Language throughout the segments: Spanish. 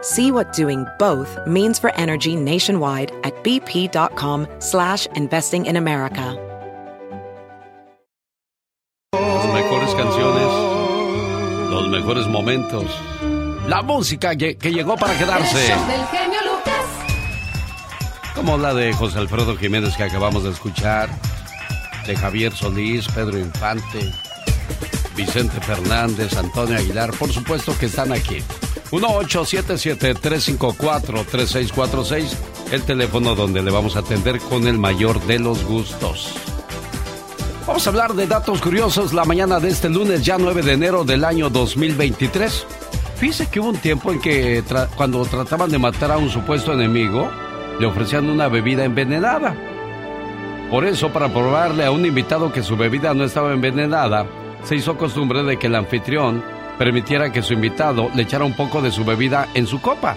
See what doing both means for energy nationwide at bp.com slash investing in America. Las mejores canciones, los mejores momentos, la música que, que llegó para quedarse. Como la de José Alfredo Jiménez que acabamos de escuchar, de Javier Solís, Pedro Infante, Vicente Fernández, Antonio Aguilar, por supuesto que están aquí. 1877-354-3646, el teléfono donde le vamos a atender con el mayor de los gustos. Vamos a hablar de datos curiosos la mañana de este lunes, ya 9 de enero del año 2023. Fíjese que hubo un tiempo en que cuando trataban de matar a un supuesto enemigo, le ofrecían una bebida envenenada. Por eso, para probarle a un invitado que su bebida no estaba envenenada, se hizo costumbre de que el anfitrión permitiera que su invitado le echara un poco de su bebida en su copa.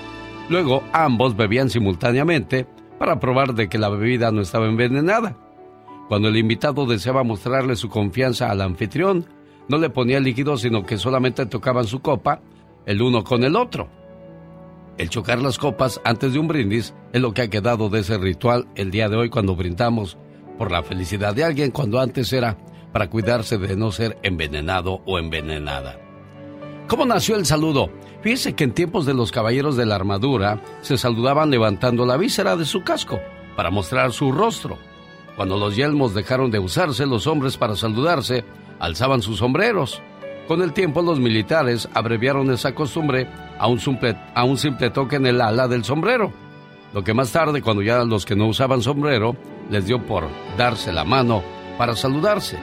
Luego ambos bebían simultáneamente para probar de que la bebida no estaba envenenada. Cuando el invitado deseaba mostrarle su confianza al anfitrión, no le ponía líquido sino que solamente tocaban su copa el uno con el otro. El chocar las copas antes de un brindis es lo que ha quedado de ese ritual el día de hoy cuando brindamos por la felicidad de alguien cuando antes era para cuidarse de no ser envenenado o envenenada. ¿Cómo nació el saludo? Fíjese que en tiempos de los caballeros de la armadura se saludaban levantando la víscera de su casco para mostrar su rostro. Cuando los yelmos dejaron de usarse, los hombres para saludarse alzaban sus sombreros. Con el tiempo los militares abreviaron esa costumbre a un, simple, a un simple toque en el ala del sombrero. Lo que más tarde, cuando ya los que no usaban sombrero, les dio por darse la mano para saludarse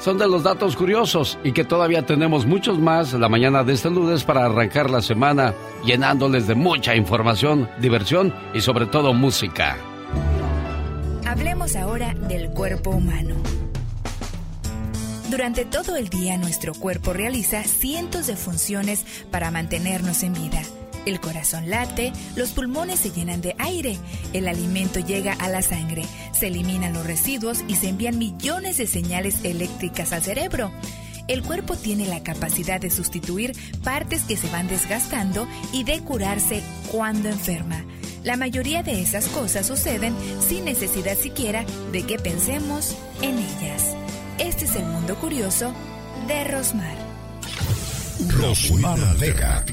son de los datos curiosos y que todavía tenemos muchos más la mañana de este lunes para arrancar la semana llenándoles de mucha información, diversión y sobre todo música. Hablemos ahora del cuerpo humano. Durante todo el día nuestro cuerpo realiza cientos de funciones para mantenernos en vida el corazón late, los pulmones se llenan de aire, el alimento llega a la sangre, se eliminan los residuos y se envían millones de señales eléctricas al cerebro. El cuerpo tiene la capacidad de sustituir partes que se van desgastando y de curarse cuando enferma. La mayoría de esas cosas suceden sin necesidad siquiera de que pensemos en ellas. Este es el mundo curioso de Rosmar. Rosmar Vega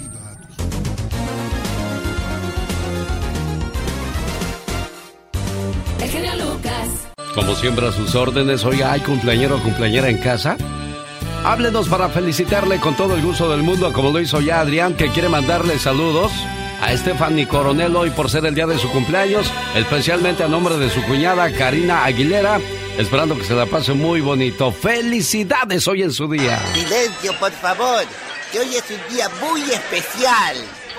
Lucas. Como siempre a sus órdenes, hoy hay cumpleañero o cumpleañera en casa. Háblenos para felicitarle con todo el gusto del mundo, como lo hizo ya Adrián, que quiere mandarle saludos a Stephanie Coronel hoy por ser el día de su cumpleaños, especialmente a nombre de su cuñada Karina Aguilera, esperando que se la pase muy bonito. ¡Felicidades hoy en su día! Silencio, por favor, que hoy es un día muy especial.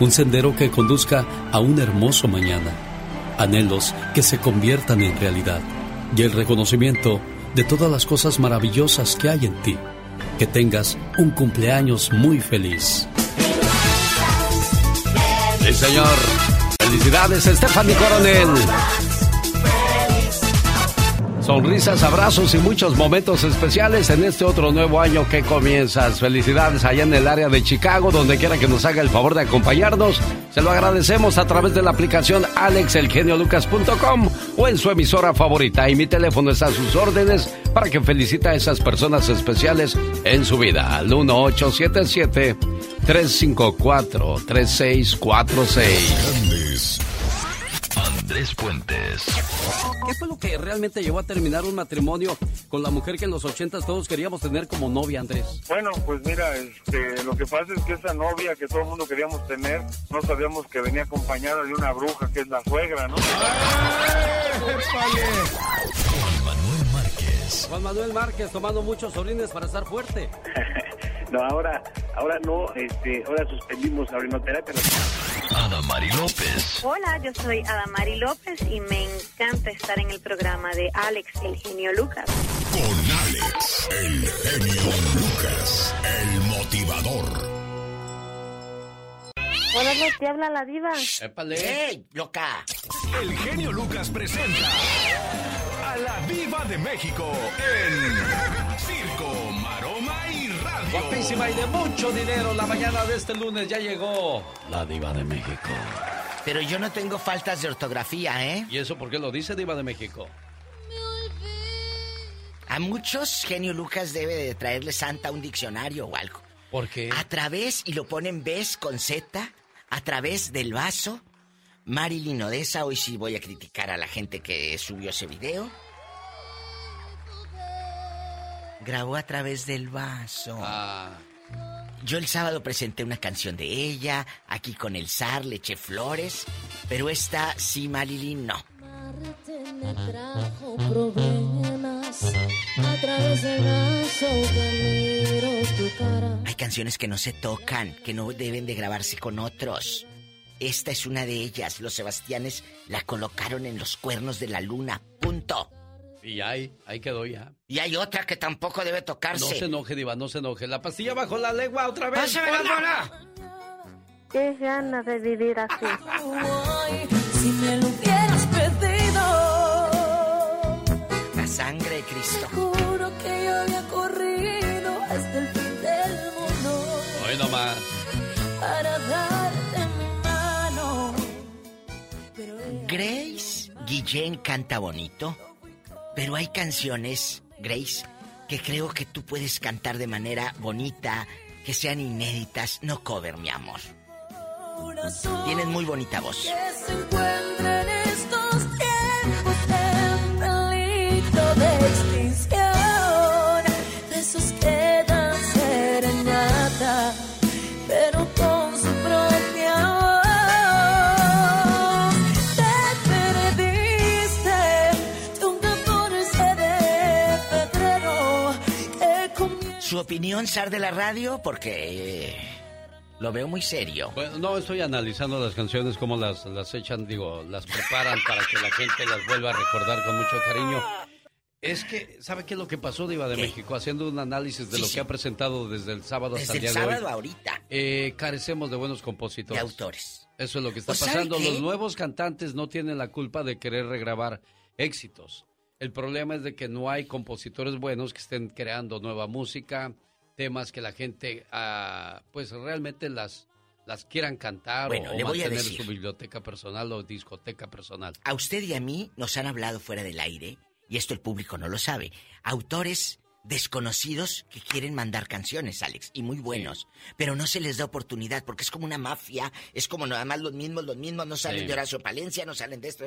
Un sendero que conduzca a un hermoso mañana. Anhelos que se conviertan en realidad. Y el reconocimiento de todas las cosas maravillosas que hay en ti. Que tengas un cumpleaños muy feliz. Sí, señor. Felicidades, Stephanie Coronel. Sonrisas, abrazos y muchos momentos especiales en este otro nuevo año que comienzas. Felicidades allá en el área de Chicago, donde quiera que nos haga el favor de acompañarnos. Se lo agradecemos a través de la aplicación alexelgeniolucas.com o en su emisora favorita. Y mi teléfono está a sus órdenes para que felicite a esas personas especiales en su vida. Al 1877 354 3646. Andrés Puentes. ¿Qué fue lo que realmente llevó a terminar un matrimonio con la mujer que en los ochentas todos queríamos tener como novia, Andrés? Bueno, pues mira, este, lo que pasa es que esa novia que todo el mundo queríamos tener, no sabíamos que venía acompañada de una bruja que es la suegra, ¿no? Juan Manuel Márquez. Juan Manuel Márquez tomando muchos orines para estar fuerte. no, ahora, ahora no, este, ahora suspendimos la orinoterapia. Adamari López. Hola, yo soy Adamari López y me encanta estar en el programa de Alex, el genio Lucas. Con Alex, el genio Lucas, el motivador. Hola, te habla la diva. ¡Épale! ¡Ey, loca! El genio Lucas presenta a la diva de México en Circo. Guapísima y de mucho dinero. La mañana de este lunes ya llegó la diva de México. Pero yo no tengo faltas de ortografía, ¿eh? ¿Y eso por qué lo dice diva de México? A muchos, genio Lucas debe de traerle Santa un diccionario o algo. ¿Por qué? A través, y lo ponen ves con Z, a través del vaso. Marilyn Odessa, hoy sí voy a criticar a la gente que subió ese video. Grabó a través del vaso. Ah, Yo el sábado presenté una canción de ella, aquí con el zar, le eché flores, pero esta sí, Marilyn, no. me trajo problemas a través del miro tu cara. Hay canciones que no se tocan, que no deben de grabarse con otros. Esta es una de ellas. Los Sebastianes la colocaron en los cuernos de la luna. Punto. Y ahí, ahí quedó ya. Y hay otra que tampoco debe No tocarse. se enoje, diva, no se enoje. La pastilla bajo la lengua otra vez. ¡Pásame la bola! Qué ganas de vivir así. Si me lo hubieras pedido, La sangre de Cristo. juro que yo había corrido hasta el fin del mundo Hoy nomás. para darte mi mano. Pero Grace Guillén canta bonito, pero hay canciones, Grace, que creo que tú puedes cantar de manera bonita, que sean inéditas, no cover, mi amor. Tienes muy bonita voz. Su opinión, Sar de la radio, porque eh, lo veo muy serio. Bueno, no, estoy analizando las canciones, cómo las, las echan, digo, las preparan para que la gente las vuelva a recordar con mucho cariño. Es que, ¿sabe qué es lo que pasó, Diva de ¿Qué? México? Haciendo un análisis de Sí, lo sí. que ha presentado desde el sábado hasta Desde el el día de sábado hoy. ahorita, Eh, carecemos de buenos de compositores. autores. Eso es lo que está ¿O sabe pasando. Los nuevos cantantes no tienen la culpa de querer regrabar éxitos. El problema es de que no hay compositores buenos que estén creando nueva música, temas que la gente, ah, pues realmente las, las quieran cantar Bueno, o, le voy a mantener decir. su biblioteca personal o discoteca personal. A usted y a mí nos han hablado fuera del aire, y esto el público no lo sabe, autores desconocidos que quieren mandar canciones, Alex, y muy buenos, pero no se les da oportunidad porque es como una mafia, es como nada más los mismos, los mismos, no salen Sí. de Horacio Palencia, no salen de esto.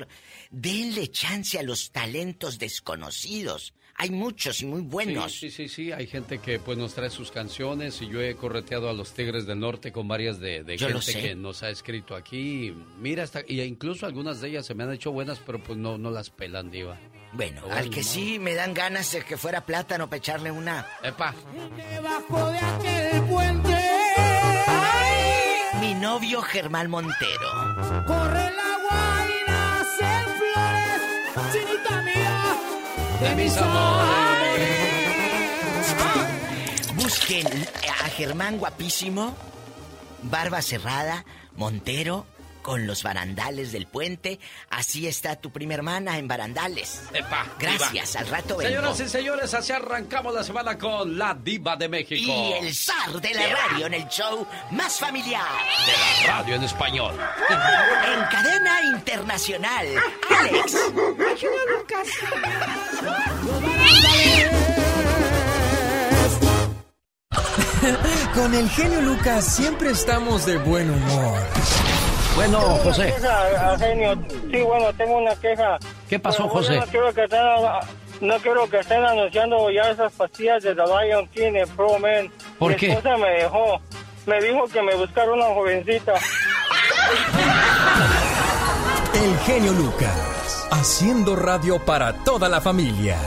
Denle chance a los talentos desconocidos. Hay muchos y muy buenos. Sí, sí, sí, sí, hay gente que pues nos trae sus canciones y yo he correteado a los Tigres del Norte con varias de, gente que nos ha escrito aquí. Mira, hasta, y incluso algunas de ellas se me han hecho buenas, pero pues no, no las pelan, diva. Bueno, Ay, al que no. sí me dan ganas de que fuera plátano para echarle una. Epa, Debajo de aquel puente. Mi novio Germán Montero. Corre el agua y nacen flores, chinita mía, de mis amores. Busquen a Germán guapísimo, barba cerrada, Montero, con los barandales del puente. Así está tu prima hermana en barandales. Epa, Gracias, al rato vengo. Señoras y señores, así arrancamos la semana con la diva de México. Y el zar de la radio en el show más familiar. De la radio en español. En cadena internacional, Alex. Con el genio Lucas siempre estamos de buen humor. Bueno, Tengo una José. queja. Sí, bueno, tengo una queja. ¿Qué pasó, Bueno, José? No quiero que estén, no quiero que estén anunciando ya esas pastillas de The Lion King en Pro Man. ¿Por Mi qué? esposa me dejó. Me dijo que me buscara una jovencita. El genio Lucas, haciendo radio para toda la familia.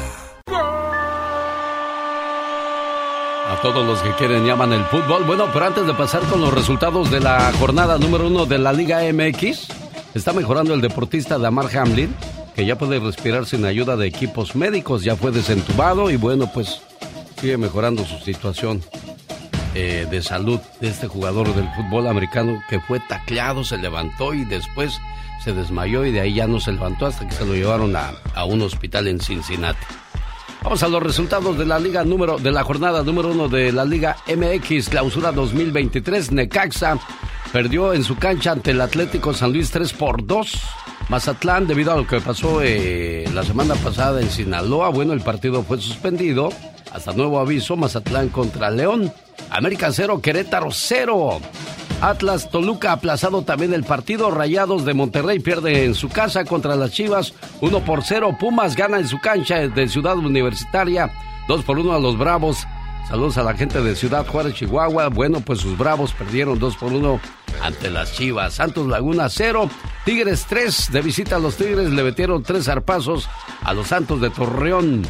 A todos los que quieren y aman el fútbol. Bueno, pero antes de pasar con los resultados de la jornada número uno de la Liga MX, está mejorando el deportista Damar Hamlin, que ya puede respirar sin ayuda de equipos médicos. Ya fue desentubado y bueno, pues sigue mejorando su situación eh, de salud de este jugador del fútbol americano que fue tacleado, se levantó y después se desmayó y de ahí ya no se levantó hasta que se lo llevaron a, a un hospital en Cincinnati. Vamos a los resultados de la liga número de la jornada número uno de la Liga MX Clausura 2023. Necaxa perdió en su cancha ante el Atlético San Luis 3 por 2. Mazatlán, debido a lo que pasó eh, la semana pasada en Sinaloa, bueno, el partido fue suspendido. Hasta nuevo aviso, Mazatlán contra León. América 0, Querétaro 0. Atlas Toluca aplazado también el partido. Rayados de Monterrey pierde en su casa contra las Chivas 1 por 0. Pumas gana en su cancha de Ciudad Universitaria 2 por 1 a los Bravos. Saludos a la gente de Ciudad Juárez, Chihuahua. Bueno, pues sus Bravos perdieron 2 por 1 ante las Chivas. Santos Laguna 0. Tigres 3. De visita a los Tigres le metieron 3 zarpazos a los Santos de Torreón.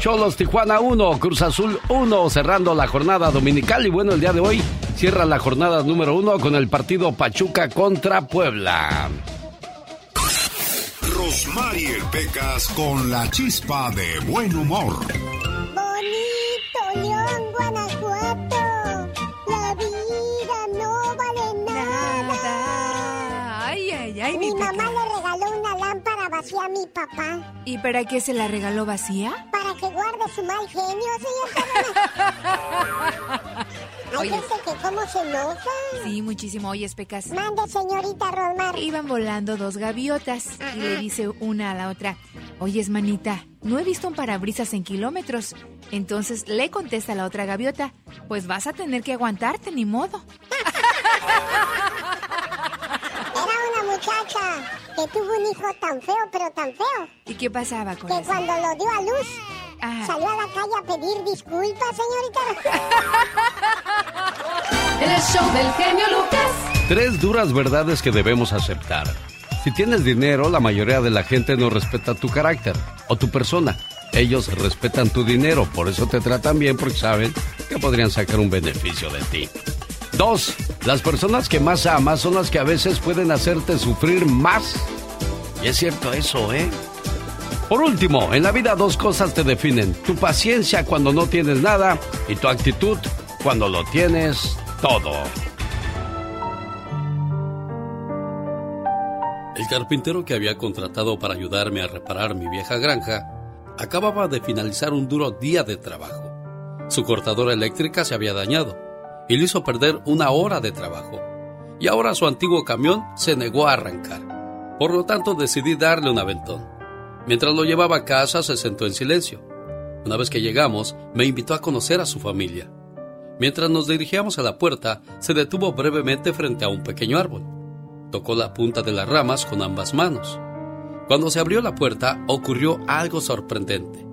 Cholos Tijuana 1, Cruz Azul 1, cerrando la jornada dominical. Y bueno, el día de hoy cierra la jornada número 1 con el partido Pachuca contra Puebla. Rosmarie Pecas con la chispa de buen humor. Bonito León, Guanajuato. La vida no vale nada. Ay, ay, ay, Mi mi mamá le regaló vacía a mi papá ¿Y para qué se la regaló vacía? para que guarde su mal genio, señor. Hay Oye. gente que cómo se enoja. Sí, muchísimo. Oye, Pecas. Mande, señorita Rosmar. Iban volando dos gaviotas y le dice una a la otra, oyes manita, no he visto un parabrisas en kilómetros. Entonces le contesta la otra gaviota, pues vas a tener que aguantarte, ni modo. Muchacha que tuvo un hijo tan feo, pero tan feo, ¿Y qué pasaba con que eso? cuando lo dio a luz, Ajá. salió a la calle a pedir disculpas, señorita. El show del genio Lucas. Tres duras verdades que debemos aceptar. Si tienes dinero, la mayoría de la gente no respeta tu carácter o tu persona. Ellos respetan tu dinero, por eso te tratan bien porque saben que podrían sacar un beneficio de ti. Dos, las personas que más amas son las que a veces pueden hacerte sufrir más. Y es cierto eso, ¿eh? Por último, en la vida dos cosas te definen. Tu paciencia cuando no tienes nada y tu actitud cuando lo tienes todo. El carpintero que había contratado para ayudarme a reparar mi vieja granja acababa de finalizar un duro día de trabajo. Su cortadora eléctrica se había dañado y le hizo perder una hora de trabajo. Y ahora su antiguo camión se negó a arrancar. Por lo tanto decidí darle un aventón. Mientras lo llevaba a casa se sentó en silencio. Una vez que llegamos, me invitó a conocer a su familia. Mientras nos dirigíamos a la puerta, se detuvo brevemente frente a un pequeño árbol. Tocó la punta de las ramas con ambas manos. Cuando se abrió la puerta, ocurrió algo sorprendente.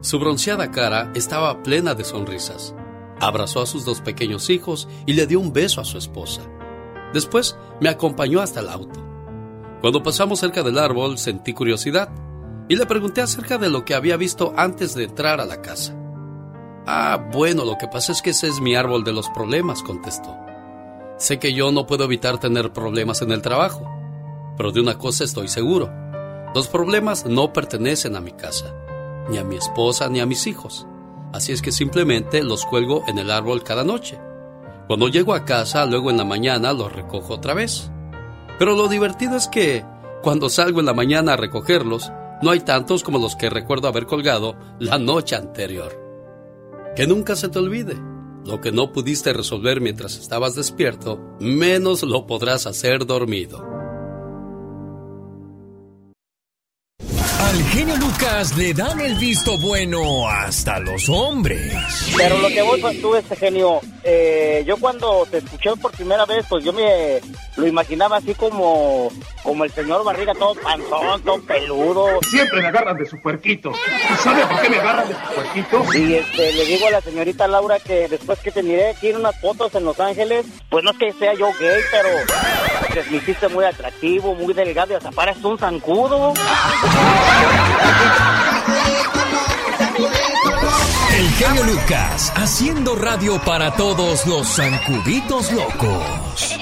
Su bronceada cara estaba plena de sonrisas. Abrazó a sus dos pequeños hijos y le dio un beso a su esposa. Después me acompañó hasta el auto. Cuando pasamos cerca del árbol sentí curiosidad y le pregunté acerca de lo que había visto antes de entrar a la casa. Ah, bueno, lo que pasa es que ese es mi árbol de los problemas, contestó. Sé que yo no puedo evitar tener problemas en el trabajo, pero de una cosa estoy seguro. Los problemas no pertenecen a mi casa, ni a mi esposa, ni a mis hijos. Así es que simplemente los cuelgo en el árbol cada noche. Cuando llego a casa, luego en la mañana los recojo otra vez. Pero lo divertido es que, cuando salgo en la mañana a recogerlos, no hay tantos como los que recuerdo haber colgado la noche anterior. Que nunca se te olvide. Lo que no pudiste resolver mientras estabas despierto, menos lo podrás hacer dormido. Al genio Lucas le dan el visto bueno hasta los hombres. Pero lo que voy con tú, este genio, eh, yo cuando te escuché por primera vez, pues yo me lo imaginaba así como, como el señor Barriga, todo panzón, todo peludo. Siempre me agarran de su puerquito. ¿Sabe por qué me agarran de su puerquito? Y este, le digo a la señorita Laura que después que te miré aquí en unas fotos en Los Ángeles, pues no es que sea yo gay, pero me hiciste muy atractivo, muy delgado y hasta pareces un zancudo. El genio Lucas, haciendo radio para todos los zancuditos locos.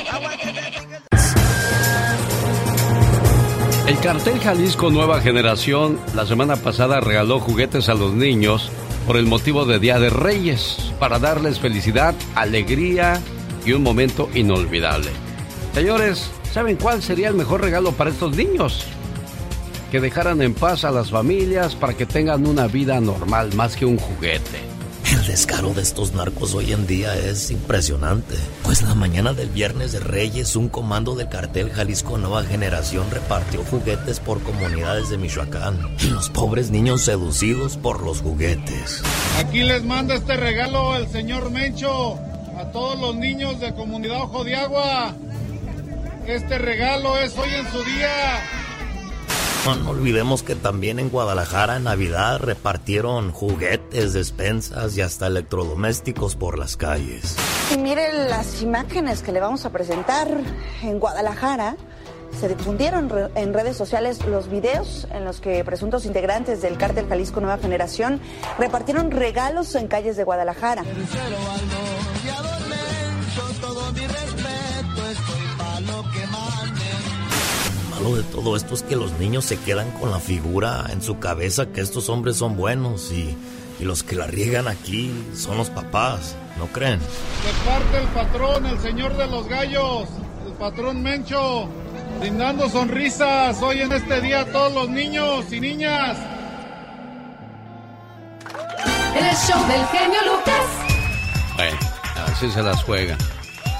El cartel Jalisco Nueva Generación la semana pasada regaló juguetes a los niños por el motivo de Día de Reyes, para darles felicidad, alegría y un momento inolvidable. Señores, ¿saben cuál sería el mejor regalo para estos niños? que dejaran en paz a las familias para que tengan una vida normal más que un juguete. El descaro de estos narcos hoy en día es impresionante. Pues la mañana del viernes de Reyes, un comando del cartel Jalisco Nueva Generación repartió juguetes por comunidades de Michoacán. Y los pobres niños seducidos por los juguetes. Aquí les manda este regalo el señor Mencho a todos los niños de comunidad Ojo de Agua. Este regalo es hoy en su día. No olvidemos que también en Guadalajara en Navidad repartieron juguetes, despensas y hasta electrodomésticos por las calles. Y mire las imágenes que le vamos a presentar en Guadalajara. Se difundieron en redes sociales los videos en los que presuntos integrantes del cártel Jalisco Nueva Generación repartieron regalos en calles de Guadalajara de todo esto es que los niños se quedan con la figura en su cabeza que estos hombres son buenos y, y los que la riegan aquí son los papás, ¿no creen? De parte el patrón, el señor de los gallos, el patrón Mencho, brindando sonrisas hoy en este día a todos los niños y niñas. El show del genio Lucas. Bueno, así se las juega.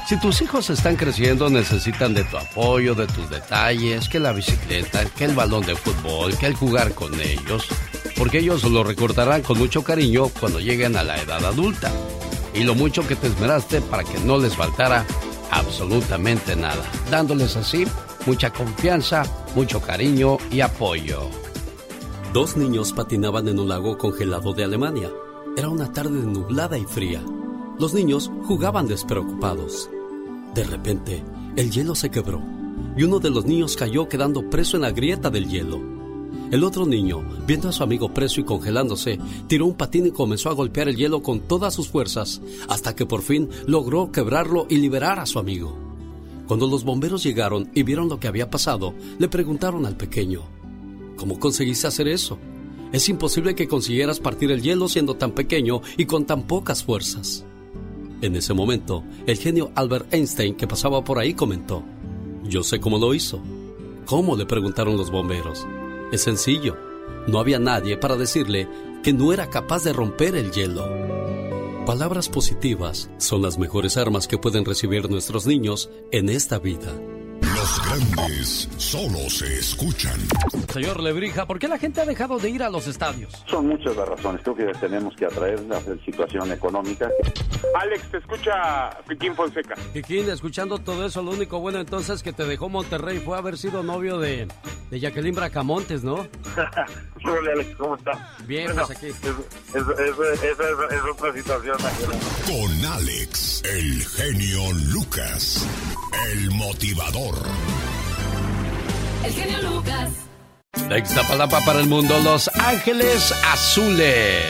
Si tus hijos están creciendo, necesitan de tu apoyo, de tus detalles, que la bicicleta, que el balón de fútbol, que el jugar con ellos, porque ellos lo recordarán con mucho cariño cuando lleguen a la edad adulta. Y lo mucho que te esmeraste para que no les faltara absolutamente nada, dándoles así mucha confianza, mucho cariño y apoyo. Dos niños patinaban en un lago congelado de Alemania. Era una tarde nublada y fría. Los niños jugaban despreocupados. De repente, el hielo se quebró y uno de los niños cayó quedando preso en la grieta del hielo. El otro niño, viendo a su amigo preso y congelándose, tiró un patín y comenzó a golpear el hielo con todas sus fuerzas hasta que por fin logró quebrarlo y liberar a su amigo. Cuando los bomberos llegaron y vieron lo que había pasado, le preguntaron al pequeño, ¿Cómo conseguiste hacer eso? Es imposible que consiguieras partir el hielo siendo tan pequeño y con tan pocas fuerzas. En ese momento, el genio Albert Einstein que pasaba por ahí comentó, yo sé cómo lo hizo. ¿Cómo? le preguntaron los bomberos. Es sencillo, no había nadie para decirle que no era capaz de romper el hielo. Palabras positivas son las mejores armas que pueden recibir nuestros niños en esta vida. Los grandes solo se escuchan. Señor Lebrija, ¿por qué la gente ha dejado de ir a los estadios? Son muchas las razones. Creo que tenemos que atraer la situación económica. Alex, te escucha Piquín Fonseca. Piquín, escuchando todo eso, lo único bueno entonces que te dejó Monterrey fue haber sido novio de, de Jacqueline Bracamontes, ¿no? Hola, Alex, ¿cómo está? Bien, pues aquí. Esa es, otra situación. Con Alex, el genio Lucas, el motivador. El genio Lucas. De Ixtapalapa para el mundo, Los Ángeles Azules.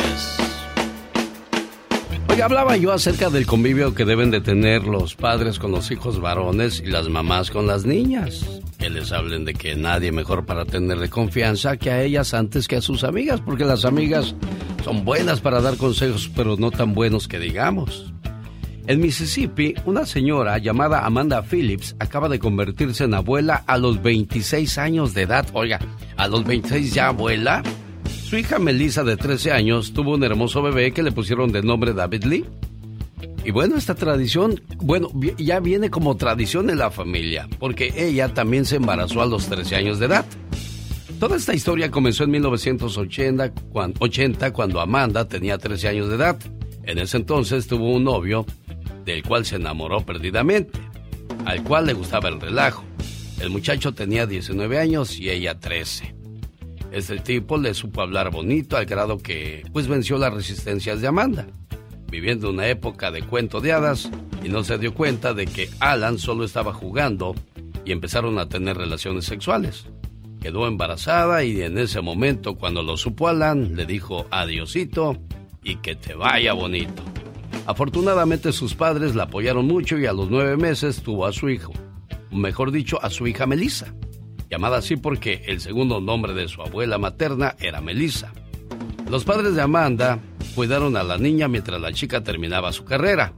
Hablaba yo acerca del convivio que deben de tener los padres con los hijos varones y las mamás con las niñas. Que les hablen de que nadie mejor para tenerle confianza que a ellas antes que a sus amigas, porque las amigas son buenas para dar consejos, pero no tan buenos que digamos. En Mississippi, una señora llamada Amanda Phillips acaba de convertirse en abuela a los 26 años de edad. Oiga, ¿a los 26 ya abuela? Su hija Melissa, de 13 años, tuvo un hermoso bebé que le pusieron de nombre David Lee. Y bueno, esta tradición, bueno, ya viene como tradición en la familia, porque ella también se embarazó a los 13 años de edad. Toda esta historia comenzó en 1980, cuando, 80, cuando Amanda tenía 13 años de edad. En ese entonces tuvo un novio del cual se enamoró perdidamente, al cual le gustaba el relajo. El muchacho tenía 19 años y ella 13. Este tipo le supo hablar bonito al grado que pues venció las resistencias de Amanda, viviendo una época de cuento de hadas y no se dio cuenta de que Alan solo estaba jugando y empezaron a tener relaciones sexuales. Quedó embarazada y en ese momento cuando lo supo Alan le dijo adiosito y que te vaya bonito. Afortunadamente sus padres la apoyaron mucho y a los nueve meses tuvo a su hijo, mejor dicho a su hija Melissa llamada así porque el segundo nombre de su abuela materna era Melissa. Los padres de Amanda cuidaron a la niña mientras la chica terminaba su carrera,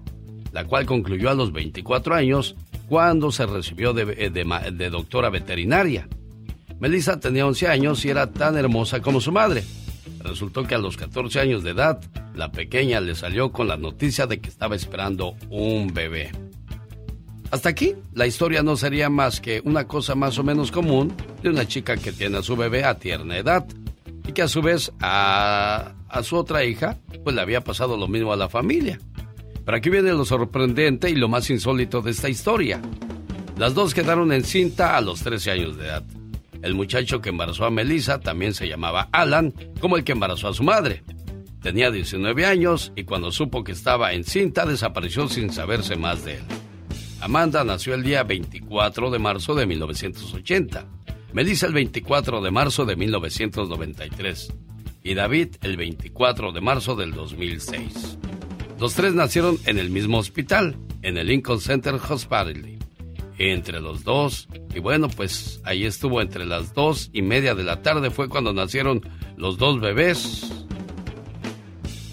la cual concluyó a los 24 años cuando se recibió de, de doctora veterinaria. Melissa tenía 11 años y era tan hermosa como su madre. Resultó que a los 14 años de edad, la pequeña le salió con la noticia de que estaba esperando un bebé. Hasta aquí, la historia no sería más que una cosa más o menos común de una chica que tiene a su bebé a tierna edad y que a su vez a, su otra hija pues le había pasado lo mismo a la familia. Pero aquí viene lo sorprendente y lo más insólito de esta historia. Las dos quedaron en cinta a los 13 años de edad. El muchacho que embarazó a Melissa también se llamaba Alan, como el que embarazó a su madre. Tenía 19 años y cuando supo que estaba en cinta desapareció sin saberse más de él. Amanda nació el día 24 de marzo de 1980, Melissa el 24 de marzo de 1993 y David el 24 de marzo del 2006. Los tres nacieron en el mismo hospital, en el Lincoln Center Hospital. Entre los dos, y bueno, pues ahí estuvo entre las dos y media de la tarde fue cuando nacieron los dos bebés.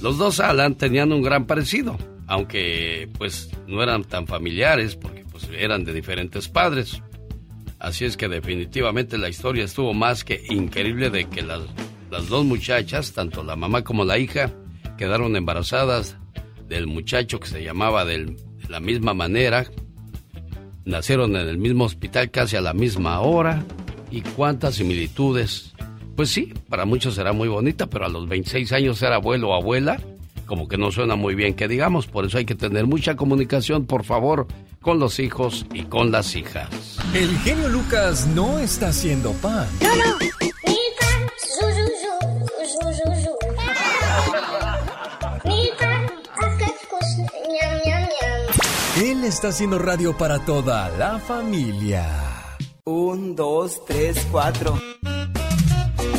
Los dos Alan tenían un gran parecido aunque pues no eran tan familiares porque pues eran de diferentes padres. Así es que definitivamente la historia estuvo más que increíble de que las, las dos muchachas, tanto la mamá como la hija, quedaron embarazadas del muchacho que se llamaba de la misma manera, nacieron en el mismo hospital casi a la misma hora y cuántas similitudes. Pues sí, para muchos será muy bonita, pero a los 26 años ser abuelo o abuela, como que no suena muy bien que digamos, por eso hay que tener mucha comunicación, por favor, con los hijos y con las hijas. El genio Lucas no está haciendo pan. No, no. Él está haciendo radio para toda la familia. Un, dos, tres, cuatro.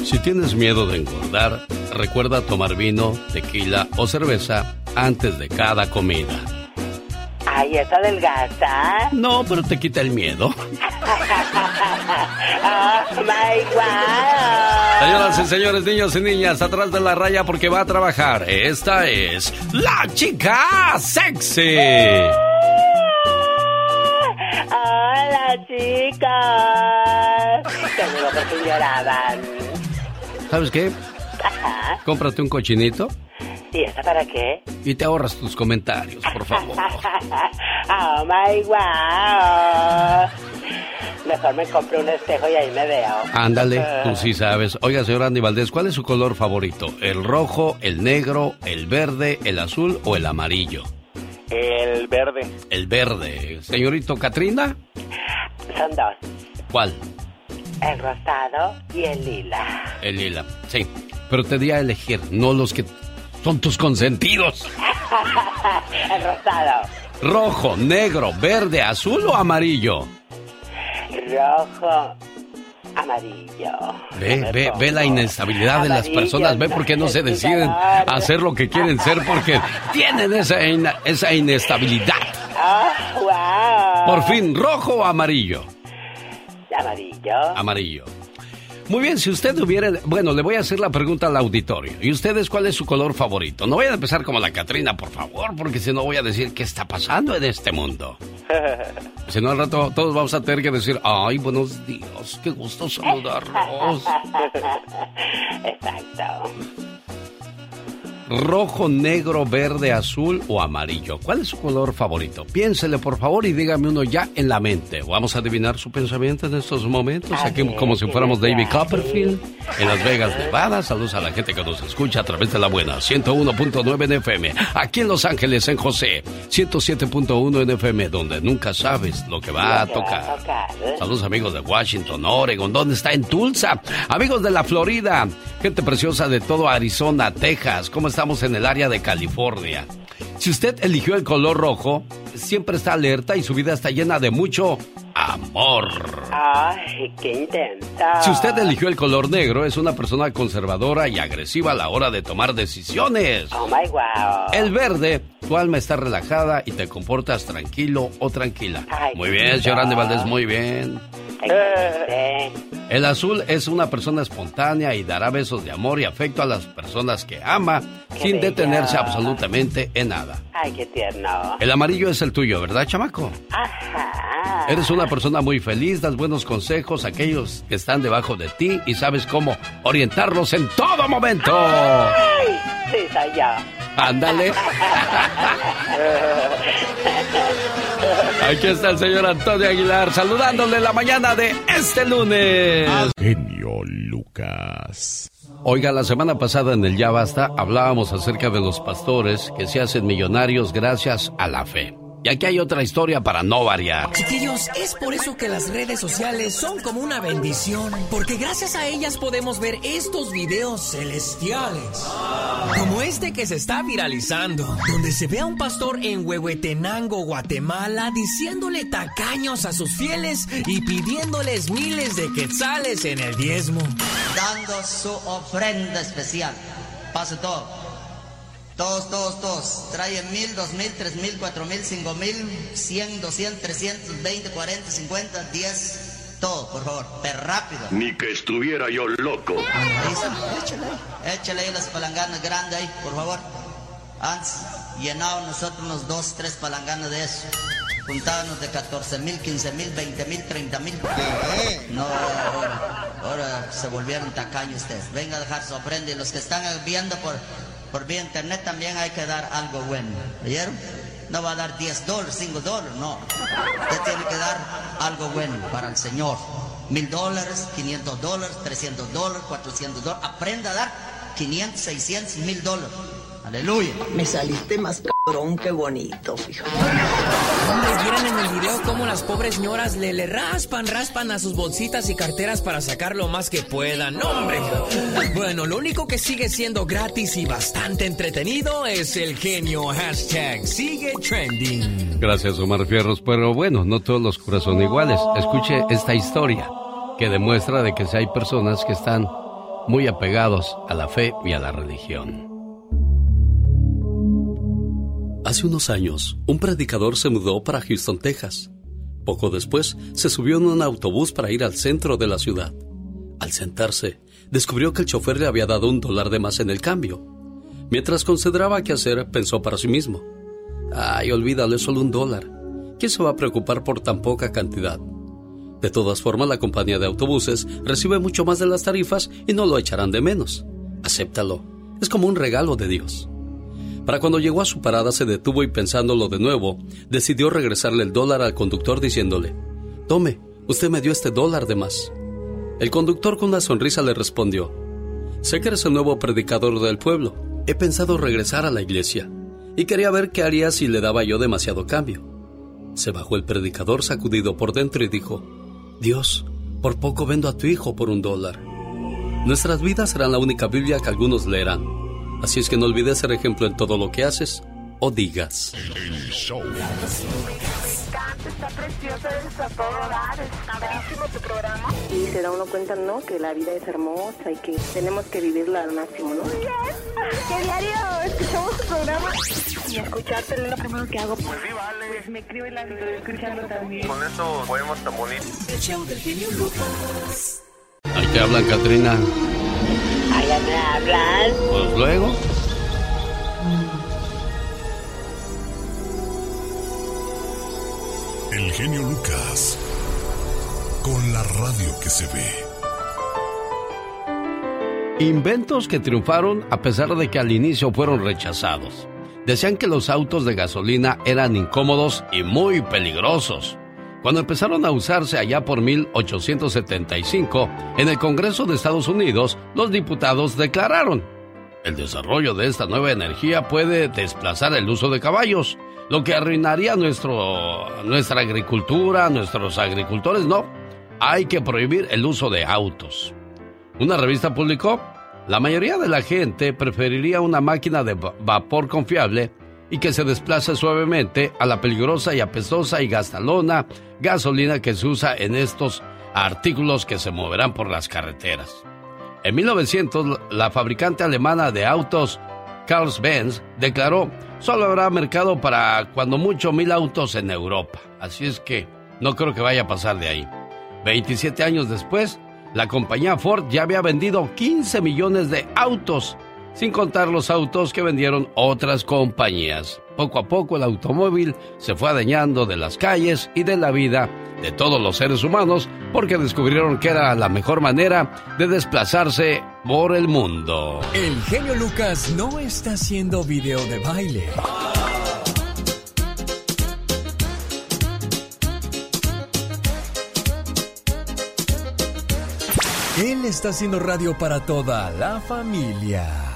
Si tienes miedo de engordar, recuerda tomar vino, tequila o cerveza antes de cada comida. Ay, ¿está delgada? No, pero te quita el miedo. oh my God. Señoras y señores, niños y niñas, atrás de la raya porque va a trabajar. Esta es la chica sexy. Hola, chicas. Seguro que lloraban. ¿Sabes qué? Ajá. Cómprate un cochinito. ¿Y está para qué? Y te ahorras tus comentarios, por favor. oh my wow. Mejor me compro un espejo y ahí me veo. Ándale, tú sí sabes. Oiga, señor Andy Valdés, ¿cuál es su color favorito? ¿El rojo, el negro, el verde, el azul o el amarillo? El verde. El verde. Señorito Katrina. Son dos. ¿Cuál? El rosado y el lila. El lila, sí. Pero te di a elegir, no los que son tus consentidos. el rosado. Rojo, negro, verde, azul o amarillo. Rojo, amarillo. Ve, ve, ve la inestabilidad de las personas, ve por qué no se deciden a hacer lo que quieren ser, porque tienen esa, esa inestabilidad. Oh, Por fin, rojo o amarillo. Amarillo. Amarillo. Muy bien, si usted hubiera... Bueno, le voy a hacer la pregunta al auditorio. ¿Y ustedes cuál es su color favorito? No vayan a empezar como la Catrina, por favor, porque si no voy a decir qué está pasando en este mundo. Si no, al rato todos vamos a tener que decir, ay, buenos días, qué gusto saludarlos. Exacto. Rojo, negro, verde, azul o amarillo. ¿Cuál es su color favorito? Piénsele por favor y dígame uno ya en la mente. Vamos a adivinar su pensamiento en estos momentos. Aquí como si fuéramos David Copperfield en Las Vegas, Nevada. Saludos a la gente que nos escucha a través de la buena 101.9 en FM. Aquí en Los Ángeles, en José, 107.1 en FM, donde nunca sabes lo que va a tocar. Saludos amigos de Washington, Oregon, ¿dónde está? En Tulsa. Amigos de la Florida, gente preciosa de todo Arizona, Texas. ¿Cómo estamos en el área de California? Si usted eligió el color rojo, siempre está alerta y su vida está llena de mucho amor. Ay, qué intensa. Si usted eligió el color negro, es una persona conservadora y agresiva a la hora de tomar decisiones. Oh my wow. El verde, tu alma está relajada y te comportas tranquilo o tranquila. muy bien, señor Andy Valdés, muy bien. El azul es una persona espontánea y dará besos de amor y afecto a las personas que ama sin bello. detenerse absolutamente en nada. Ay, qué tierno. El amarillo es el tuyo, ¿verdad, chamaco? Ajá. Eres una persona muy feliz, das buenos consejos a aquellos que están debajo de ti y sabes cómo orientarlos en todo momento. Ay, sí, soy yo. Ándale. Aquí está el señor Antonio Aguilar saludándole la mañana de este lunes. Genio Lucas. Oiga, la semana pasada en el Ya Basta hablábamos acerca de los pastores que se hacen millonarios gracias a la fe. Y aquí hay otra historia para no variar. Chiquillos, es por eso que las redes sociales son como una bendición, porque gracias a ellas podemos ver estos videos celestiales. Como este que se está viralizando, donde se ve a un pastor en Huehuetenango, Guatemala, diciéndole tacaños a sus fieles y pidiéndoles miles de quetzales en el diezmo. dando su ofrenda especial. Pase todo. Todos, todos, todos. Traen mil, dos mil, tres mil, cuatro mil, cinco mil, cien, doscientos, trescientos, veinte, cuarenta, cincuenta, diez. Todo, por favor. Pero rápido. Ni que estuviera yo loco. Échale ahí. Échale ahí las palanganas grandes ahí, por favor. Antes, llenado nosotros unos dos, tres palanganas de eso. Juntábamos de 14 mil, 15 mil, 20 mil, 30 mil. No, ahora, ahora se volvieron tacaños ustedes. Venga a dejar su ofrenda y los que están viendo por, por vía internet también hay que dar algo bueno. ¿Oyeron? No va a dar 10 dólares, 5 dólares, no. Usted tiene que dar algo bueno para el Señor. Mil dólares, 500 dólares, 300 dólares, 400 dólares. Aprenda a dar 500, 600, mil dólares. Aleluya. Me saliste más cabrón que bonito, fíjate. Hombre, vieran en el video cómo las pobres señoras le, le raspan, raspan a sus bolsitas y carteras para sacar lo más que puedan. ¡No, hombre! Bueno, lo único que sigue siendo gratis y bastante entretenido es el genio hashtag sigue trending. Gracias, Omar Fierros. Pero bueno, no todos los curas son iguales. Escuche esta historia que demuestra de que si hay personas que están muy apegados a la fe y a la religión. Hace unos años, un predicador se mudó para Houston, Texas. Poco después, se subió en un autobús para ir al centro de la ciudad. Al sentarse, descubrió que el chofer le había dado un dólar de más en el cambio. Mientras consideraba qué hacer, pensó para sí mismo. Ay, olvídalo, solo un dólar. ¿Quién se va a preocupar por tan poca cantidad? De todas formas, la compañía de autobuses recibe mucho más de las tarifas y no lo echarán de menos. Acéptalo. Es como un regalo de Dios. Para cuando llegó a su parada se detuvo y pensándolo de nuevo, decidió regresarle el dólar al conductor diciéndole, Tome, usted me dio este dólar de más. El conductor con una sonrisa le respondió, Sé que eres el nuevo predicador del pueblo. He pensado regresar a la iglesia y quería ver qué haría si le daba yo demasiado cambio. Se bajó el predicador sacudido por dentro y dijo, Dios, por poco vendo a tu hijo por un dólar. Nuestras vidas serán la única Biblia que algunos leerán. Así es que no olvides ser ejemplo en todo lo que haces o digas. El show. Está preciosa, está todo dar, está buenísimo tu programa. Y se da uno cuenta, ¿no? Que la vida es hermosa y que tenemos que vivirla al máximo, ¿no? Que diario escuchamos tu programa y escucharte es lo primero que hago. Pues sí, vale. Pues me escribo y la estoy escuchando también. Con eso podemos tan bonito. El show del genio Lucas. Hay ¿Te hablan, Katrina? Allá me hablan. Pues luego. El genio Lucas. Con la radio que se ve. Inventos que triunfaron a pesar de que al inicio fueron rechazados. Decían que los autos de gasolina eran incómodos y muy peligrosos. Cuando empezaron a usarse allá por 1875, en el Congreso de Estados Unidos, los diputados declararon, el desarrollo de esta nueva energía puede desplazar el uso de caballos, lo que arruinaría nuestro, nuestra agricultura, nuestros agricultores, no. Hay que prohibir el uso de autos. Una revista publicó, la mayoría de la gente preferiría una máquina de vapor confiable y que se desplace suavemente a la peligrosa y apestosa y gastalona gasolina que se usa en estos artículos que se moverán por las carreteras. En 1900, la fabricante alemana de autos Carls-Benz declaró, solo habrá mercado para cuando mucho mil autos en Europa. Así es que no creo que vaya a pasar de ahí. 27 años después, la compañía Ford ya había vendido 15 millones de autos sin contar los autos que vendieron otras compañías. Poco a poco el automóvil se fue adeñando de las calles y de la vida de todos los seres humanos porque descubrieron que era la mejor manera de desplazarse por el mundo. El genio Lucas no está haciendo video de baile. Él está haciendo radio para toda la familia.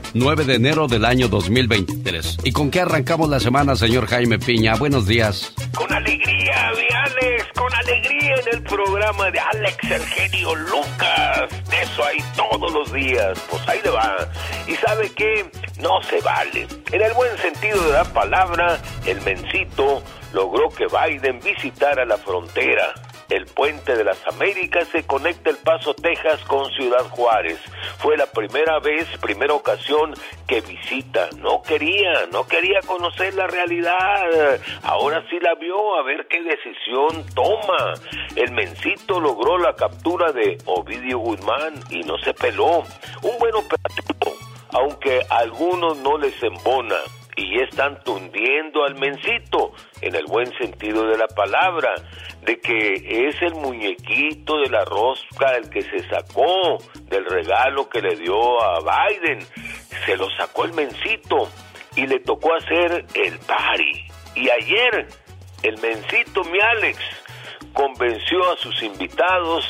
9 de enero del año 2023. ¿Y con qué arrancamos la semana, señor Jaime Piña? Buenos días. Con alegría, mi Alex, con alegría en el programa de Alex el Lucas. De eso hay todos los días. Pues ahí le va. ¿Y sabe qué? No se vale. En el buen sentido de la palabra, el mencito logró que Biden visitara la frontera. El puente de las Américas se conecta El Paso, Texas con Ciudad Juárez. Fue la primera vez, primera ocasión que visita. No quería, no quería conocer la realidad. Ahora sí la vio, a ver qué decisión toma. El mencito logró la captura de Ovidio Guzmán y no se peló. Un buen operativo, aunque a algunos no les embona y están tundiendo al mencito, en el buen sentido de la palabra, de que es el muñequito de la rosca el que se sacó del regalo que le dio a Biden. Se lo sacó el mencito y le tocó hacer el party. Y ayer, el mencito, mi Alex, convenció a sus invitados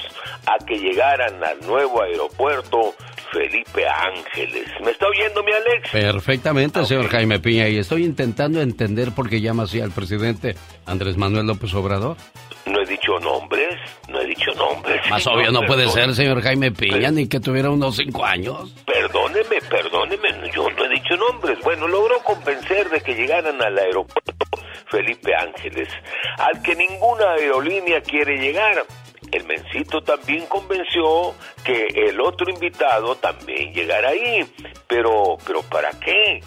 a que llegaran al nuevo aeropuerto Felipe Ángeles. ¿Me está oyendo mi Alex? Perfectamente, señor Jaime Piña, y estoy intentando entender por qué llama así al presidente Andrés Manuel López Obrador. No he dicho nombres, no he dicho nombres. Más señor, obvio no puede ser, señor Jaime Piña, ni que tuviera unos cinco años. Perdóneme, perdóneme, yo no he dicho nombres. Bueno, logró convencer de que llegaran al aeropuerto Felipe Ángeles, al que ninguna aerolínea quiere llegar. El mencito también convenció que el otro invitado también llegara ahí. Pero, pero ¿para qué?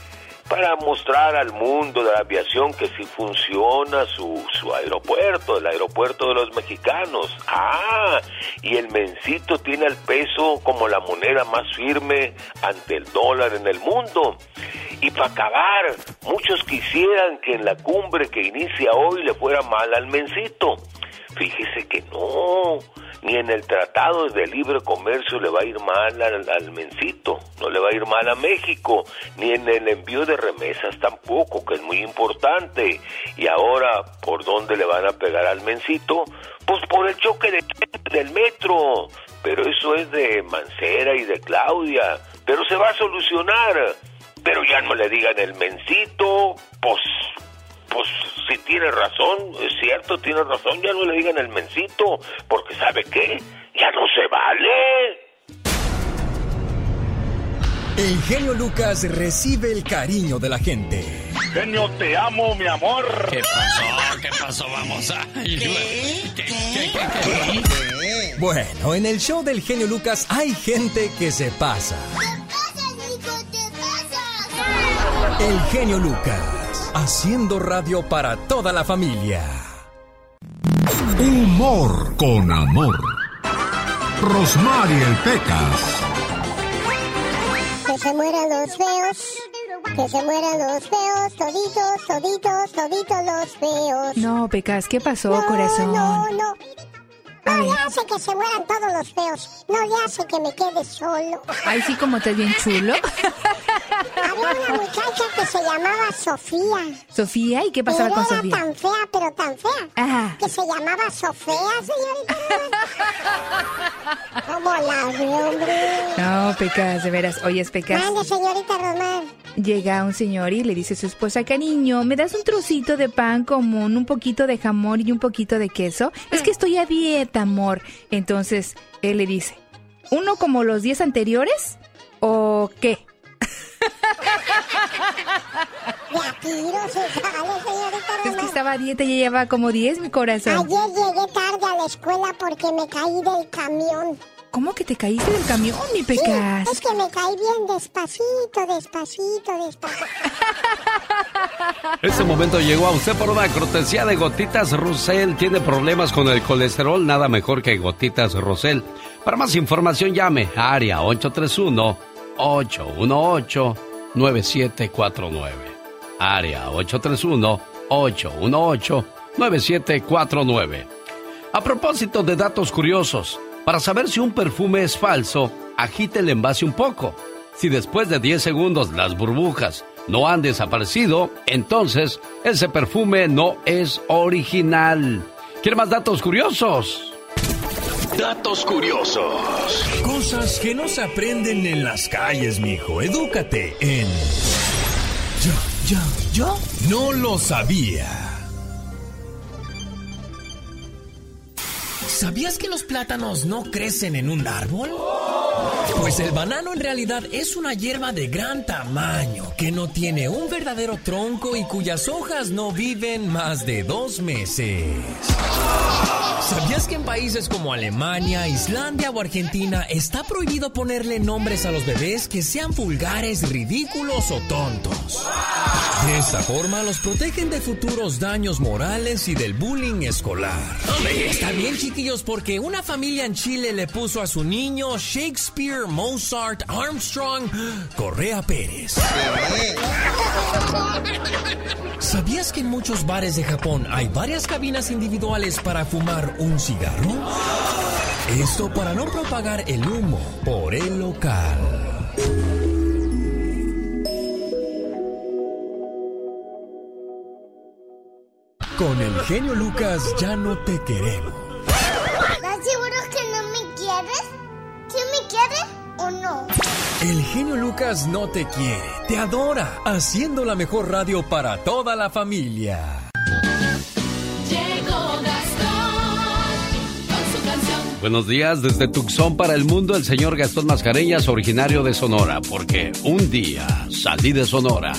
para mostrar al mundo de la aviación que sí funciona su, su aeropuerto, el aeropuerto de los mexicanos. Ah, y el mencito tiene el peso como la moneda más firme ante el dólar en el mundo. Y para acabar, muchos quisieran que en la cumbre que inicia hoy le fuera mal al mencito. Fíjese que no, ni en el Tratado de Libre Comercio le va a ir mal al, mencito, no le va a ir mal a México, ni en el envío de remesas tampoco, que es muy importante. Y ahora, ¿por dónde le van a pegar al mencito? Pues por el choque de, del metro. Pero eso es de Mancera y de Claudia. Pero se va a solucionar. Pero ya no le digan el mencito, pues pues si tiene razón, es cierto, tiene razón, ya no le digan el mencito, porque ¿sabe qué? Ya no se vale. El genio Lucas recibe el cariño de la gente. Genio, te amo, mi amor. ¿Qué pasó? ¿Qué pasó? Vamos a... Bueno, en el show del genio Lucas hay gente que se pasa. El genio Lucas, haciendo radio para toda la familia. Humor con amor. Rosmarie el Pecas. Que se mueran los feos. Que se mueran los feos, toditos, toditos, toditos los feos. No, Pecas, ¿qué pasó, no, corazón? No, no. No le hace que se mueran todos los feos. No le hace que me quede solo. Ay, sí, como estás bien chulo. Había una muchacha que se llamaba Sofía. ¿Sofía? ¿Y qué pasaba con era Sofía? tan fea, pero tan fea. Ajá. Que se llamaba Sofía, señorita. ¿Cómo la ve, hombre? No, Pecas, de veras. Oye, Pecas. Mande, señorita Román. Llega un señor y le dice a su esposa, cariño, ¿me das un trocito de pan común, un poquito de jamón y un poquito de queso? Es que estoy a dieta, amor. Entonces, él le dice, ¿uno como los 10 anteriores? ¿O qué? De a tiro se sale, señorita Es que estaba a dieta y ella lleva como 10, mi corazón. Ayer llegué tarde a la escuela porque me caí del camión. ¿Cómo que te caíste del camión, mi Sí, Pecas? es que me caí bien despacito, despacito, despacito. Este momento llegó a usted por una cortesía de Gotitas Rosel. ¿Tiene problemas con el colesterol? Nada mejor que Gotitas Rosel. Para más información llame a área 831-818-9749. Área 831-818-9749. A propósito de datos curiosos, para saber si un perfume es falso, agite el envase un poco. Si después de 10 segundos las burbujas no han desaparecido, entonces ese perfume no es original. ¿Quiere más datos curiosos? Datos curiosos. Cosas que no se aprenden en las calles, mijo. Edúcate en. Yo, yo, no lo sabía. ¿Sabías que los plátanos no crecen en un árbol? Pues el banano en realidad es una hierba de gran tamaño que no tiene un verdadero tronco y cuyas hojas no viven más de dos meses. ¿Sabías que en países como Alemania, Islandia o Argentina está prohibido ponerle nombres a los bebés que sean vulgares, ridículos o tontos? De esta forma los protegen de futuros daños morales y del bullying escolar. Está bien, chiquillos, porque una familia en Chile le puso a su niño Shakespeare, Mozart, Armstrong, Correa Pérez. ¿Sabías que en muchos bares de Japón hay varias cabinas individuales para fumar un cigarro? Esto para no propagar el humo por el local. Con el genio Lucas ya no te queremos. Me quieres o no? El genio Lucas no te quiere, te adora, haciendo la mejor radio para toda la familia. Llegó Gastón con su canción. Buenos días desde Tucson para el mundo, el señor Gastón Mascareñas, originario de Sonora, porque un día salí de Sonora,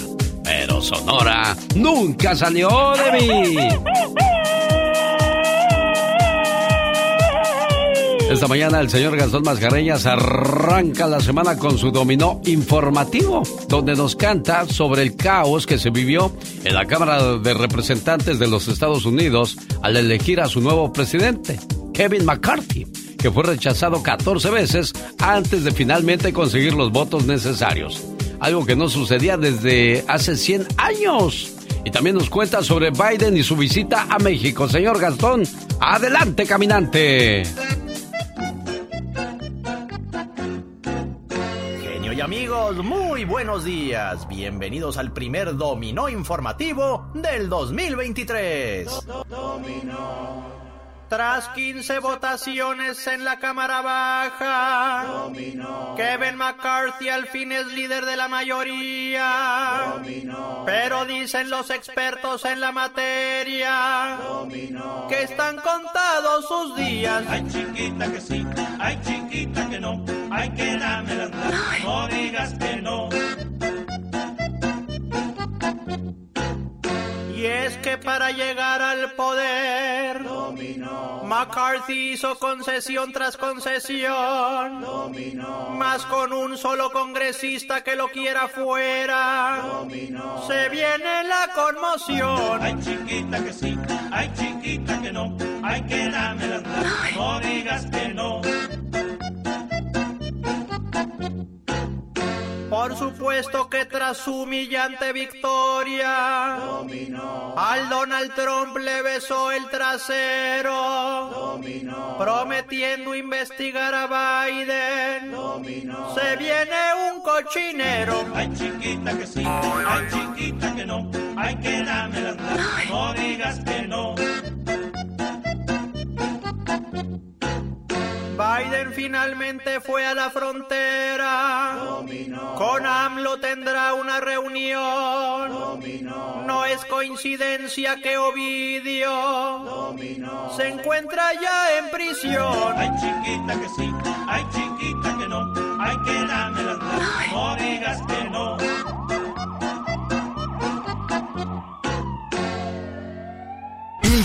pero Sonora nunca salió de mí. Esta mañana el señor Gastón Mascareñas arranca la semana con su dominó informativo, donde nos canta sobre el caos que se vivió en la Cámara de Representantes de los Estados Unidos al elegir a su nuevo presidente, Kevin McCarthy, que fue rechazado 14 veces antes de finalmente conseguir los votos necesarios. Algo que no sucedía desde hace 100 años. Y también nos cuenta sobre Biden y su visita a México. Señor Gastón, adelante, caminante. Muy buenos días. Bienvenidos al primer dominó informativo del 2023. Tras 15 votaciones en la Cámara Baja, Kevin McCarthy al fin es líder de la mayoría. Pero dicen los expertos en la materia que están contados sus días. Ay, chiquita que sí, ay, chiquita que no, ay, que dame las no digas que no. Y es que para llegar al poder, McCarthy hizo concesión tras concesión, más con un solo congresista que lo quiera fuera, se viene la conmoción. Ay, chiquita que sí, ay, chiquita que no, ay, que dame las no digas que no. Por supuesto que tras su humillante victoria, al Donald Trump le besó el trasero, prometiendo investigar a Biden. Se viene un cochinero. Ay, chiquita que sí, ay, chiquita que no, ay, que dame las no digas que no. Finalmente fue a la frontera. Con AMLO tendrá una reunión. No es coincidencia que Ovidio se encuentra ya en prisión. Ay, chiquita que sí, ay, chiquita que no, ay, que dame las no digas que no.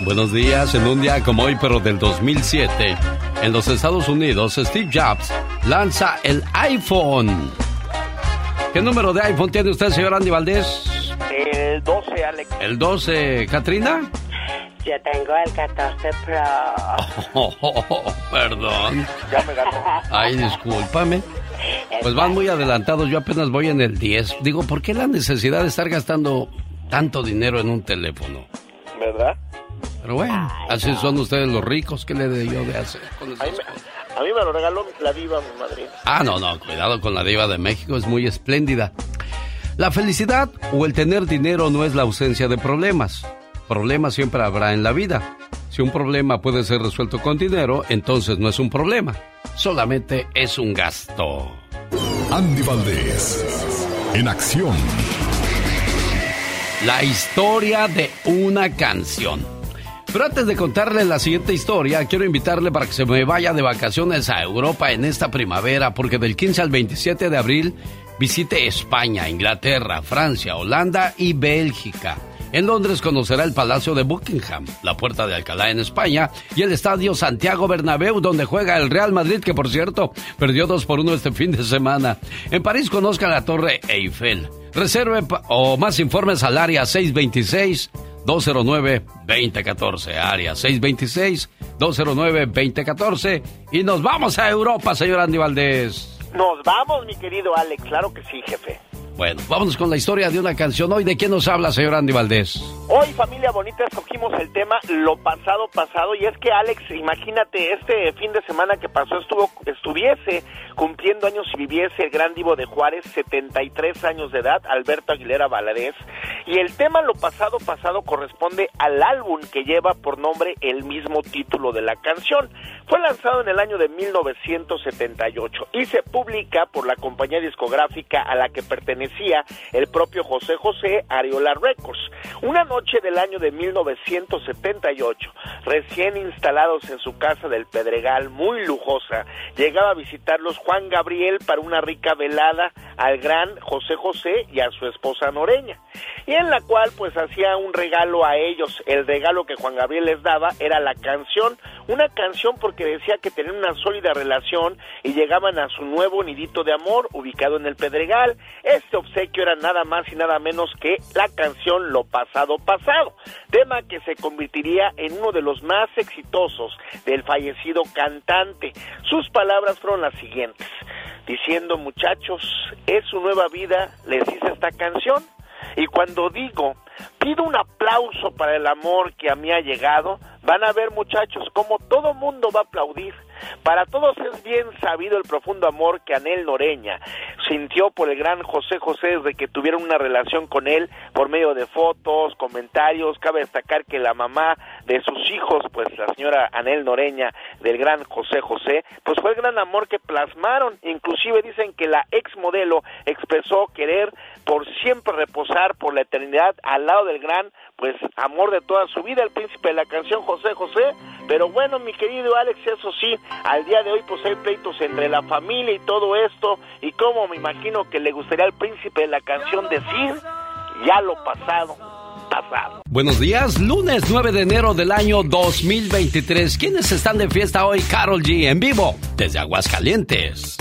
Buenos días, en un día como hoy, pero del 2007, en los Estados Unidos, Steve Jobs lanza el iPhone. ¿Qué número de iPhone tiene usted, señor Andy Valdés? El 12, Alex. ¿El 12, Katrina? Yo tengo el 14 Pro. Oh, oh, oh, perdón. Ya me ganó. Ay, discúlpame. Pues van muy adelantados, yo apenas voy en el 10. Digo, ¿por qué la necesidad de estar gastando tanto dinero en un teléfono? ¿Verdad? Pero bueno, así son ustedes los ricos. ¿Qué le de yo de hacer con esas A mí, me, a mí me lo regaló la diva, mi madrina. Ah, no, no, cuidado con la diva de México, es muy espléndida. La felicidad o el tener dinero no es la ausencia de problemas. Problemas siempre habrá en la vida. Si un problema puede ser resuelto con dinero, entonces no es un problema, solamente es un gasto. Andy Valdés, en acción. La historia de una canción. Pero antes de contarle la siguiente historia, quiero invitarle para que se me vaya de vacaciones a Europa en esta primavera, porque del 15 al 27 de abril visite España, Inglaterra, Francia, Holanda y Bélgica. En Londres conocerá el Palacio de Buckingham, la Puerta de Alcalá en España y el Estadio Santiago Bernabéu, donde juega el Real Madrid, que por cierto perdió 2 por 1 este fin de semana. En París conozca la Torre Eiffel. Reserve o más informes al área 626 209-2014, área 626-209-2014. Y nos vamos a Europa, señor Andy Valdés. Nos vamos, mi querido Alex. Claro que sí, jefe. Bueno, vámonos con la historia de una canción. Hoy, ¿de quién nos habla, señor Andy Valdés? Hoy, familia bonita, escogimos el tema Lo pasado pasado y es que Alex, imagínate, este fin de semana que pasó estuvo estuviese cumpliendo años y viviese el gran divo de Juárez, 73 años de edad, Alberto Aguilera Valadez, y el tema Lo pasado pasado corresponde al álbum que lleva por nombre el mismo título de la canción. Fue lanzado en el año de 1978 y se publica por la compañía discográfica a la que pertenecía el propio José José Ariola Records. Una noche del año de 1978, recién instalados en su casa del Pedregal, muy lujosa, llegaba a visitarlos Juan Gabriel para una rica velada al gran José José y a su esposa Noreña, y en la cual pues hacía un regalo a ellos. El regalo que Juan Gabriel les daba era la canción, una canción porque decía que tenían una sólida relación y llegaban a su nuevo nidito de amor ubicado en el Pedregal. Este obsequio era nada más y nada menos que la canción Lo pasado pasado, tema que se convertiría en uno de los más exitosos del fallecido cantante. Sus palabras fueron las siguientes, diciendo muchachos, es su nueva vida, les hice esta canción y cuando digo, pido un aplauso para el amor que a mí ha llegado, van a ver muchachos como todo mundo va a aplaudir. Para todos es bien sabido el profundo amor que Anel Noreña sintió por el gran José José desde que tuvieron una relación con él por medio de fotos, comentarios. Cabe destacar que la mamá de sus hijos, pues la señora Anel Noreña del gran José José, pues fue el gran amor que plasmaron. Inclusive dicen que la ex modelo expresó querer por siempre reposar por la eternidad al lado del gran pues amor de toda su vida, el príncipe de la canción José José. Pero bueno, mi querido Alex, eso sí, al día de hoy pues hay pleitos entre la familia y todo esto. Y como me imagino que le gustaría al príncipe de la canción decir, ya lo pasado, pasado. Buenos días, lunes 9 de enero del año 2023. ¿Quiénes están de fiesta hoy? Carol G en vivo, desde Aguascalientes.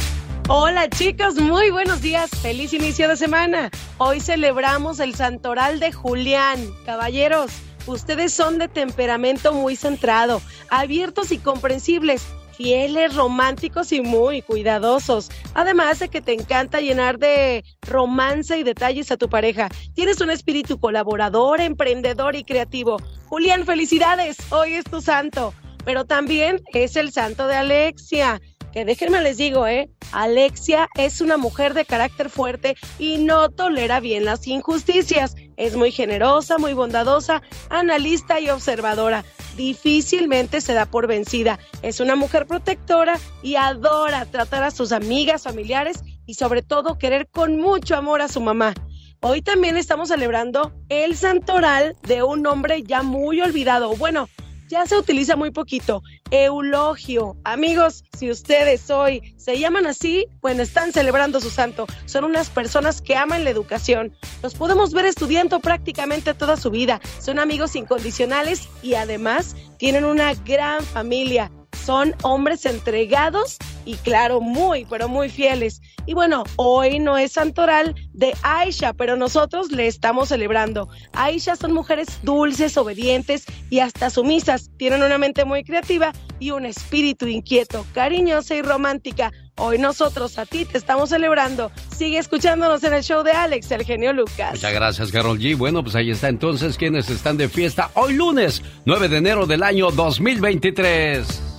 Hola chicos, muy buenos días, feliz inicio de semana. Hoy celebramos el Santoral de Julián. Caballeros, ustedes son de temperamento muy centrado, abiertos y comprensibles, fieles, románticos y muy cuidadosos. Además de que te encanta llenar de romance y detalles a tu pareja. Tienes un espíritu colaborador, emprendedor y creativo. Julián, felicidades, hoy es tu santo. Pero también es el santo de Alexia que déjenme les digo, ¿eh? Alexia es una mujer de carácter fuerte y no tolera bien las injusticias. Es muy generosa, muy bondadosa, analista y observadora. Difícilmente se da por vencida. Es una mujer protectora y adora tratar a sus amigas, familiares y sobre todo querer con mucho amor a su mamá. Hoy también estamos celebrando el santoral de un hombre ya muy olvidado. Bueno, ya se utiliza muy poquito. Eulogio. Amigos, si ustedes hoy se llaman así, bueno, están celebrando su santo. Son unas personas que aman la educación. Los podemos ver estudiando prácticamente toda su vida. Son amigos incondicionales y además tienen una gran familia son hombres entregados y claro, muy, pero muy fieles. Y bueno, hoy no es santoral de Aisha, pero nosotros le estamos celebrando. Aisha son mujeres dulces, obedientes y hasta sumisas. Tienen una mente muy creativa y un espíritu inquieto, cariñosa y romántica. Hoy nosotros a ti te estamos celebrando. Sigue escuchándonos en el show de Alex, el genio Lucas. Muchas gracias, Carol G. Bueno, pues ahí está entonces quienes están de fiesta hoy lunes, 9 de enero del año 2023.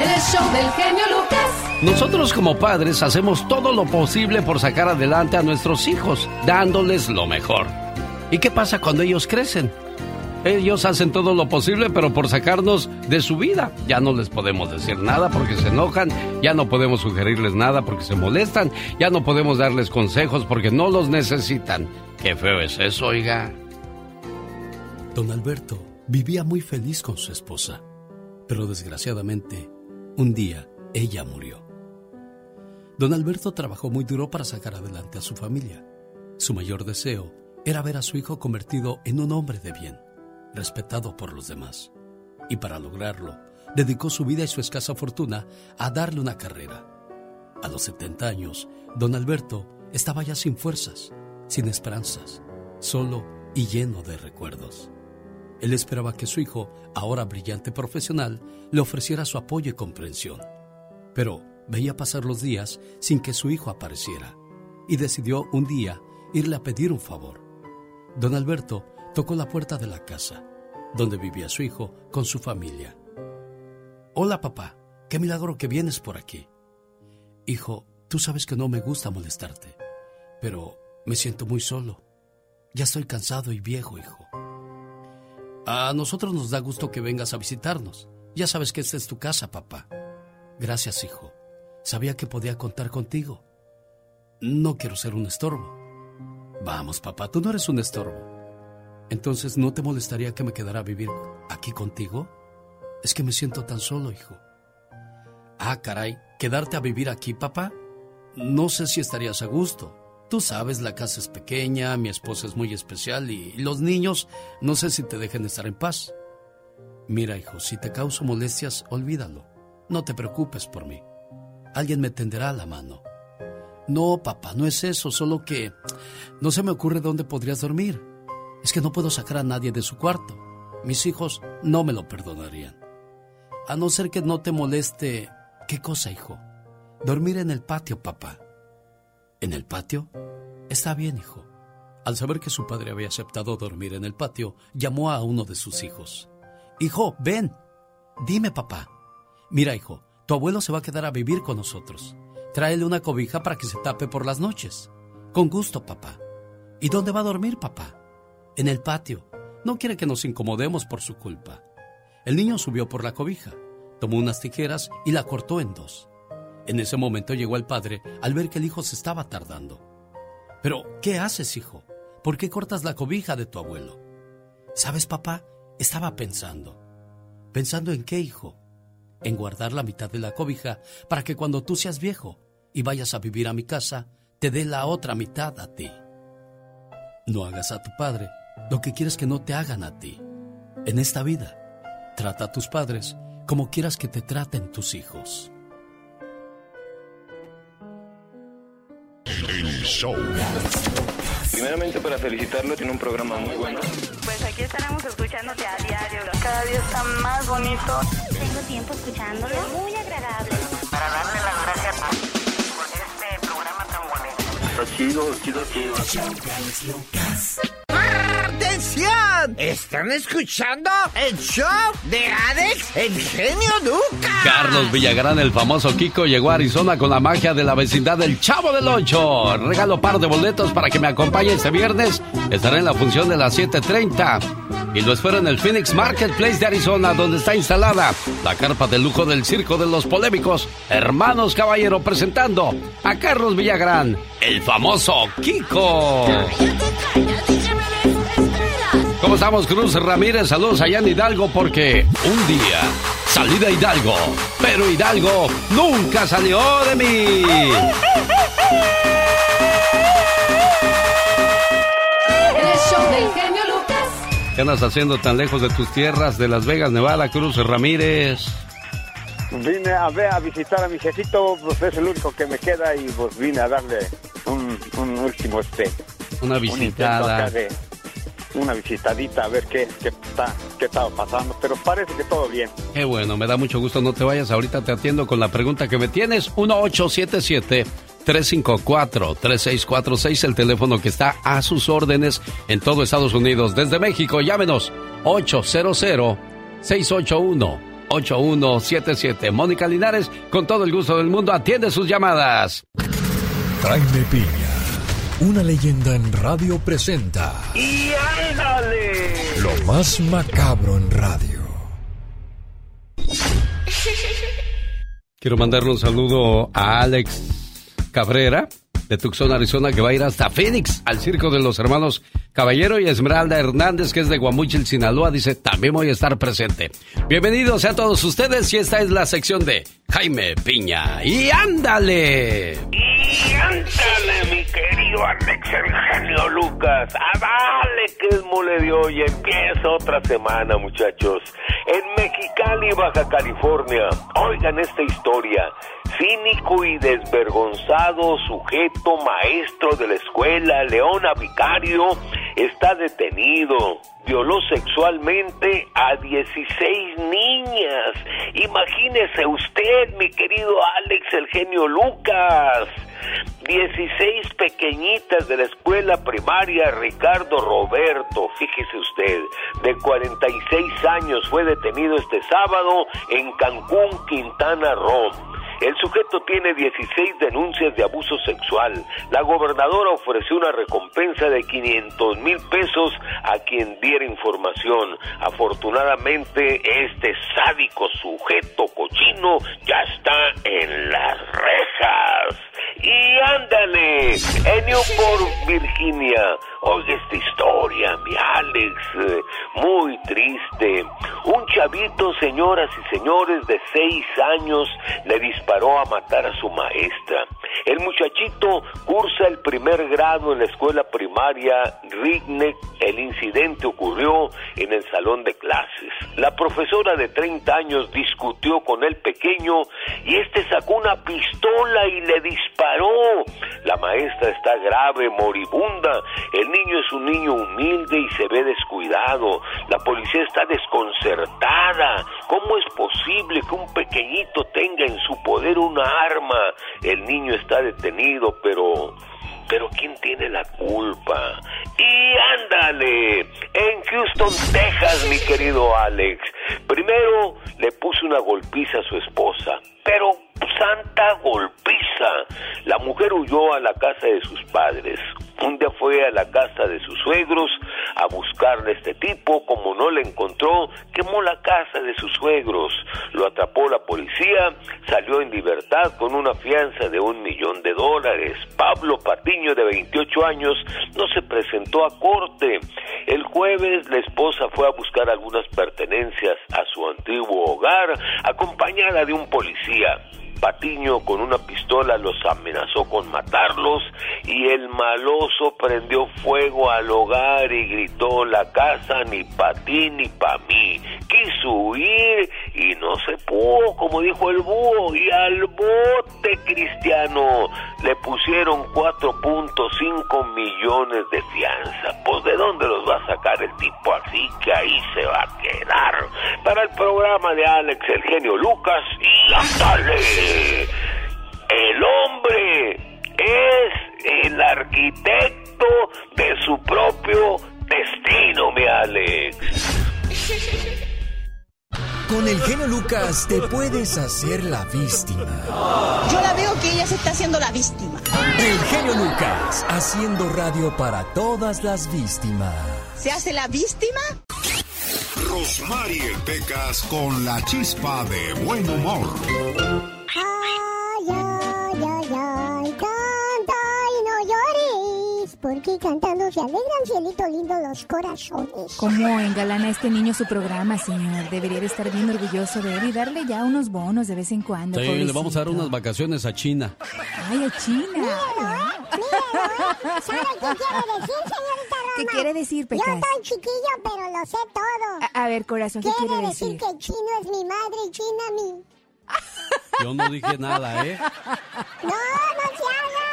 El show del genio Lucas. Nosotros como padres hacemos todo lo posible por sacar adelante a nuestros hijos, dándoles lo mejor. ¿Y qué pasa cuando ellos crecen? Ellos hacen todo lo posible, pero por sacarnos de su vida. Ya no les podemos decir nada porque se enojan, ya no podemos sugerirles nada porque se molestan, ya no podemos darles consejos porque no los necesitan. Qué feo es eso, oiga. Don Alberto vivía muy feliz con su esposa, pero desgraciadamente un día, ella murió. Don Alberto trabajó muy duro para sacar adelante a su familia. Su mayor deseo era ver a su hijo convertido en un hombre de bien, respetado por los demás. Y para lograrlo, dedicó su vida y su escasa fortuna a darle una carrera. A los 70 años, don Alberto estaba ya sin fuerzas, sin esperanzas, solo y lleno de recuerdos. Él esperaba que su hijo, ahora brillante profesional, le ofreciera su apoyo y comprensión. Pero veía pasar los días sin que su hijo apareciera. y decidió un día irle a pedir un favor. Don Alberto tocó la puerta de la casa, donde vivía su hijo con su familia. Hola papá, qué milagro que vienes por aquí. Hijo, tú sabes que no me gusta molestarte, pero me siento muy solo. Ya estoy cansado y viejo, hijo. A nosotros nos da gusto que vengas a visitarnos. Ya sabes que esta es tu casa, papá. Gracias, hijo. Sabía que podía contar contigo. No quiero ser un estorbo. Vamos, papá, tú no eres un estorbo. Entonces, ¿no te molestaría que me quedara a vivir aquí contigo? Es que me siento tan solo, hijo. Ah, caray, ¿quedarte a vivir aquí, papá? No sé si estarías a gusto. Tú sabes, la casa es pequeña, mi esposa es muy especial y los niños no sé si te dejen estar en paz. Mira, hijo, si te causo molestias, olvídalo. No te preocupes por mí. Alguien me tenderá la mano. No, papá, no es eso, solo que no se me ocurre dónde podrías dormir. Es que no puedo sacar a nadie de su cuarto. Mis hijos no me lo perdonarían. A no ser que no te moleste. ¿Qué cosa, hijo? Dormir en el patio, papá. ¿En el patio? Está bien, hijo. Al saber que su padre había aceptado dormir en el patio, llamó a uno de sus hijos. Hijo, ven. Dime, papá. Mira, hijo, tu abuelo se va a quedar a vivir con nosotros. Tráele una cobija para que se tape por las noches. Con gusto, papá. ¿Y dónde va a dormir, papá? En el patio. No quiere que nos incomodemos por su culpa. El niño subió por la cobija, tomó unas tijeras y la cortó en dos. En ese momento llegó el padre al ver que el hijo se estaba tardando. Pero, ¿qué haces, hijo? ¿Por qué cortas la cobija de tu abuelo? ¿Sabes, papá? Estaba pensando. ¿Pensando en qué, hijo? En guardar la mitad de la cobija para que cuando tú seas viejo y vayas a vivir a mi casa, te dé la otra mitad a ti. No hagas a tu padre lo que quieres que no te hagan a ti. En esta vida, trata a tus padres como quieras que te traten tus hijos. El show. Primeramente para felicitarlo, tiene un programa muy bueno. Pues aquí estaremos escuchándote a diario. Cada día está más bonito. Tengo tiempo escuchándolo. Muy agradable. Para darle las gracias por este programa tan bonito. Está chido, chido, chido. ¡Atención! ¿Están escuchando el show de Alex, el genio Lucas? Carlos Villagrán, el famoso Kiko, llegó a Arizona con la magia de la vecindad del Chavo del Ocho. Regalo par de boletos para que me acompañe este viernes. Estaré en la función de las 7.30. Y lo espero en el Phoenix Marketplace de Arizona, donde está instalada la carpa de lujo del Circo de los Polémicos. Hermanos Caballero presentando a Carlos Villagrán, el famoso Kiko. ¿Cómo estamos, Cruz Ramírez? Saludos allá en Hidalgo porque un día salí de Hidalgo, pero Hidalgo nunca salió de mí. El show del genio Lucas. ¿Qué andas haciendo tan lejos de tus tierras de Las Vegas, Nevada, Cruz Ramírez? Vine a ver a visitar a mi jefito, pues es el único que me queda y pues vine a darle un, un último este. Una un visitada. de- una visitadita a ver qué, qué está qué estaba pasando, pero parece que todo bien. Qué bueno, me da mucho gusto, no te vayas, ahorita te atiendo con la pregunta que me tienes, 1877-354-3646, el teléfono que está a sus órdenes en todo Estados Unidos. Desde México, llámenos 800-681-8177. Mónica Linares, con todo el gusto del mundo, atiende sus llamadas. Jaime Piña, una leyenda en radio presenta ¡Y ándale! lo más macabro en radio. Quiero mandarle un saludo a Alex Cabrera de Tucson, Arizona, que va a ir hasta Phoenix al circo de los hermanos Caballero y Esmeralda Hernández, que es de Guamuchil, Sinaloa, dice, también voy a estar presente. Bienvenidos a todos ustedes y esta es la sección de Jaime Piña. ¡Y ándale! ¡Y ándale, mi querido Alex, el genio Lucas! ¡A dale que es mole de hoy! Empieza otra semana, muchachos. En Mexicali, Baja California. Oigan esta historia. Cínico y desvergonzado sujeto maestro de la escuela, Leona Vicario, está detenido. Violó sexualmente a 16 niñas. Imagínese usted, mi querido Alex, el genio Lucas. 16 pequeñitas de la escuela primaria Ricardo Roberto, fíjese usted, de 46 años fue detenido este sábado en Cancún, Quintana Roo. El sujeto tiene 16 denuncias de abuso sexual. La gobernadora ofreció una recompensa de 500 mil pesos a quien diera información. Afortunadamente, este sádico sujeto cochino ya está en las rejas. Y ándale, en Newport, Virginia. Oiga esta historia, mi Alex, muy triste. Un chavito, señoras y señores, de seis años, le disparó a matar a su maestra. El muchachito cursa el primer grado en la escuela primaria Rigneck. El incidente ocurrió en el salón de clases. La profesora de 30 años discutió con el pequeño y este sacó una pistola y le disparó. La maestra está grave, moribunda. El niño es un niño humilde y se ve descuidado. La policía está desconcertada. ¿Cómo es posible que un pequeñito tenga en su poder una arma? El niño está detenido, pero... Pero ¿quién tiene la culpa? Y ándale, en Houston, Texas, mi querido Alex. Primero le puso una golpiza a su esposa, pero santa golpiza. La mujer huyó a la casa de sus padres. Un día fue a la casa de sus suegros a buscarle a este tipo. Como no le encontró, quemó la casa de sus suegros. Lo atrapó la policía, salió en libertad con una fianza de un millón de dólares. Pablo Patiño, de 28 años, no se presentó a corte. El jueves la esposa fue a buscar algunas pertenencias a su antiguo hogar, acompañada de un policía. Patiño con una pistola los amenazó con matarlos y el maloso prendió fuego al hogar y gritó la casa ni pa' ti ni pa' mí. Quiso huir y no se pudo, como dijo el búho, y al bote cristiano le pusieron 4.5 millones de fianza. Pues de dónde los va a sacar el tipo así que ahí se va a quedar. Para el programa de Alex, el genio Lucas y ándale. El hombre es el arquitecto de su propio destino, mi Alex. Con el genio Lucas te puedes hacer la víctima. Yo la veo que ella se está haciendo la víctima. El genio Lucas, haciendo radio para todas las víctimas. ¿Se hace la víctima? Rosmarie Pecas con la chispa de buen humor. Cantando se alegran, cielito lindo, los corazones. ¿Cómo engalana este niño su programa, señor? Debería de estar bien orgulloso de él y darle ya unos bonos de vez en cuando. Sí, le vamos a dar unas vacaciones a China. Ay, a China. ¿Sabe qué quiere decir, señorita Roma? ¿Qué quiere decir, Pecas? Yo estoy chiquillo, pero lo sé todo. A, a ver, corazón, ¿qué quiere, quiere decir? decir? que chino es mi madre y china mi... Yo no dije nada, ¿eh? No, no se haga.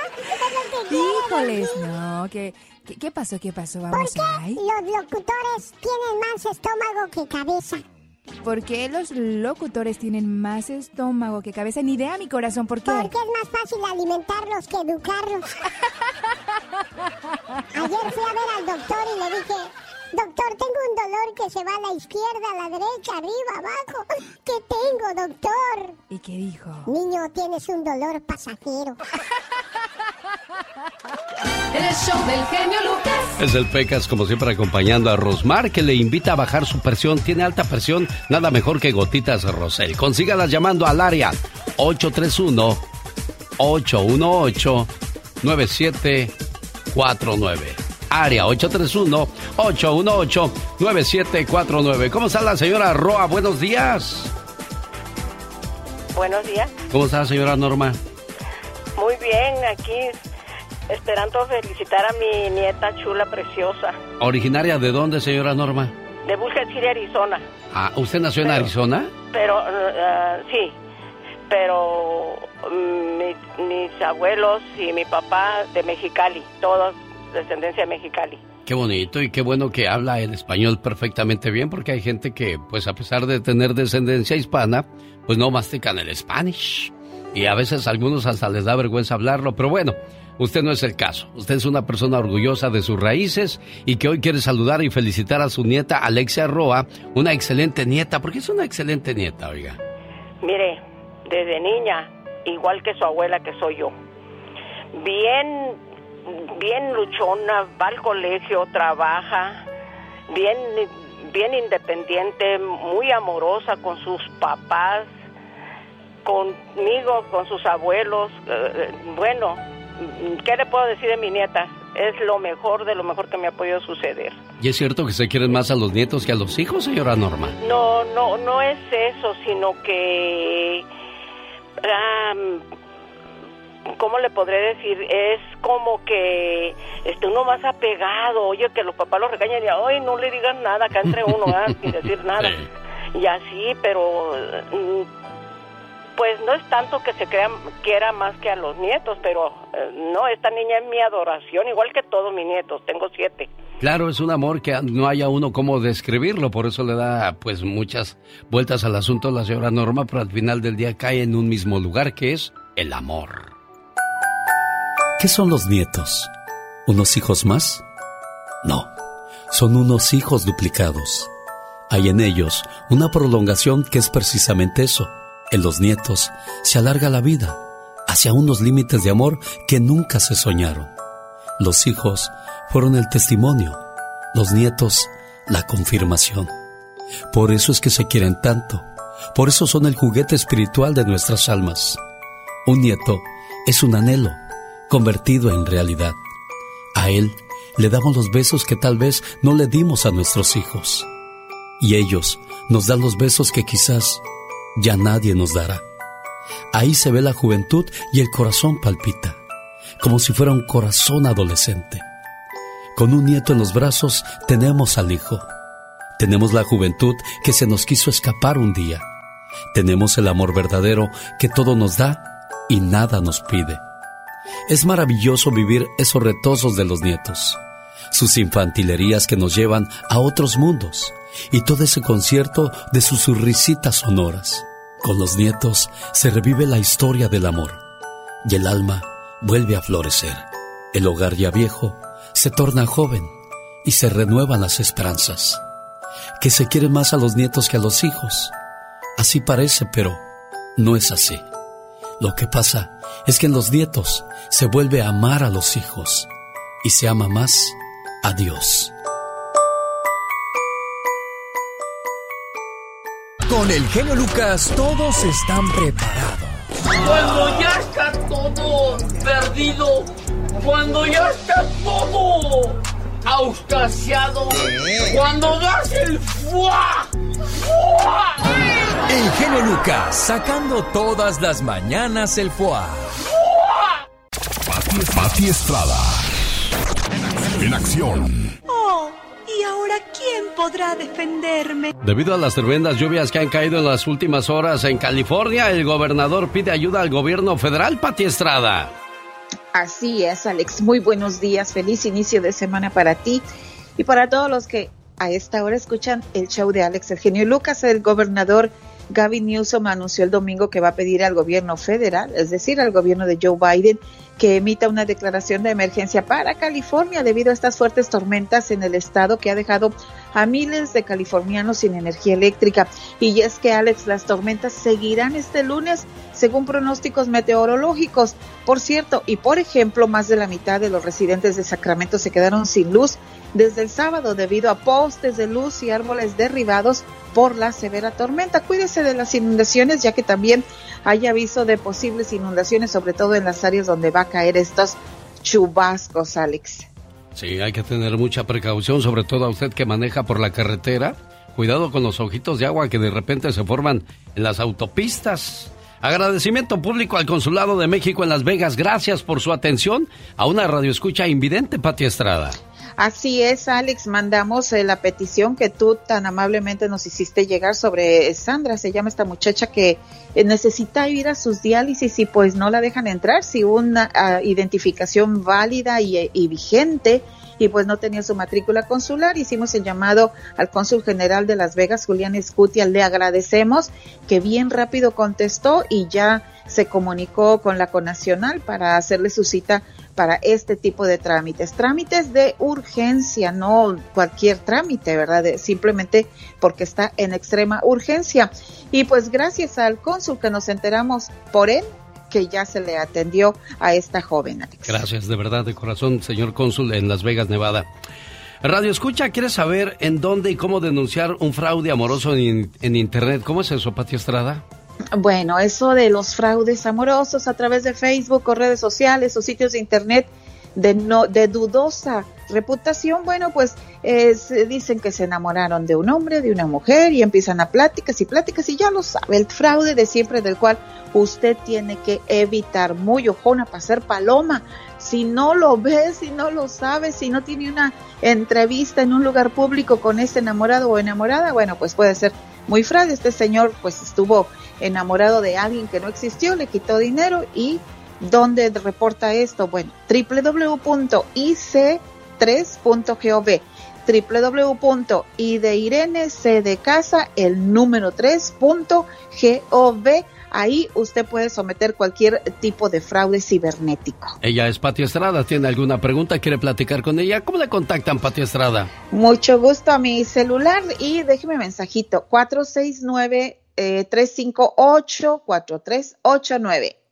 Híjoles, no, ¿qué, qué, qué pasó? ¿Qué pasó? ¿Por Vamos qué ahí. los locutores tienen más estómago que cabeza? ¿Por qué los locutores tienen más estómago que cabeza? Ni idea, mi corazón, ¿por qué? Porque es más fácil alimentarlos que educarlos. Ayer fui a ver al doctor y le dije, doctor, tengo un dolor que se va a la izquierda, a la derecha, arriba, abajo. ¿Qué tengo, doctor? ¿Y qué dijo? Niño, tienes un dolor pasajero. El show del genio Lucas. Es el Pecas, como siempre, acompañando a Rosmar, que le invita a bajar su presión. Tiene alta presión, nada mejor que gotitas Rosel. Consígalas llamando al área 831-818-9749. Área 831-818-9749. ¿Cómo está la señora Roa? Buenos días. Buenos días. ¿Cómo está la señora Norma? Muy bien, aquí esperando felicitar a mi nieta chula, preciosa, ¿Originaria de dónde, señora Norma? de Bullhead City, Arizona. Ah, ¿Usted nació en Arizona? Pero, eh, sí, pero mm, mi- mis abuelos y mi papá de Mexicali, todos descendencia mexicali. Qué bonito y qué bueno que habla el español perfectamente bien, porque hay gente que, pues a pesar de tener descendencia hispana, pues no mastican el Spanish. y a veces a algunos hasta les da vergüenza hablarlo, pero bueno, usted no es el caso. Usted es una persona orgullosa de sus raíces y que hoy quiere saludar y felicitar a su nieta Alexia Roa, una excelente nieta, porque es una excelente nieta, oiga. Mire, desde niña, igual que su abuela que soy yo, bien, bien luchona, va al colegio, trabaja, bien, bien independiente, muy amorosa con sus papás, conmigo, con sus abuelos. eh, bueno, ¿qué le puedo decir de mi nieta? Es lo mejor de lo mejor que me ha podido suceder. ¿Y es cierto que se quieren más a los nietos que a los hijos, señora Norma? No, no, no es eso, sino que, am, ¿cómo le podré decir? Es como que este uno más apegado, oye, que los papás lo regañan y, ay, no le digas nada acá entre uno, ¿ah? sin decir nada. Y así, pero mm, pues no es tanto que se crea, quiera más que a los nietos, pero eh, no, esta niña es mi adoración, igual que todos mis nietos, tengo siete. Claro, es un amor que no haya uno cómo describirlo, por eso le da pues muchas vueltas al asunto la señora Norma, pero al final del día cae en un mismo lugar que es el amor. ¿Qué son los nietos? ¿Unos hijos más? No, son unos hijos duplicados. Hay en ellos una prolongación que es precisamente eso. En los nietos se alarga la vida hacia unos límites de amor que nunca se soñaron. Los hijos fueron el testimonio, los nietos la confirmación. Por eso es que se quieren tanto, por eso son el juguete espiritual de nuestras almas. Un nieto es un anhelo convertido en realidad. A él le damos los besos que tal vez no le dimos a nuestros hijos. Y ellos nos dan los besos que quizás ya nadie nos dará. Ahí se ve la juventud y el corazón palpita, como si fuera un corazón adolescente. Con un nieto en los brazos tenemos al hijo. Tenemos la juventud que se nos quiso escapar un día. Tenemos el amor verdadero que todo nos da y nada nos pide. Es maravilloso vivir esos retosos de los nietos, sus infantilerías que nos llevan a otros mundos y todo ese concierto de sus risitas sonoras. Con los nietos se revive la historia del amor y el alma vuelve a florecer. El hogar ya viejo se torna joven y se renuevan las esperanzas. Que se quieren más a los nietos que a los hijos. Así parece, pero no es así. Lo que pasa es que en los nietos se vuelve a amar a los hijos y se ama más a Dios. Con el genio Lucas todos están preparados. Cuando ya está todo perdido, cuando ya está todo auscasiado, cuando das el fuá, fuá. El genio Lucas sacando todas las mañanas el foie. Pati, Pati Estrada. En acción. Oh, ¿y ahora quién podrá defenderme? Debido a las tremendas lluvias que han caído en las últimas horas en California, el gobernador pide ayuda al gobierno federal, Pati Estrada. Así es, Alex. Muy buenos días. Feliz inicio de semana para ti y para todos los que a esta hora escuchan el show de Alex Eugenio Lucas. El gobernador Gavin Newsom anunció el domingo que va a pedir al gobierno federal, es decir, al gobierno de Joe Biden, que emita una declaración de emergencia para California debido a estas fuertes tormentas en el estado que ha dejado a miles de californianos sin energía eléctrica. Y es que, Alex, las tormentas seguirán este lunes según pronósticos meteorológicos. Por cierto, y por ejemplo, más de la mitad de los residentes de Sacramento se quedaron sin luz desde el sábado debido a postes de luz y árboles derribados por la severa tormenta. Cuídese de las inundaciones ya que también hay aviso de posibles inundaciones, sobre todo en las áreas donde va a caer estos chubascos, Alex. Sí, hay que tener mucha precaución, sobre todo a usted que maneja por la carretera. Cuidado con los ojitos de agua que de repente se forman en las autopistas. Agradecimiento público al Consulado de México en Las Vegas. Gracias por su atención a una radioescucha invidente, Pati Estrada. Así es, Alex, mandamos eh, la petición que tú tan amablemente nos hiciste llegar sobre Sandra, se llama esta muchacha que eh, necesita ir a sus diálisis y pues no la dejan entrar si una ah, identificación válida y, y vigente y pues no tenía su matrícula consular. Hicimos el llamado al cónsul general de Las Vegas, Julián Escutia. Le agradecemos que bien rápido contestó y ya se comunicó con la Conacional para hacerle su cita para este tipo de trámites. Trámites de urgencia, no cualquier trámite, ¿verdad? simplemente porque está en extrema urgencia. Y pues gracias al cónsul que nos enteramos por él, que ya se le atendió a esta joven. Gracias, de verdad, de corazón, señor cónsul en Las Vegas, Nevada. Radio Escucha, ¿quieres saber en dónde y cómo denunciar un fraude amoroso en, en Internet? ¿Cómo es eso, Pati Estrada? Bueno, eso de los fraudes amorosos a través de Facebook o redes sociales o sitios de Internet de, no, de dudosa reputación, bueno, pues dicen que se enamoraron de un hombre, de una mujer y empiezan a pláticas y pláticas y ya lo sabe, el fraude de siempre del cual usted tiene que evitar muy ojona para ser paloma. Si no lo ve, si no lo sabe, si no tiene una entrevista en un lugar público con ese enamorado o enamorada, bueno, pues puede ser muy fraude. Este señor pues estuvo enamorado de alguien que no existió, le quitó dinero y ¿Dónde reporta esto? Bueno, www.ic3.gov www.y de Irene C el número 3.gov. Ahí usted puede someter cualquier tipo de fraude cibernético. Ella es Pati Estrada. ¿Tiene alguna pregunta? ¿Quiere platicar con ella? ¿Cómo le contactan, Pati Estrada? Mucho gusto a mi celular y déjeme mensajito 469 358 4389.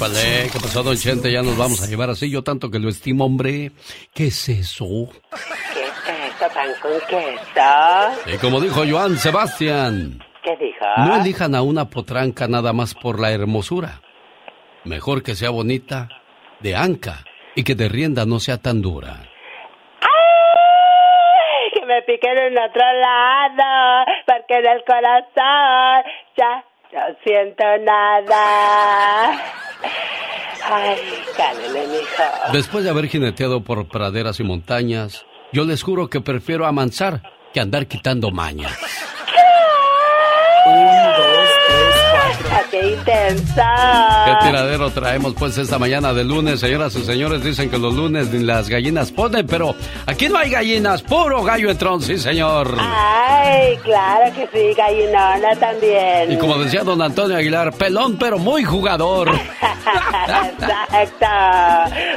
Épale, ¿qué pasó, don Chente? Ya nos vamos a llevar así. Yo tanto que lo estimo, hombre. ¿Qué es eso? ¿Qué es eso, pan con queso? Y como dijo Joan Sebastián. ¿Qué dijo? No elijan a una potranca nada más por la hermosura. Mejor que sea bonita, de anca, y que de rienda no sea tan dura me piquen en otro lado, porque en el corazón ya no siento nada. Ay, cálele, mijo. Después de haber jineteado por praderas y montañas, yo les juro que prefiero amansar que andar quitando mañas. ¡Qué intensa! ¿Qué tiradero traemos pues esta mañana de lunes? Señoras y señores, dicen que los lunes ni las gallinas ponen, pero aquí no hay gallinas, puro gallo entrón, sí señor. Ay, claro que sí, gallinona también. Y como decía don Antonio Aguilar, pelón pero muy jugador. Exacto.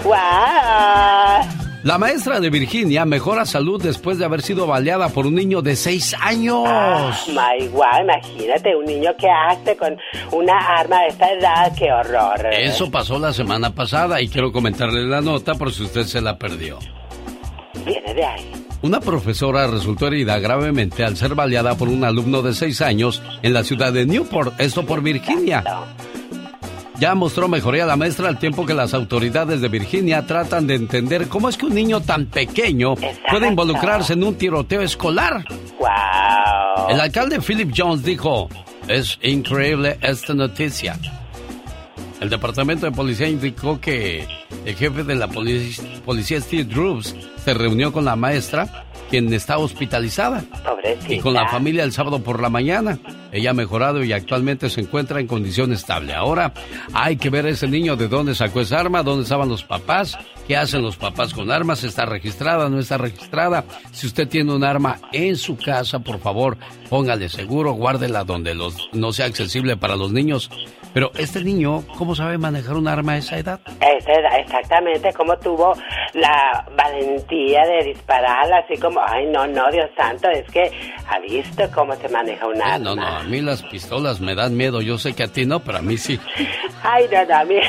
¡Wow! La maestra de Virginia mejora salud después de haber sido baleada por un niño de seis años. Ah, my God, imagínate, un niño que hace con una arma de esta edad, qué horror. Eso pasó la semana pasada y quiero comentarle la nota por si usted se la perdió. Viene de ahí. Una profesora resultó herida gravemente al ser baleada por un alumno de seis años en la ciudad de Newport, esto por Virginia. Ya mostró mejoría la maestra al tiempo que las autoridades de Virginia tratan de entender cómo es que un niño tan pequeño puede involucrarse en un tiroteo escolar. Wow. El alcalde Philip Jones dijo, es increíble esta noticia. El departamento de policía indicó que el jefe de la policía, policía Steve Droops, se reunió con la maestra quien está hospitalizada. Pobrecita. Y con la familia el sábado por la mañana. Ella ha mejorado y actualmente se encuentra en condición estable. Ahora hay que ver a ese niño de dónde sacó esa arma, dónde estaban los papás, qué hacen los papás con armas, está registrada, no está registrada. Si usted tiene un arma en su casa, por favor, póngale seguro, guárdela donde los, no sea accesible para los niños. Pero este niño, ¿cómo sabe manejar un arma a esa edad? Esa edad, exactamente, cómo tuvo la valentía de disparar, así como, ay, no, no, Dios santo, es que ha visto cómo se maneja un arma. No, no, a mí las pistolas me dan miedo, yo sé que a ti no, pero a mí sí. Ay, no, no, a mí...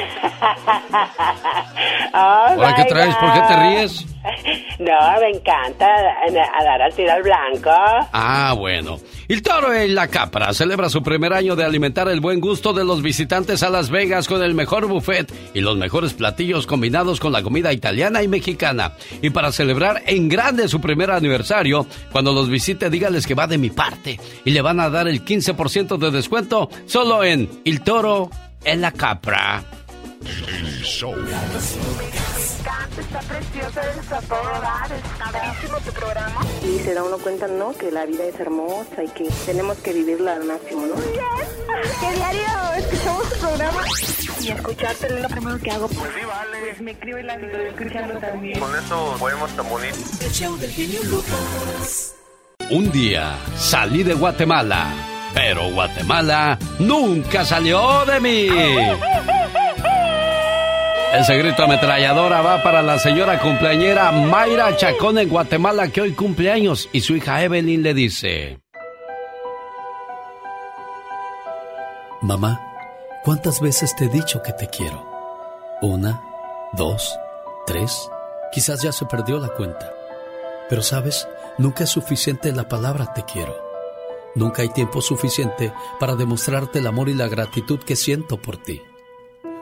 oh, qué traes? ¿Por qué te ríes? No, me encanta a dar al tiro al blanco. Ah, bueno. El Toro en la Capra celebra su primer año de alimentar el buen gusto de los visitantes a Las Vegas con el mejor buffet y los mejores platillos combinados con la comida italiana y mexicana. Y para celebrar en grande su primer aniversario, cuando los visite dígales que va de mi parte y le van a dar el 15% de descuento solo en El Toro en la Capra. show. Está preciosa, está todo dar, está bellísimo tu programa. Y se da uno cuenta, ¿no? Que la vida es hermosa y que tenemos que vivirla al máximo, ¿no? Que diario escuchamos tu programa y escucharte es lo primero que hago. Pues sí, vale. Pues me escribo y la estoy escuchando también. Con eso podemos tan bonito. El show del genio Lucas. Un día salí de Guatemala, pero Guatemala nunca salió de mí. Ese grito ametralladora va para la señora cumpleañera Mayra Chacón en Guatemala que hoy cumpleaños y su hija Evelyn le dice. Mamá, ¿cuántas veces te he dicho que te quiero? Una, dos, tres, quizás ya se perdió la cuenta. Pero sabes, nunca es suficiente la palabra te quiero. Nunca hay tiempo suficiente para demostrarte el amor y la gratitud que siento por ti.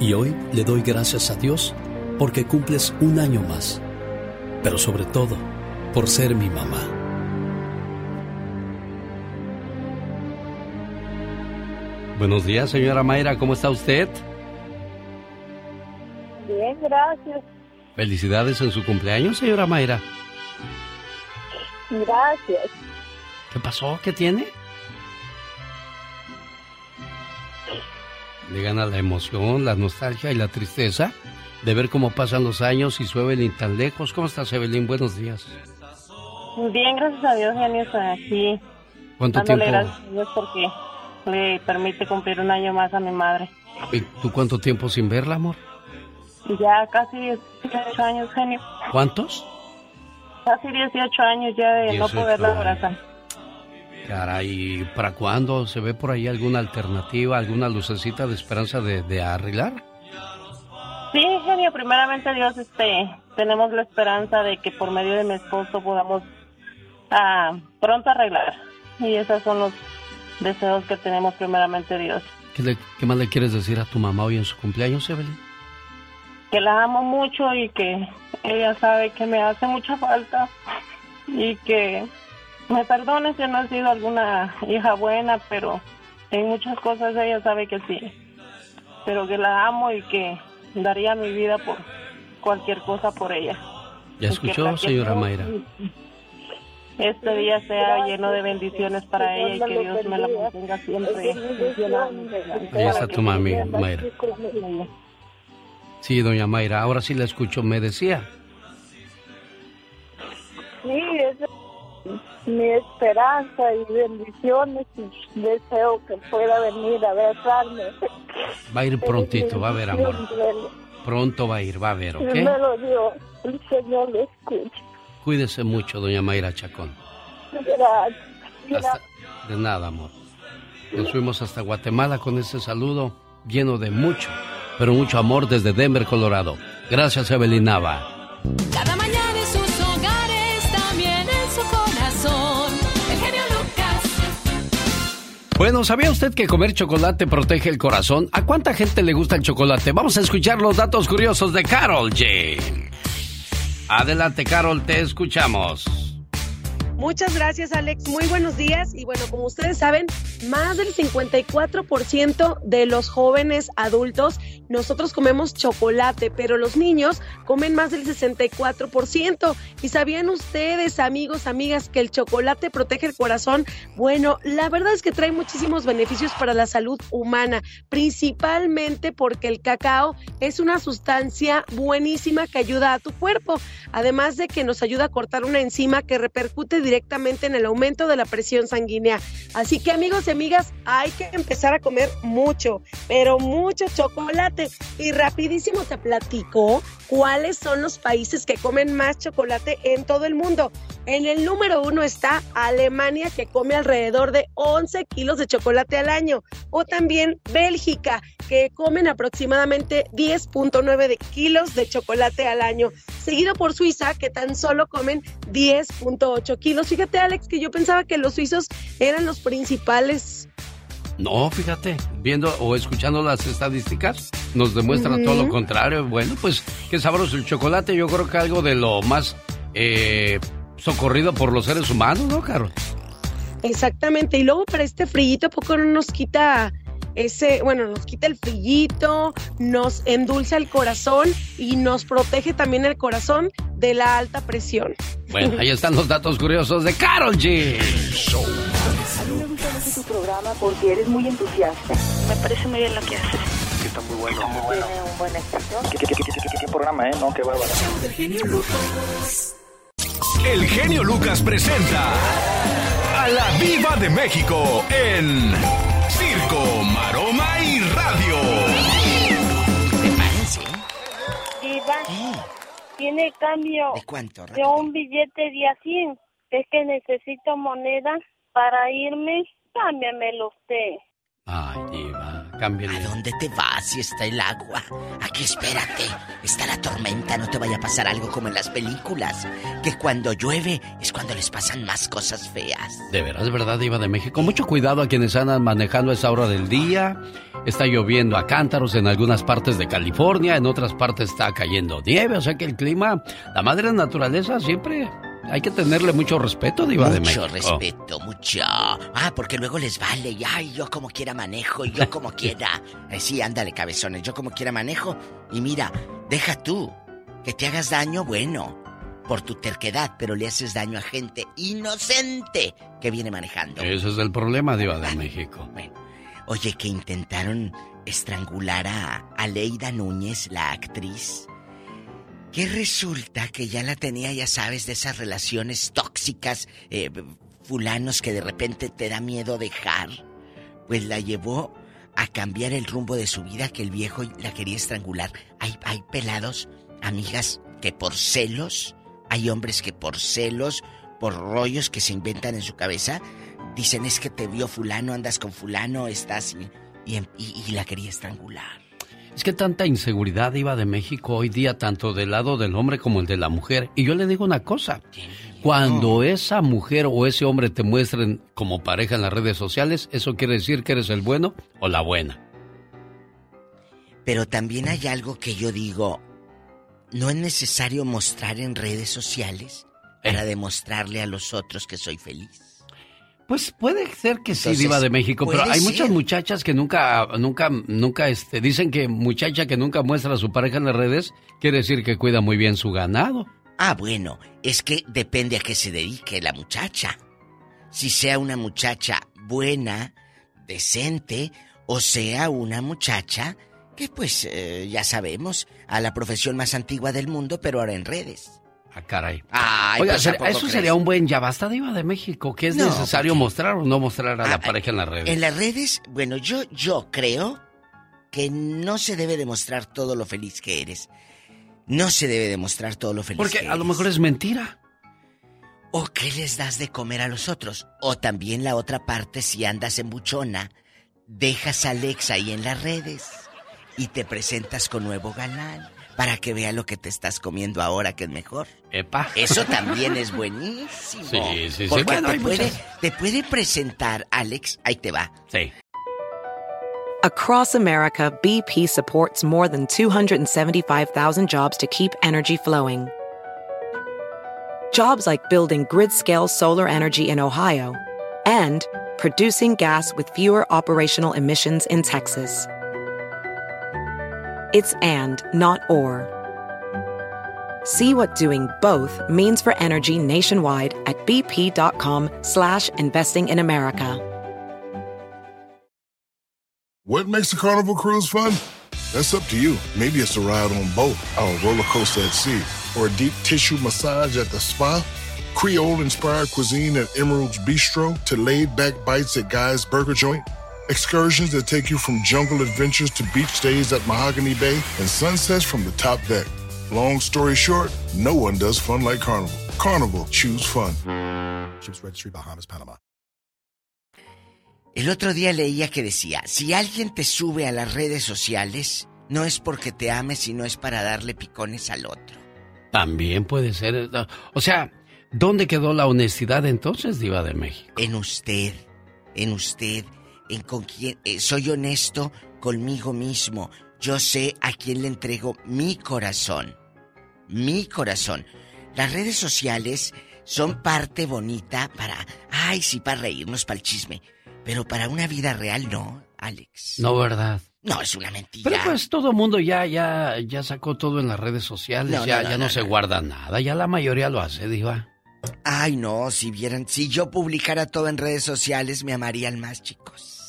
Y hoy le doy gracias a Dios porque cumples un año más, pero sobre todo por ser mi mamá. Buenos días, señora Mayra, ¿cómo está usted? Bien, gracias. Felicidades en su cumpleaños, señora Mayra. Gracias. ¿Qué pasó? ¿Qué tiene? Le gana la emoción, la nostalgia y la tristeza de ver cómo pasan los años y su Evelyn tan lejos. ¿Cómo estás, Evelyn? Buenos días. Bien, gracias a Dios, genio, estoy aquí. ¿Cuánto dándole tiempo? gracias a Dios porque le permite cumplir un año más a mi madre. ¿Y ¿Tú cuánto tiempo sin verla, amor? Ya casi 18 años, genio. ¿Cuántos? Casi 18 años ya de no 18 poderla abrazar. Caray, ¿para cuándo se ve por ahí alguna alternativa, alguna lucecita de esperanza de, de arreglar? Sí, genio, primeramente Dios, este, tenemos la esperanza de que por medio de mi esposo podamos ah, pronto arreglar. Y esos son los deseos que tenemos primeramente Dios. ¿Qué, le- qué más le quieres decir a tu mamá hoy en su cumpleaños, Evelyn? Que la amo mucho y que ella sabe que me hace mucha falta y que me perdone si no he sido alguna hija buena, pero en muchas cosas ella sabe que sí. Pero que la amo y que daría mi vida por cualquier cosa por ella. ¿Ya escuchó, señora Mayra? Este día sea lleno de bendiciones para ella y que Dios me la mantenga siempre. Ahí está tu mami, Mayra. Sí, doña Mayra, ahora sí la escucho. Me decía, mi esperanza y bendiciones y deseo que pueda venir a abrazarme. va a ir prontito, va a ver, amor. Pronto va a ir, va a ver, Me lo ¿ok? dio, el Señor lo escucha. Cuídese mucho, doña Mayra Chacón. Gracias. Hasta- de nada, amor. Nos fuimos hasta Guatemala con ese saludo lleno de mucho, pero mucho amor desde Denver, Colorado. Gracias, Evelyn Nava. Cada mañana Bueno, ¿sabía usted que comer chocolate protege el corazón? ¿A cuánta gente le gusta el chocolate? Vamos a escuchar los datos curiosos de Carol G. Adelante, Carol, te escuchamos. Muchas gracias, Alex. Muy buenos días. Y bueno, como ustedes saben, más del 54% de los jóvenes adultos, nosotros comemos chocolate, pero los niños comen más del 64%. ¿Y sabían ustedes, amigos, amigas, que el chocolate protege el corazón? Bueno, la verdad es que trae muchísimos beneficios para la salud humana, principalmente porque el cacao es una sustancia buenísima que ayuda a tu cuerpo, además de que nos ayuda a cortar una enzima que repercute directamente en el aumento de la presión sanguínea. Así que amigos y amigas, hay que empezar a comer mucho, pero mucho chocolate. Y rapidísimo te platico cuáles son los países que comen más chocolate en todo el mundo. En el número uno está Alemania, que come alrededor de 11 kilos de chocolate al año. O también Bélgica, que comen aproximadamente 10.9 de kilos de chocolate al año. Seguido por Suiza, que tan solo comen 10.8 kilos. Fíjate, Alex, que yo pensaba que los suizos eran los principales no, fíjate, viendo o escuchando las estadísticas, nos demuestra todo lo contrario. Bueno, pues qué sabroso el chocolate. Yo creo que algo de lo más eh, socorrido por los seres humanos, ¿no, Carol? Exactamente. Y luego para este frillito, ¿a poco no nos quita ese, bueno, nos quita el frillito, nos endulza el corazón y nos protege también el corazón de la alta presión? Bueno, ahí están los datos curiosos de Carol G. A mí me gusta mucho tu programa porque eres muy entusiasta. Me parece muy bien lo que haces. Está muy bueno. Muy bueno. Tiene un buen. ¿Qué, qué, qué, qué, qué, qué programa, eh? No, qué bárbaro. El genio Lucas presenta a la Viva de México en Circo, Maroma y Radio. Diva, tiene cambio ¿De cuánto? de un billete de a 100. Es que necesito moneda para irme. Cámbiamelo usted. Ay, Diva, cámbiale. ¿A dónde te vas si está el agua? Aquí espérate. Está la tormenta, no te vaya a pasar algo como en las películas. Que cuando llueve es cuando les pasan más cosas feas. De veras, de verdad, Diva de México. Mucho cuidado a quienes andan manejando a esa hora del día. Está lloviendo a cántaros en algunas partes de California, en otras partes está cayendo nieve, o sea que el clima, la madre naturaleza siempre hay que tenerle mucho respeto, Diva de México. Mucho respeto, mucho. Ah, porque luego les vale. Y, ay, yo como quiera manejo, yo como quiera. Eh, sí, ándale, cabezones. Yo como quiera manejo. Y mira, deja tú que te hagas daño, bueno, por tu terquedad, pero le haces daño a gente inocente que viene manejando. Ese es el problema, Diva de México. Oye, que intentaron estrangular a Aleida Núñez, la actriz. Que resulta que ya la tenía, ya sabes, de esas relaciones tóxicas, eh, fulanos que de repente te da miedo dejar. Pues la llevó a cambiar el rumbo de su vida que el viejo la quería estrangular. Hay, pelados, amigas, que por celos, hay hombres que por celos, por rollos que se inventan en su cabeza, dicen es que te vio fulano, andas con fulano, estás... Y, y- y la quería estrangular. Es que tanta inseguridad iba de México hoy día, tanto del lado del hombre como el de la mujer. Y yo le digo una cosa, cuando esa mujer o ese hombre te muestren como pareja en las redes sociales, eso quiere decir que eres el bueno o la buena. Pero también hay algo que yo digo, no es necesario mostrar en redes sociales para demostrarle a los otros que soy feliz. Pues puede ser que sí, Entonces, Diva de México, pero hay ser. muchas muchachas que nunca, nunca, nunca, este, dicen que muchacha que nunca muestra a su pareja en las redes quiere decir que cuida muy bien su ganado. Ah, bueno, es que depende a qué se dedique la muchacha. Si sea una muchacha buena, decente, o sea una muchacha que pues eh, ya sabemos, a la profesión más antigua del mundo, pero ahora en redes. Ah, caray. Ay, Oiga, pues, ¿a ser- poco eso crees? sería un buen ya basta, Diva de México, que es No, necesario mostrar o no mostrar a la Ah, pareja en las redes. En las redes, bueno, yo, yo creo que no se debe demostrar todo lo feliz que eres. No se debe demostrar todo lo feliz Porque que a lo eres. mejor es mentira. ¿O qué les das de comer a los otros? O también la otra parte, si andas en buchona, dejas a Alex ahí en las redes y te presentas con nuevo galán para que vea lo que te estás comiendo ahora que es mejor. Epa. Eso también es buenísimo. Sí, sí, sí. Porque Bueno, te, puede, muchas- te puede presentar, Alex, ahí te va. Sí. Across America, BP supports more than 275,000 jobs to keep energy flowing. jobs like building grid scale solar energy in Ohio, and producing gas with fewer operational emissions in Texas. It's and, not or. See what doing both means for energy nationwide at bp.com slash investing in America. What makes a carnival cruise fun? That's up to you. Maybe it's a ride on boat, a roller coaster at sea, or a deep tissue massage at the spa. Creole inspired cuisine at Emerald's Bistro to laid back bites at Guy's Burger Joint. Excursions that take you from jungle adventures to beach stays at Mahogany Bay and sunsets from the top deck. Long story short, no one does fun like Carnival. Carnival, choose fun. Ships Registry, Bahamas, Panama. El otro día leía que decía, si alguien te sube a las redes sociales, no es porque te ame, sino es para darle picones al otro. También puede ser. eh, O sea, ¿dónde quedó la honestidad entonces, Diva de México? En usted, en usted, en con quién eh, soy honesto conmigo mismo. Yo sé a quién le entrego mi corazón. Mi corazón. Las redes sociales son parte bonita para, ay, sí, para reírnos, para el chisme. Pero para una vida real no, Alex. No, ¿verdad? No, es una mentira. Pero pues todo el mundo ya, ya, ya sacó todo en las redes sociales, No, ya, no, no, ya no, se guarda nada, ya la mayoría lo hace, Diva. Ay, no, si vieran, si yo publicara todo en redes sociales, me amarían más, chicos.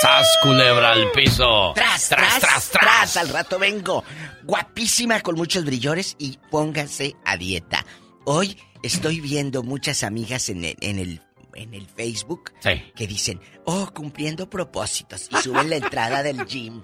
¡Sas, culebra al piso! Tras, tras, tras, tras, al rato vengo. Guapísima con muchos brillores y pónganse a dieta. Hoy estoy viendo muchas amigas en el, en el, en el Facebook Sí. que dicen, oh, cumpliendo propósitos y suben la entrada del gym.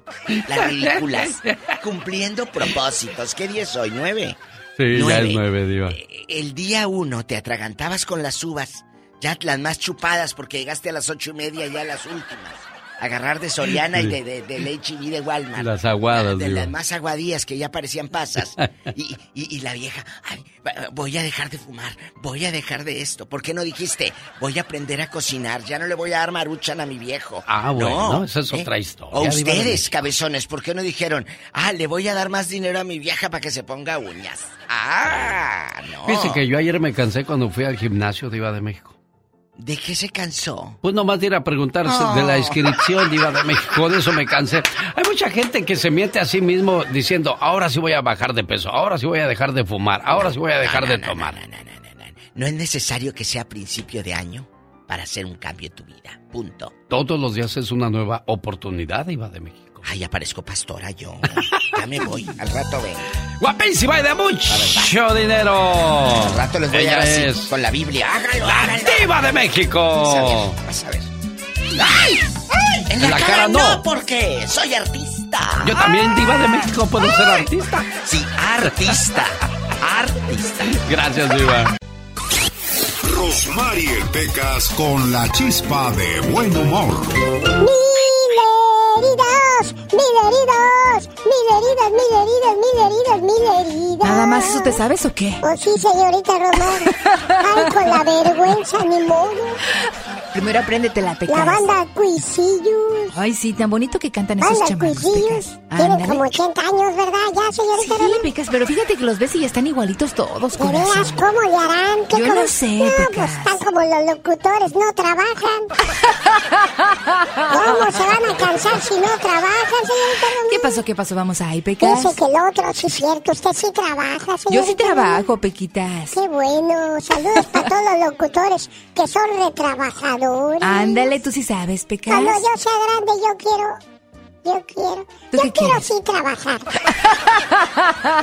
Las ridículas. Cumpliendo propósitos. ¿Qué día es hoy? ¿Nueve? Sí, ya Nueve. es nueve, Diva. El día uno te atragantabas con las uvas, ya las más chupadas porque llegaste a las ocho y media ya las últimas. Agarrar de Soriana y de, de, del H&E de Walmart. Las aguadas, De Diva. las más aguadías que ya parecían pasas. Y, y- y la vieja, ay, voy a dejar de fumar, voy a dejar de esto. ¿Por qué no dijiste, voy a aprender a cocinar, ya no le voy a dar maruchan a mi viejo? Ah, bueno, No, esa es ¿eh? otra historia. O de ustedes, cabezones, ¿por qué no dijeron, ah, le voy a dar más dinero a mi vieja para que se ponga uñas? Ah, no. Fíjese que yo ayer me cansé cuando fui al gimnasio Diva de México. ¿De qué se cansó? Pues nomás de ir a preguntarse Oh. de la inscripción Diva de México, con eso me cansé. Hay mucha gente que se miente a sí mismo diciendo, ahora sí voy a bajar de peso, ahora sí voy a dejar de fumar, ahora sí voy a dejar de tomar. No es necesario que sea principio de año para hacer un cambio en tu vida. Punto. Todos los días es una nueva oportunidad, Diva de México. Ay, aparezco pastora yo. Ya me voy. Al rato ven. Guapísima y de mucho dinero. Al rato les voy Ella a decir es con la Biblia. Hágalo, la hágalo. Diva de México. Vas a ver. ¡Ay! ¡Ay! En la, En la cara, cara no. no. porque soy artista. Yo también, Diva de México, puedo ser artista. Sí, artista. Artista. Gracias, Diva. Rosmarie Pecas con la chispa de buen humor. Heridas, mil heridas, mil heridas, mil heridas, mil heridas, mil heridas. ¿Nada más eso te sabes o qué? Oh, sí, señorita Román. Ay, con la vergüenza, ni modo. Primero apréndete la La pecas. banda Cuisillos. Ay, sí, tan bonito que cantan esos Banda chamacos, Cuisillos. Tienen como 80 años, ¿verdad? Ya, señorita Sí. Pecas, pero fíjate que los ves y ya están igualitos todos, ¿De veras corazón. cómo le harán? ¿Qué Yo como- no sé, No, Pecas. pues están como los locutores, no trabajan. ¿Cómo se van a cansar si no trabajan, señorita Román? ¿Qué pasó? ¿Qué pasó? Vamos ahí, Pecas. Dice que el otro, sí es cierto, usted sí trabaja, señorita Yo sí trabajo, Pequitas. Qué bueno, saludos para todos los locutores que son retrabajadores. Ándale, tú sí sabes, Pecas. Cuando yo sea grande, yo quiero. Yo quiero. ¿Tú Yo qué quiero quieres? sí trabajar.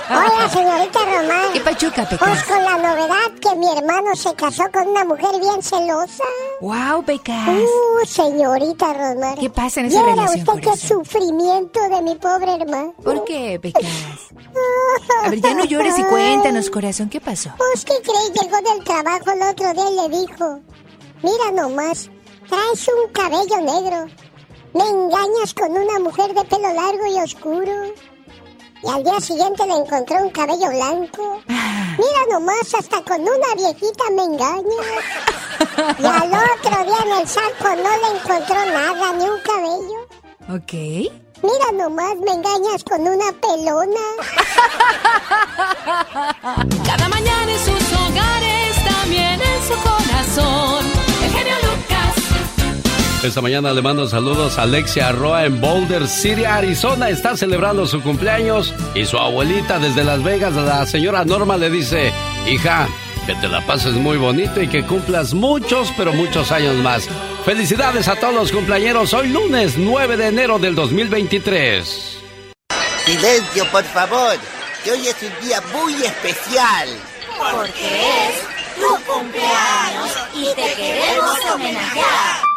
Oiga, señorita Román. ¿Qué pachuca, Pues Pecas? con la novedad que mi hermano se casó con una mujer bien celosa. Wow, Pecas. Uh, señorita Román. ¿Qué pasa en esa Viera relación, usted qué sufrimiento de mi pobre hermano. ¿Por qué, Pecas? A ver, ya no llores y cuéntanos, corazón, ¿qué pasó? Pues, ¿qué crees? Llegó del trabajo el otro día y le dijo, mira nomás, traes un cabello negro, me engañas con una mujer de pelo largo y oscuro. Y al día siguiente le encontró un cabello blanco. Mira nomás, hasta con una viejita me engañas. Y al otro día en el saco no le encontró nada, ni un cabello. Ok. Mira nomás, me engañas con una pelona. Cada mañana en sus hogares, también en su corazón. Esta mañana le mando saludos a Alexia Roa en Boulder City, Arizona. Está celebrando su cumpleaños y su abuelita desde Las Vegas, la señora Norma, le dice, hija, que te la pases muy bonito y que cumplas muchos, pero muchos años más. Felicidades a todos los cumpleaños hoy lunes 9 de enero del 2023. Silencio, por favor, que hoy es un día muy especial. Porque es tu cumpleaños y te queremos homenajear.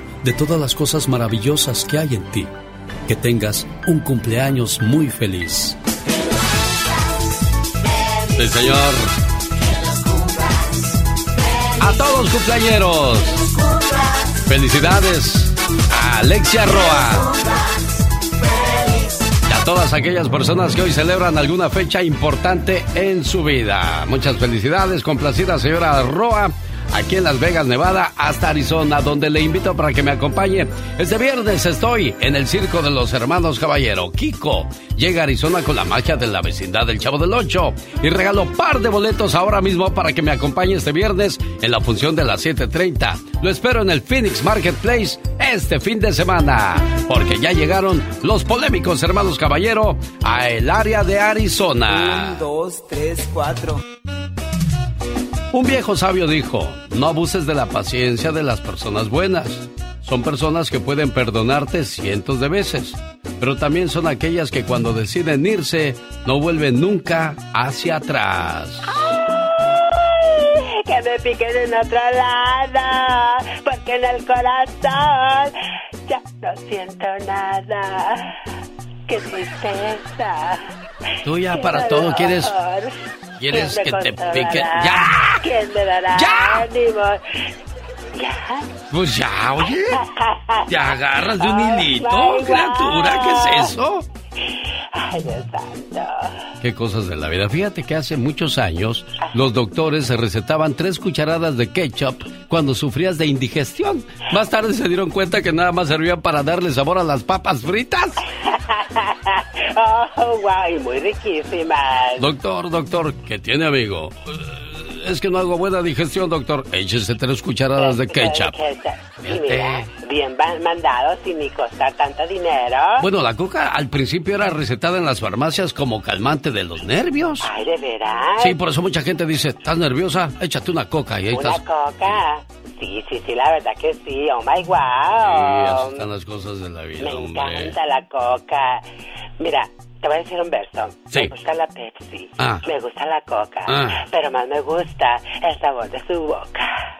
de todas las cosas maravillosas que hay en ti. Que tengas un cumpleaños muy feliz. Sí, señor. A todos cumpleañeros. Felicidades a Alexia Roa. Y a todas aquellas personas que hoy celebran alguna fecha importante en su vida. Muchas felicidades, complacida señora Roa aquí en Las Vegas, Nevada, hasta Arizona, donde le invito para que me acompañe. Este viernes estoy en el Circo de los Hermanos Caballero. Kiko llega a Arizona con la magia de la vecindad del Chavo del Ocho y regalo par de boletos ahora mismo para que me acompañe este viernes en la función de las 7.30. Lo espero en el Phoenix Marketplace este fin de semana, porque ya llegaron los polémicos Hermanos Caballero a el área de Arizona. Un, dos, tres, cuatro. Un viejo sabio dijo, no abuses de la paciencia de las personas buenas. Son personas que pueden perdonarte cientos de veces, pero también son aquellas que cuando deciden irse no vuelven nunca hacia atrás. Ay, que me piquen en otro lado, porque en el corazón ya no siento nada. Qué tristeza. Tú ya Qué para todo quieres ¿Quieres ¿Quién que te pique? ¡Ya! ¿Quién me dará ¡Ya! ¿Ya? Pues ya, oye. ¿Te agarras de un hilito, criatura? ¿Qué es eso? Ay, Dios santo. Qué cosas de la vida. Fíjate que hace muchos años los doctores se recetaban tres cucharadas de ketchup cuando sufrías de indigestión. Más tarde se dieron cuenta que nada más servían para darle sabor a las papas fritas. Oh, wow, y muy riquísimas. Doctor, doctor, ¿qué tiene, amigo? Es que no hago buena digestión, doctor. Échese tres cucharadas de ketchup. Y mira, bien mandado sin ni costar tanto dinero. Bueno, la coca al principio era recetada en las farmacias como calmante de los nervios. Ay, de veras. Sí, por eso mucha gente dice, ¿estás nerviosa? Échate una coca y ahí Una estás. coca. Sí, sí, sí, la verdad que sí. Oh my Sí, wow. así están las cosas de la vida, Me hombre. encanta la coca. Mira, te voy a decir un verso. Sí. Me gusta la Pepsi. Ah. Me gusta la coca. Ah. Pero más me gusta el sabor de su boca.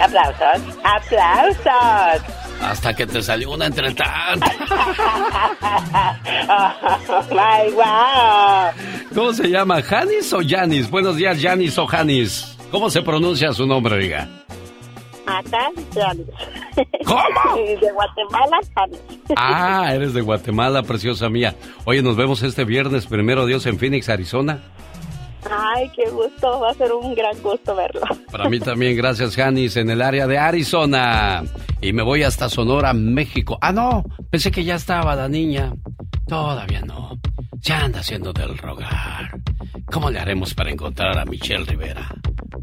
Aplausos. Aplausos. Hasta que te salió una entre tantas. Oh my wow. ¿Cómo se llama? ¿Janis o Janis? Buenos días, Janis o Janis. ¿Cómo se pronuncia su nombre, oiga? Acá, Janis. ¿Cómo? De Guatemala, Janis. Ah, eres de Guatemala, preciosa mía. Oye, nos vemos este viernes, primero Dios, en Phoenix, Arizona. Ay, qué gusto, va a ser un gran gusto verlo. Para mí también, gracias, Janis, en el área de Arizona. Y me voy hasta Sonora, México. Ah, no, pensé que ya estaba la niña. Todavía no. Ya anda haciendo del rogar. ¿Cómo le haremos para encontrar a Michelle Rivera?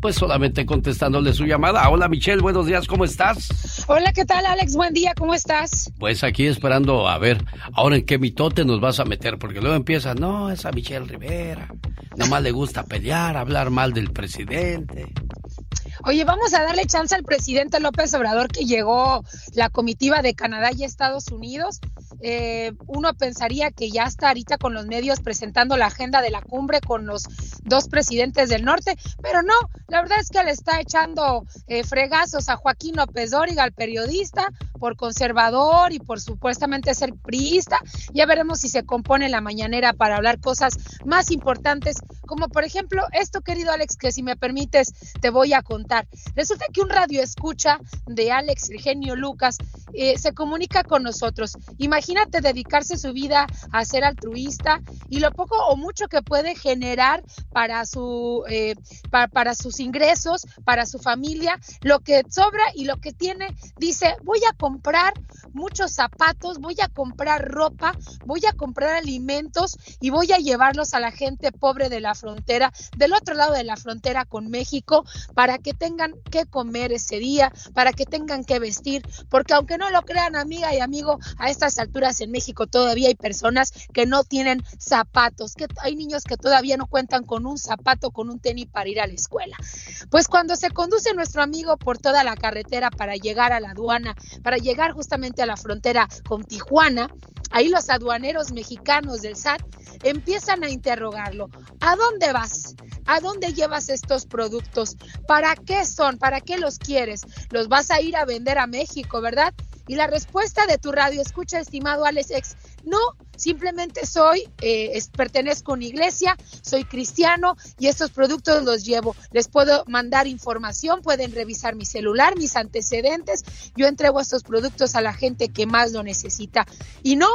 Pues solamente contestándole su llamada. Hola, Michelle, buenos días, ¿cómo estás? Hola, ¿qué tal, Alex? Buen día, ¿cómo estás? Pues aquí esperando a ver, ahora en qué mitote nos vas a meter, porque luego empieza, no, esa Michelle Rivera, nomás le gusta pelear, hablar mal del presidente. Oye, vamos a darle chance al presidente López Obrador que llegó la comitiva de Canadá y Estados Unidos. Eh, uno pensaría que ya está ahorita con los medios presentando la agenda de la cumbre con los dos presidentes del norte, pero no, la verdad es que le está echando eh, fregazos a Joaquín López Dóriga, al periodista, por conservador y por supuestamente ser priista. Ya veremos si se compone la mañanera para hablar cosas más importantes, como por ejemplo esto, querido Alex, que si me permites te voy a contar. Resulta que un radio escucha de Alex Eugenio Lucas eh, se comunica con nosotros. Imagínate dedicarse su vida a ser altruista y lo poco o mucho que puede generar para, su, eh, para, sus ingresos, para su familia, lo que sobra y lo que tiene, dice, voy a comprar muchos zapatos, voy a comprar ropa, voy a comprar alimentos y voy a llevarlos a la gente pobre de la frontera, del otro lado de la frontera con México, para que tengan que comer ese día, para que tengan que vestir, porque aunque no lo crean, amiga y amigo, a estas alturas en México todavía hay personas que no tienen zapatos, que hay niños que todavía no cuentan con un zapato, con un tenis para ir a la escuela. Pues cuando se conduce nuestro amigo por toda la carretera para llegar a la aduana, para llegar justamente a la frontera con Tijuana, ahí los aduaneros mexicanos del SAT empiezan a interrogarlo. ¿A dónde vas? ¿A dónde llevas estos productos? ¿Para qué son? ¿Para qué los quieres? ¿Los vas a ir a vender a México, verdad? Y la respuesta de tu radio, escucha, estimado Alex no, simplemente soy, eh, pertenezco a una iglesia, soy cristiano y estos productos los llevo. Les puedo mandar información, pueden revisar mi celular, mis antecedentes. Yo entrego estos productos a la gente que más lo necesita. Y no,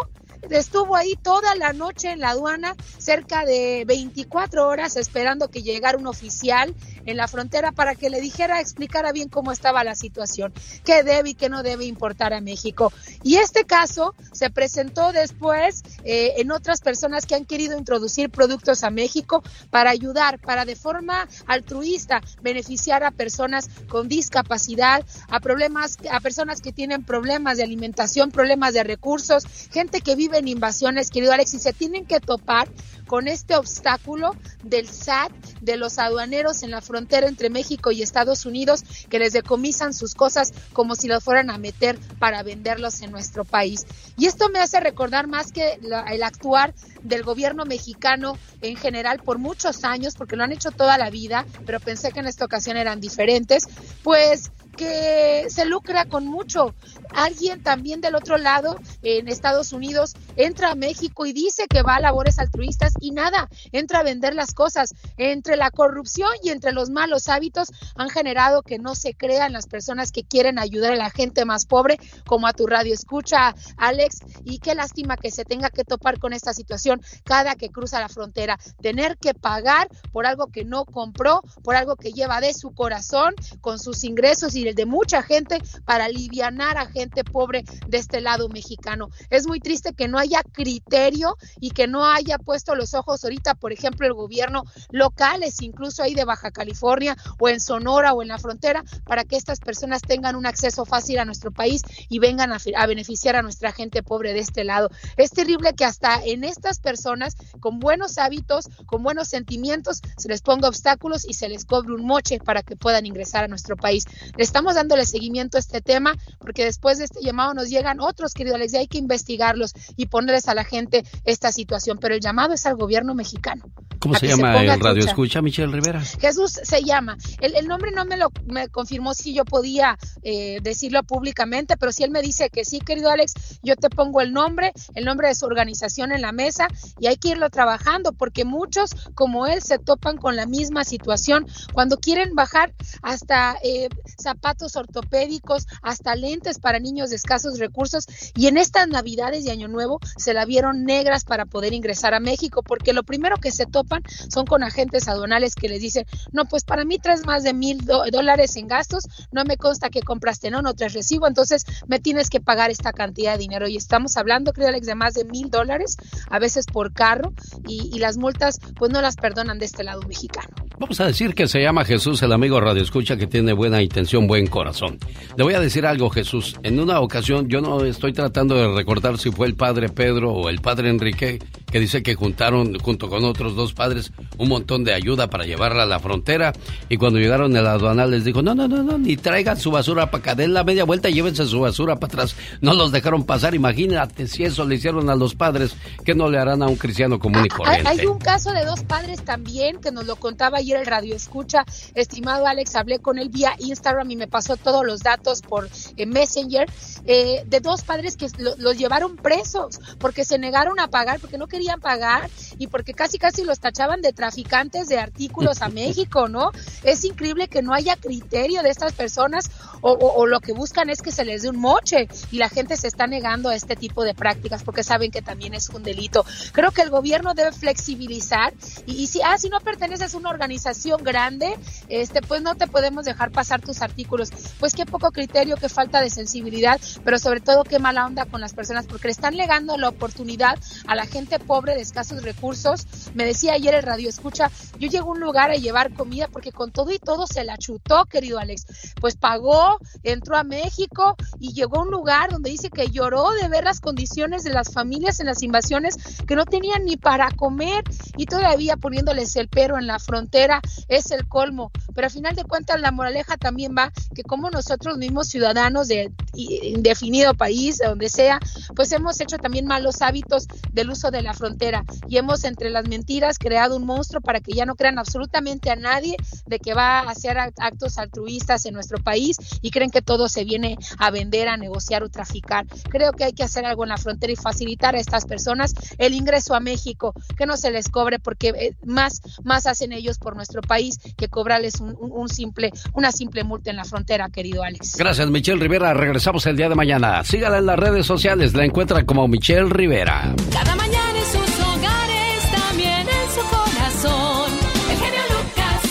estuvo ahí toda la noche en la aduana, cerca de 24 horas esperando que llegara un oficial en la frontera para que le dijera, explicara bien cómo estaba la situación, qué debe y qué no debe importar a México. Y este caso se presentó después eh, en otras personas que han querido introducir productos a México para ayudar, para de forma altruista beneficiar a personas con discapacidad, a problemas, a personas que tienen problemas de alimentación, problemas de recursos, gente que vive en invasiones, querido Alexis, se tienen que topar con este obstáculo del SAT, de los aduaneros en la frontera entre México y Estados Unidos, que les decomisan sus cosas como si los fueran a meter para venderlos en nuestro país. Y esto me hace recordar más que el actuar del gobierno mexicano en general por muchos años, porque lo han hecho toda la vida, pero pensé que en esta ocasión eran diferentes, pues que se lucra con mucho. Alguien también del otro lado, en Estados Unidos, entra a México y dice que va a labores altruistas y nada, entra a vender las cosas. Entre la corrupción y entre los malos hábitos han generado que no se crean las personas que quieren ayudar a la gente más pobre, como a tu radio escucha, Alex, y qué lástima que se tenga que topar con esta situación cada que cruza la frontera, tener que pagar por algo que no compró, por algo que lleva de su corazón, con sus ingresos y el de mucha gente para alivianar a gente pobre de este lado mexicano. Es muy triste que no haya criterio y que no haya puesto los ojos ahorita, por ejemplo, el gobierno locales, incluso ahí de Baja California o en Sonora o en la frontera, para que estas personas tengan un acceso fácil a nuestro país y vengan a, a beneficiar a nuestra gente pobre de este lado. Es terrible que hasta en estas personas con buenos hábitos, con buenos sentimientos, se les ponga obstáculos y se les cobre un moche para que puedan ingresar a nuestro país. Estamos dándole seguimiento a este tema porque después de este llamado nos llegan otros, queridos Alex, y hay que investigarlos y ponerles a la gente esta situación. Pero el llamado es al gobierno mexicano. ¿Cómo se llama el radio escucha, Michelle Rivera? Jesús se llama. El, nombre no me lo me confirmó si yo podía eh, decirlo públicamente, pero si él me dice que sí, querido Alex, yo te pongo el nombre, el nombre de su organización en la mesa y hay que irlo trabajando porque muchos como él se topan con la misma situación cuando quieren bajar hasta eh, zapatos ortopédicos, hasta lentes para niños de escasos recursos y en estas navidades de Año Nuevo se la vieron negras para poder ingresar a México porque lo primero que se topan son con agentes aduanales que les dicen, no, pues para mí traes más de mil dólares en gastos, no me consta que compraste, no, no traes recibo, entonces me tienes que pagar esta cantidad de dinero y estamos hablando, creo Alex, de más de mil dólares, a veces por carro y, y las multas pues no las perdonan de este lado mexicano. Vamos a decir que se llama Jesús, el amigo Radio Escucha, que tiene buena intención, buen corazón. Le voy a decir algo, Jesús. En una ocasión, yo no estoy tratando de recordar si fue el padre Pedro o el padre Enrique que dice que juntaron junto con otros dos padres un montón de ayuda para llevarla a la frontera y cuando llegaron el aduanal les dijo, no, no, no, no, ni traigan su basura para acá, den la media vuelta y llévense su basura para atrás. No los dejaron pasar, imagínate si eso le hicieron a los padres, que no le harán a un cristiano común y corriente? Hay, un caso de dos padres también que nos lo contaba ayer el radio escucha, estimado Alex, hablé con él vía Instagram y me pasó todos los datos por eh, Messenger, eh, de dos padres que los llevaron presos porque se negaron a pagar, porque no querían pagar y porque casi casi los tachaban de traficantes de artículos a México, ¿no? Es increíble que no haya criterio de estas personas o, lo que buscan es que se les dé un moche y la gente se está negando a este tipo de prácticas porque saben que también es un delito. Creo que el gobierno debe flexibilizar y, si, ah, si no perteneces a una organización grande, este, pues no te podemos dejar pasar tus artículos. Pues qué poco criterio, qué falta de sensibilidad, pero sobre todo qué mala onda con las personas porque le están negando la oportunidad a la gente pobre de escasos recursos. Me decía ayer el radio escucha, yo llego a un lugar a llevar comida porque con todo y todo se la chutó, querido Alex. Pues pagó, entró a México y llegó a un lugar donde dice que lloró de ver las condiciones de las familias en las invasiones que no tenían ni para comer y todavía poniéndoles el pero en la frontera es el colmo. Pero al final de cuentas la moraleja también va que como nosotros mismos ciudadanos de indefinido país, de donde sea, pues hemos hecho también malos hábitos del uso de la frontera y hemos entre las mentiras creado un monstruo para que ya no crean absolutamente a nadie de que va a hacer actos altruistas en nuestro país y creen que todo se viene a vender, a negociar o traficar. Creo que hay que hacer algo en la frontera y facilitar a estas personas el ingreso a México, que no se les cobre porque eh, más, más hacen ellos por nuestro país que cobrarles un, simple, una simple multa en la frontera, querido Alex. Gracias, Michelle Rivera. Regresamos el día de mañana. Sígala en las redes sociales, la encuentra como Michelle Rivera. Cada mañana sus hogares, también en su corazón. El genio Lucas.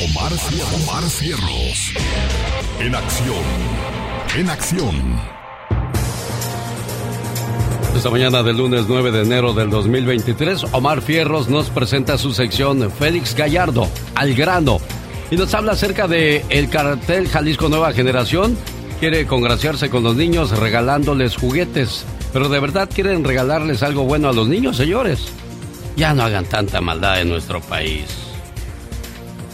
Omar, Omar Cierros. En acción. En acción. Esta mañana del lunes 9 de enero del 2023, Omar Fierros nos presenta su sección Félix Gallardo, al grano, y nos habla acerca de el cartel Jalisco Nueva Generación. Quiere congraciarse con los niños regalándoles juguetes, pero de verdad quieren regalarles algo bueno a los niños, señores. Ya no hagan tanta maldad en nuestro país.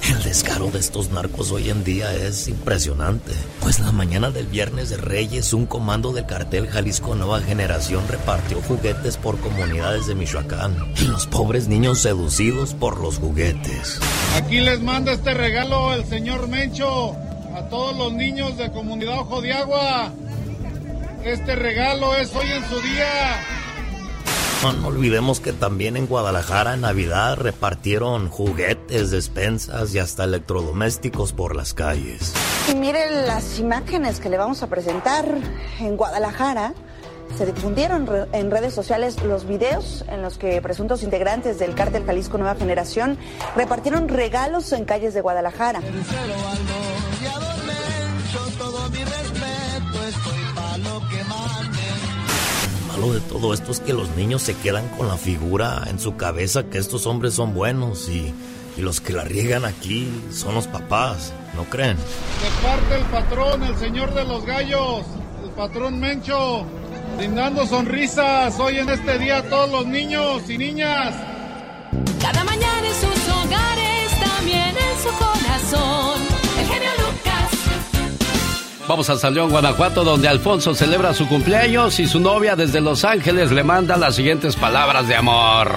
El descaro de estos narcos hoy en día es impresionante. Pues la mañana del viernes de Reyes, un comando del cartel Jalisco Nueva Generación repartió juguetes por comunidades de Michoacán. Y los pobres niños seducidos por los juguetes. Aquí les manda este regalo el señor Mencho a todos los niños de Comunidad Ojo de Agua. Este regalo es hoy en su día. No, olvidemos que también en Guadalajara en Navidad repartieron juguetes, despensas y hasta electrodomésticos por las calles. Y miren las imágenes que le vamos a presentar en Guadalajara. Se difundieron en redes sociales los videos en los que presuntos integrantes del cártel Jalisco Nueva Generación repartieron regalos en calles de Guadalajara malo de todo esto es que los niños se quedan con la figura en su cabeza que estos hombres son buenos y, y los que la riegan aquí son los papás, ¿no creen? De parte el patrón, el señor de los gallos, el patrón Mencho, brindando sonrisas hoy en este día a todos los niños y niñas. Cada mañana en sus hogares, también en su corazón, Vamos a San León, Guanajuato, donde Alfonso celebra su cumpleaños y su novia desde Los Ángeles le manda las siguientes palabras de amor.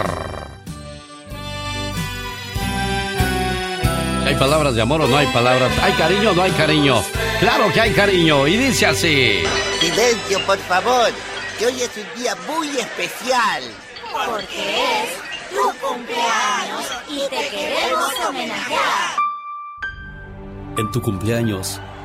¿Hay palabras de amor o no hay palabras? ¿Hay cariño o no hay cariño? Claro que hay cariño y dice así. Silencio, por favor, que hoy es un día muy especial. Porque es tu cumpleaños y te queremos homenajear. En tu cumpleaños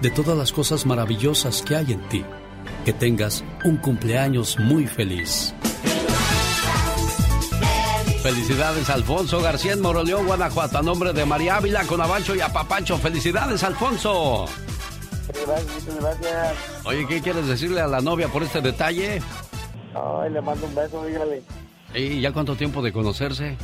de todas las cosas maravillosas que hay en ti. Que tengas un cumpleaños muy feliz. Felicidades, Alfonso García en Moroleón, Guanajuato. A nombre de María Ávila, con Abacho y Apapacho. Felicidades, Alfonso. Gracias, gracias. Oye, ¿qué quieres decirle a la novia por este detalle? Ay, le mando un beso, dígale. ¿Y ya cuánto tiempo de conocerse?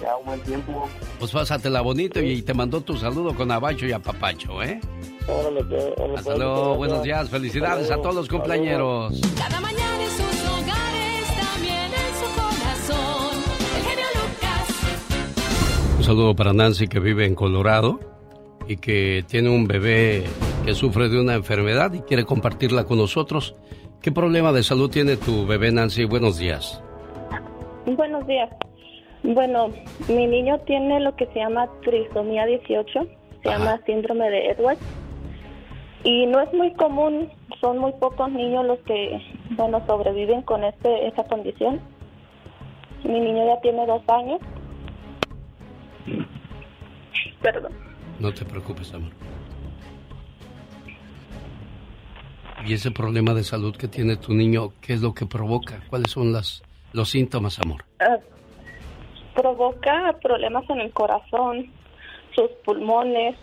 Ya un buen tiempo. Pues pásatela bonito y te mandó tu saludo con Abacho y Apapacho, ¿eh? Órale, pues, órale, Hasta pues, luego, buenos días, felicidades a todos los cumpleañeros. Cada mañana en sus hogares, también en su corazón. El genio Lucas. Un saludo para Nancy que vive en Colorado y que tiene un bebé que sufre de una enfermedad y quiere compartirla con nosotros. ¿Qué problema de salud tiene tu bebé Nancy? Buenos días. Buenos días. Bueno, mi niño tiene lo que se llama trisomía 18, se llama síndrome de Edwards. Y no es muy común, son muy pocos niños los que, bueno, sobreviven con este esta condición. Mi niño ya tiene dos años. Perdón. No te preocupes, amor. ¿Y ese problema de salud que tiene tu niño, qué es lo que provoca? ¿Cuáles son las, los síntomas, amor? Ah, provoca problemas en el corazón, sus pulmones,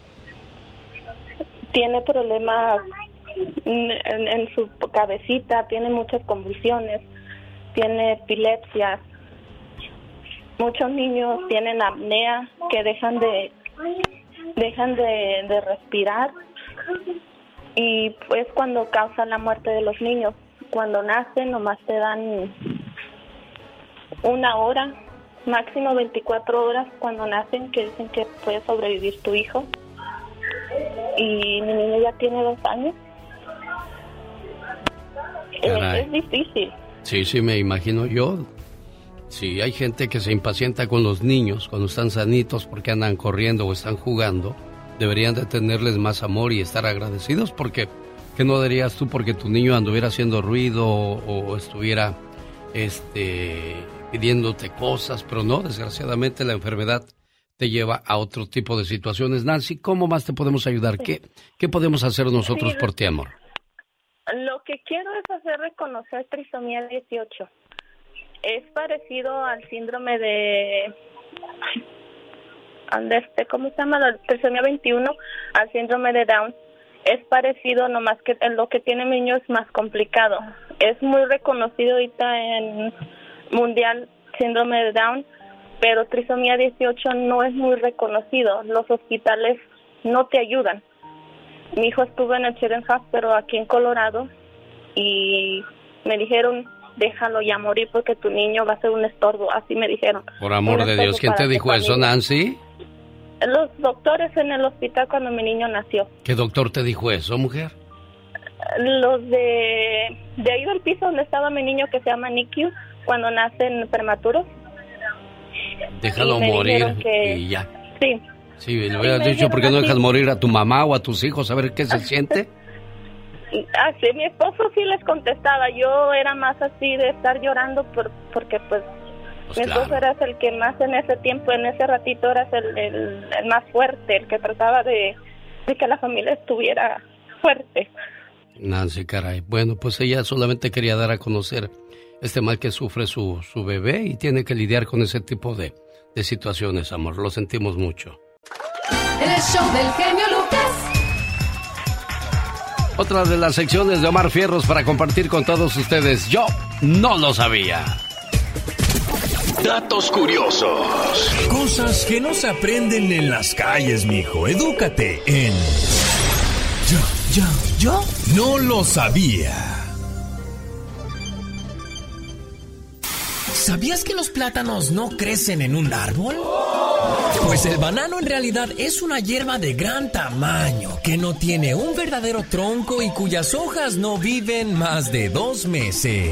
tiene problemas en, su cabecita, tiene muchas convulsiones, tiene epilepsia. Muchos niños tienen apnea que dejan de dejan de, respirar y pues cuando causa la muerte de los niños. Cuando nacen nomás te dan una hora, máximo 24 horas cuando nacen que dicen que puede sobrevivir tu hijo. Y mi niño ya tiene dos años. Es, Caray. es difícil. Sí, sí, me imagino yo. Sí, hay gente que se impacienta con los niños cuando están sanitos porque andan corriendo o están jugando. Deberían de tenerles más amor y estar agradecidos porque, ¿qué no dirías tú porque tu niño anduviera haciendo ruido o, o estuviera este, pidiéndote cosas? Pero no, desgraciadamente la enfermedad te lleva a otro tipo de situaciones. Nancy, ¿cómo más te podemos ayudar? ¿Qué, qué podemos hacer nosotros Sí, por ti, amor? Lo que quiero es hacer reconocer trisomía 18. Es parecido al síndrome de este, ¿cómo se llama? La trisomía 21, al síndrome de Down. Es parecido, nomás que en lo que tiene niño es más complicado. Es muy reconocido ahorita en mundial síndrome de Down, pero trisomía 18 no es muy reconocido. Los hospitales no te ayudan. Mi hijo estuvo en el Children's Hospital aquí en Colorado y me dijeron, déjalo ya morir porque tu niño va a ser un estorbo, así me dijeron. Por amor de Dios, ¿quién te dijo eso, familia. Nancy? Los doctores en el hospital cuando mi niño nació. ¿Qué doctor te dijo eso, mujer? Los de, de ahí del piso donde estaba mi niño que se llama NICU, cuando nacen prematuros. Déjalo Y morir que- y ya. Sí, Sí, le hubieras dicho, ¿por qué no dejas morir a tu mamá o a tus hijos a ver qué se siente? Así, mi esposo sí les contestaba. Yo era más así de estar llorando por, porque, pues, Pues mi esposo era el que más en ese tiempo, en ese ratito, era el, el, el más fuerte, el que trataba de, de que la familia estuviera fuerte. Nancy, caray. Bueno, pues ella solamente quería dar a conocer este mal que sufre su, su bebé y tiene que lidiar con ese tipo de, de situaciones, amor. Lo sentimos mucho. El show del genio Lucas. Otra de las secciones de Omar Fierros para compartir con todos ustedes. Yo no lo sabía. Datos curiosos. Cosas que no se aprenden en las calles, mijo. Edúcate en. Yo, yo, yo no lo sabía. ¿Sabías que los plátanos no crecen en un árbol? Pues el banano en realidad es una hierba de gran tamaño que no tiene un verdadero tronco y cuyas hojas no viven más de dos meses.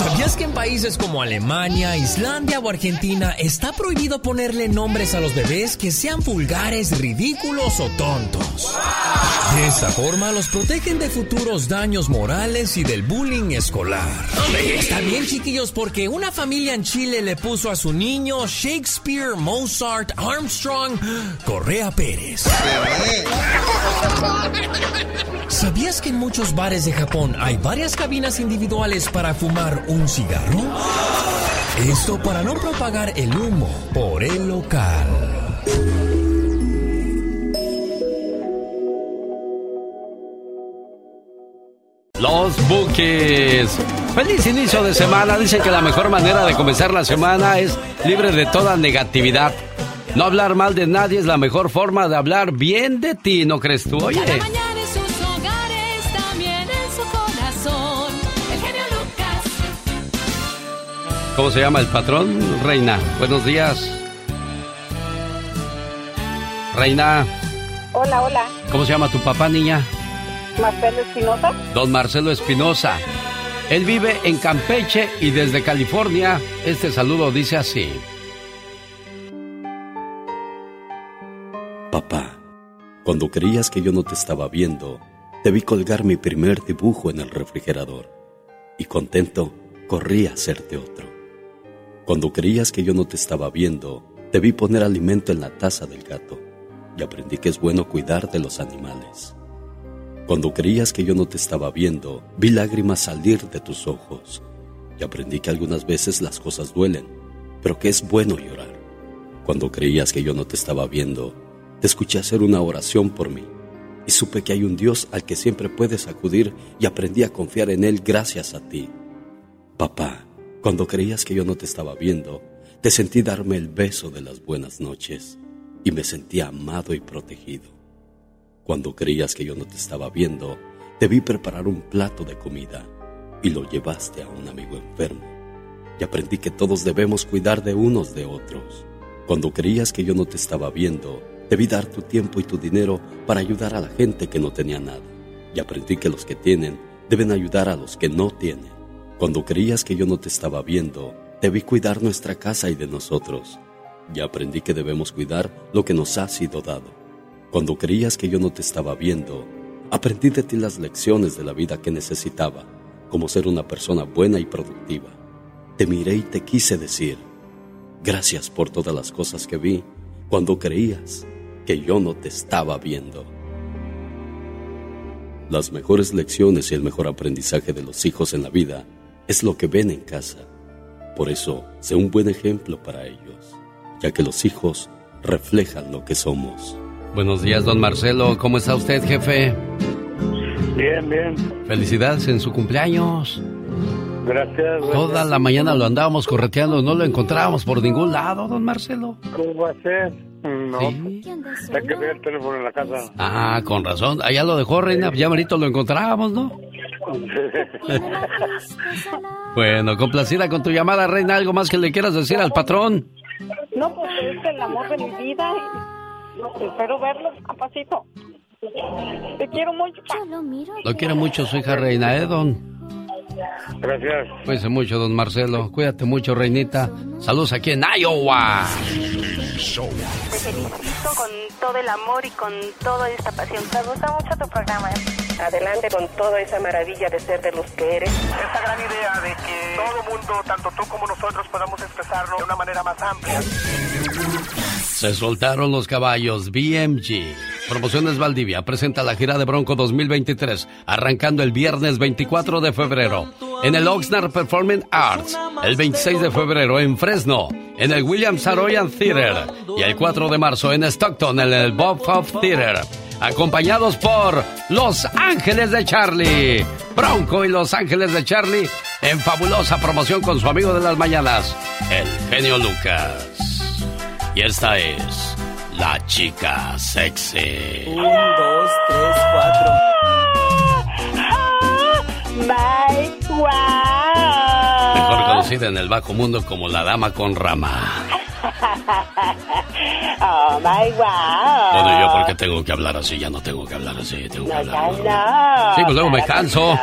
¿Sabías que en países como Alemania, Islandia o Argentina está prohibido ponerle nombres a los bebés que sean vulgares, ridículos o tontos? De esa forma los protegen de futuros daños morales y del bullying escolar. Está bien, chiquillos, porque una familia en Chile le puso a su niño Shakespeare, Mozart, Armstrong, Correa Pérez. ¿Sabías que en muchos bares de Japón hay varias cabinas individuales para fumar un cigarro? Esto para no propagar el humo por el local. Los Bookies. Feliz inicio de semana. Dicen que la mejor manera de comenzar la semana es libre de toda negatividad. No hablar mal de nadie es la mejor forma de hablar bien de ti, ¿no crees tú? Oye. ¿Cómo se llama el patrón, Reina? Buenos días. Reina, Hola, hola. ¿cómo se llama tu papá, niña? Marcelo Espinosa. Don Marcelo Espinosa. Él vive en Campeche y desde California este saludo dice así. Papá, cuando creías que yo no te estaba viendo, te vi colgar mi primer dibujo en el refrigerador y contento corrí a hacerte otro. Cuando creías que yo no te estaba viendo, te vi poner alimento en la taza del gato y aprendí que es bueno cuidar de los animales. Cuando creías que yo no te estaba viendo, vi lágrimas salir de tus ojos y aprendí que algunas veces las cosas duelen, pero que es bueno llorar. Cuando creías que yo no te estaba viendo, te escuché hacer una oración por mí y supe que hay un Dios al que siempre puedes acudir y aprendí a confiar en Él gracias a ti. Papá, cuando creías que yo no te estaba viendo, te sentí darme el beso de las buenas noches y me sentí amado y protegido. Cuando creías que yo no te estaba viendo, te vi preparar un plato de comida y lo llevaste a un amigo enfermo. Y aprendí que todos debemos cuidar de unos de otros. Cuando creías que yo no te estaba viendo, te vi dar tu tiempo y tu dinero para ayudar a la gente que no tenía nada. Y aprendí que los que tienen deben ayudar a los que no tienen. Cuando creías que yo no te estaba viendo, te vi cuidar nuestra casa y de nosotros. Y aprendí que debemos cuidar lo que nos ha sido dado. Cuando creías que yo no te estaba viendo, aprendí de ti las lecciones de la vida que necesitaba, como ser una persona buena y productiva. Te miré y te quise decir, gracias por todas las cosas que vi cuando creías que yo no te estaba viendo. Las mejores lecciones y el mejor aprendizaje de los hijos en la vida es lo que ven en casa. Por eso, sé un buen ejemplo para ellos, ya que los hijos reflejan lo que somos. Buenos días, don Marcelo. ¿Cómo está usted, jefe? Bien, bien. Felicidades en su cumpleaños. Gracias. gracias. Toda la mañana lo andábamos correteando, no lo encontrábamos por ningún lado, don Marcelo. ¿Cómo va a ser? No. Hay que ver el teléfono en la casa. Ah, con razón. Allá lo dejó, Reina. Ya ahorita lo encontrábamos, ¿no? Bueno, complacida con tu llamada, Reina. ¿Algo más que le quieras decir al patrón? No, pues es el amor de mi vida. Espero verlo, papacito. Te quiero mucho. pa. Lo quiere mucho su hija Reina, ¿eh, don? Gracias. Cuídese mucho, don Marcelo. Cuídate mucho, Reinita. Saludos aquí en Iowa. Te felicito con todo el amor y con toda esta pasión. Me gusta mucho tu programa. Adelante con toda esa maravilla de ser de los que eres. Esta gran idea de que todo mundo, tanto tú como nosotros, podamos expresarlo de una manera más amplia. Se soltaron los caballos BMG. Promociones Valdivia presenta la gira de Bronco 2023, arrancando el viernes 24 de febrero en el Oxnard Performing Arts, el 26 de febrero en Fresno, en el William Saroyan Theater y el 4 de marzo en Stockton, en el Bob Hope Theater. Acompañados por Los Ángeles de Charlie. Bronco y Los Ángeles de Charlie en fabulosa promoción con su amigo de las mañanas, el genio Lucas. Y esta es la chica sexy. Un, dos, tres, cuatro. ¡My wow! Mejor conocida en el bajo mundo como la dama con rama. ¡Oh, my wow! Bueno, yo porque tengo que hablar así, ya no tengo que hablar así, tengo que No, hablar. no. Sí, pues luego me canso.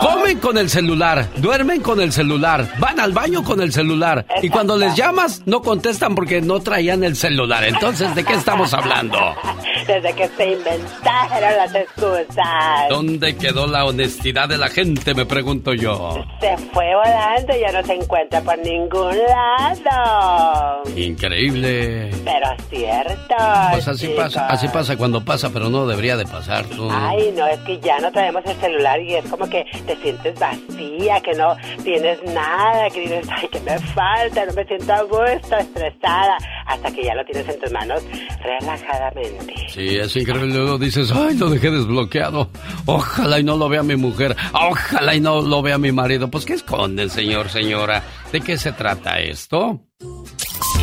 Comen con el celular, duermen con el celular, van al baño con el celular. Y cuando les llamas, no contestan porque no traían el celular. Entonces, ¿de qué estamos hablando? Desde que se inventaron las excusas. ¿Dónde quedó la honestidad de la gente? Me pregunto yo. Se fue volando y ya no se encuentra por ningún lado. Increíble. pero cierto. Pues así chicos. pasa, así pasa cuando pasa, pero no debería de pasar. Tú. Ay, no, es que ya no traemos el celular y es como que te sientes vacía, que no tienes nada, que dices, ay, que me falta, no me siento a gusto, estresada, hasta que ya lo tienes en tus manos relajadamente. Sí, es increíble. Luego dices, ay, lo dejé desbloqueado. Ojalá y no lo vea mi mujer. Ojalá y no lo vea mi marido. Pues, ¿qué esconden, señor, señora? ¿De qué se trata esto?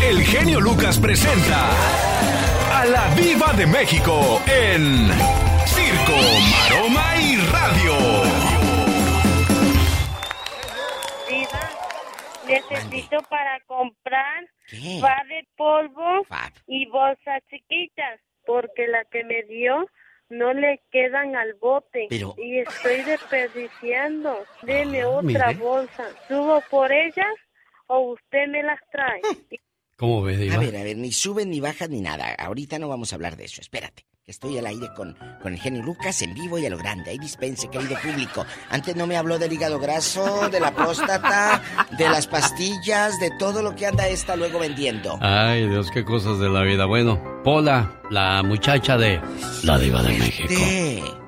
El genio Lucas presenta a la Viva de México en Circo, Maroma y Radio. Diva, necesito para comprar va de polvo y bolsas chiquitas, porque la que me dio no le quedan al bote Pero- y estoy desperdiciando. Deme Ah, otra mire. bolsa. ¿Subo por ellas o usted me las trae? ¿Cómo ve, Diva? A ver, a ver, ni suben ni bajan ni nada. Ahorita no vamos a hablar de eso. Espérate, que estoy al aire con, con el genio Lucas en vivo y a lo grande. Ahí dispense, querido público. Antes no me habló del hígado graso, de la próstata, de las pastillas, de todo lo que anda esta luego vendiendo. Ay, Dios, qué cosas de la vida. Bueno, Pola, la muchacha de La Diva de México.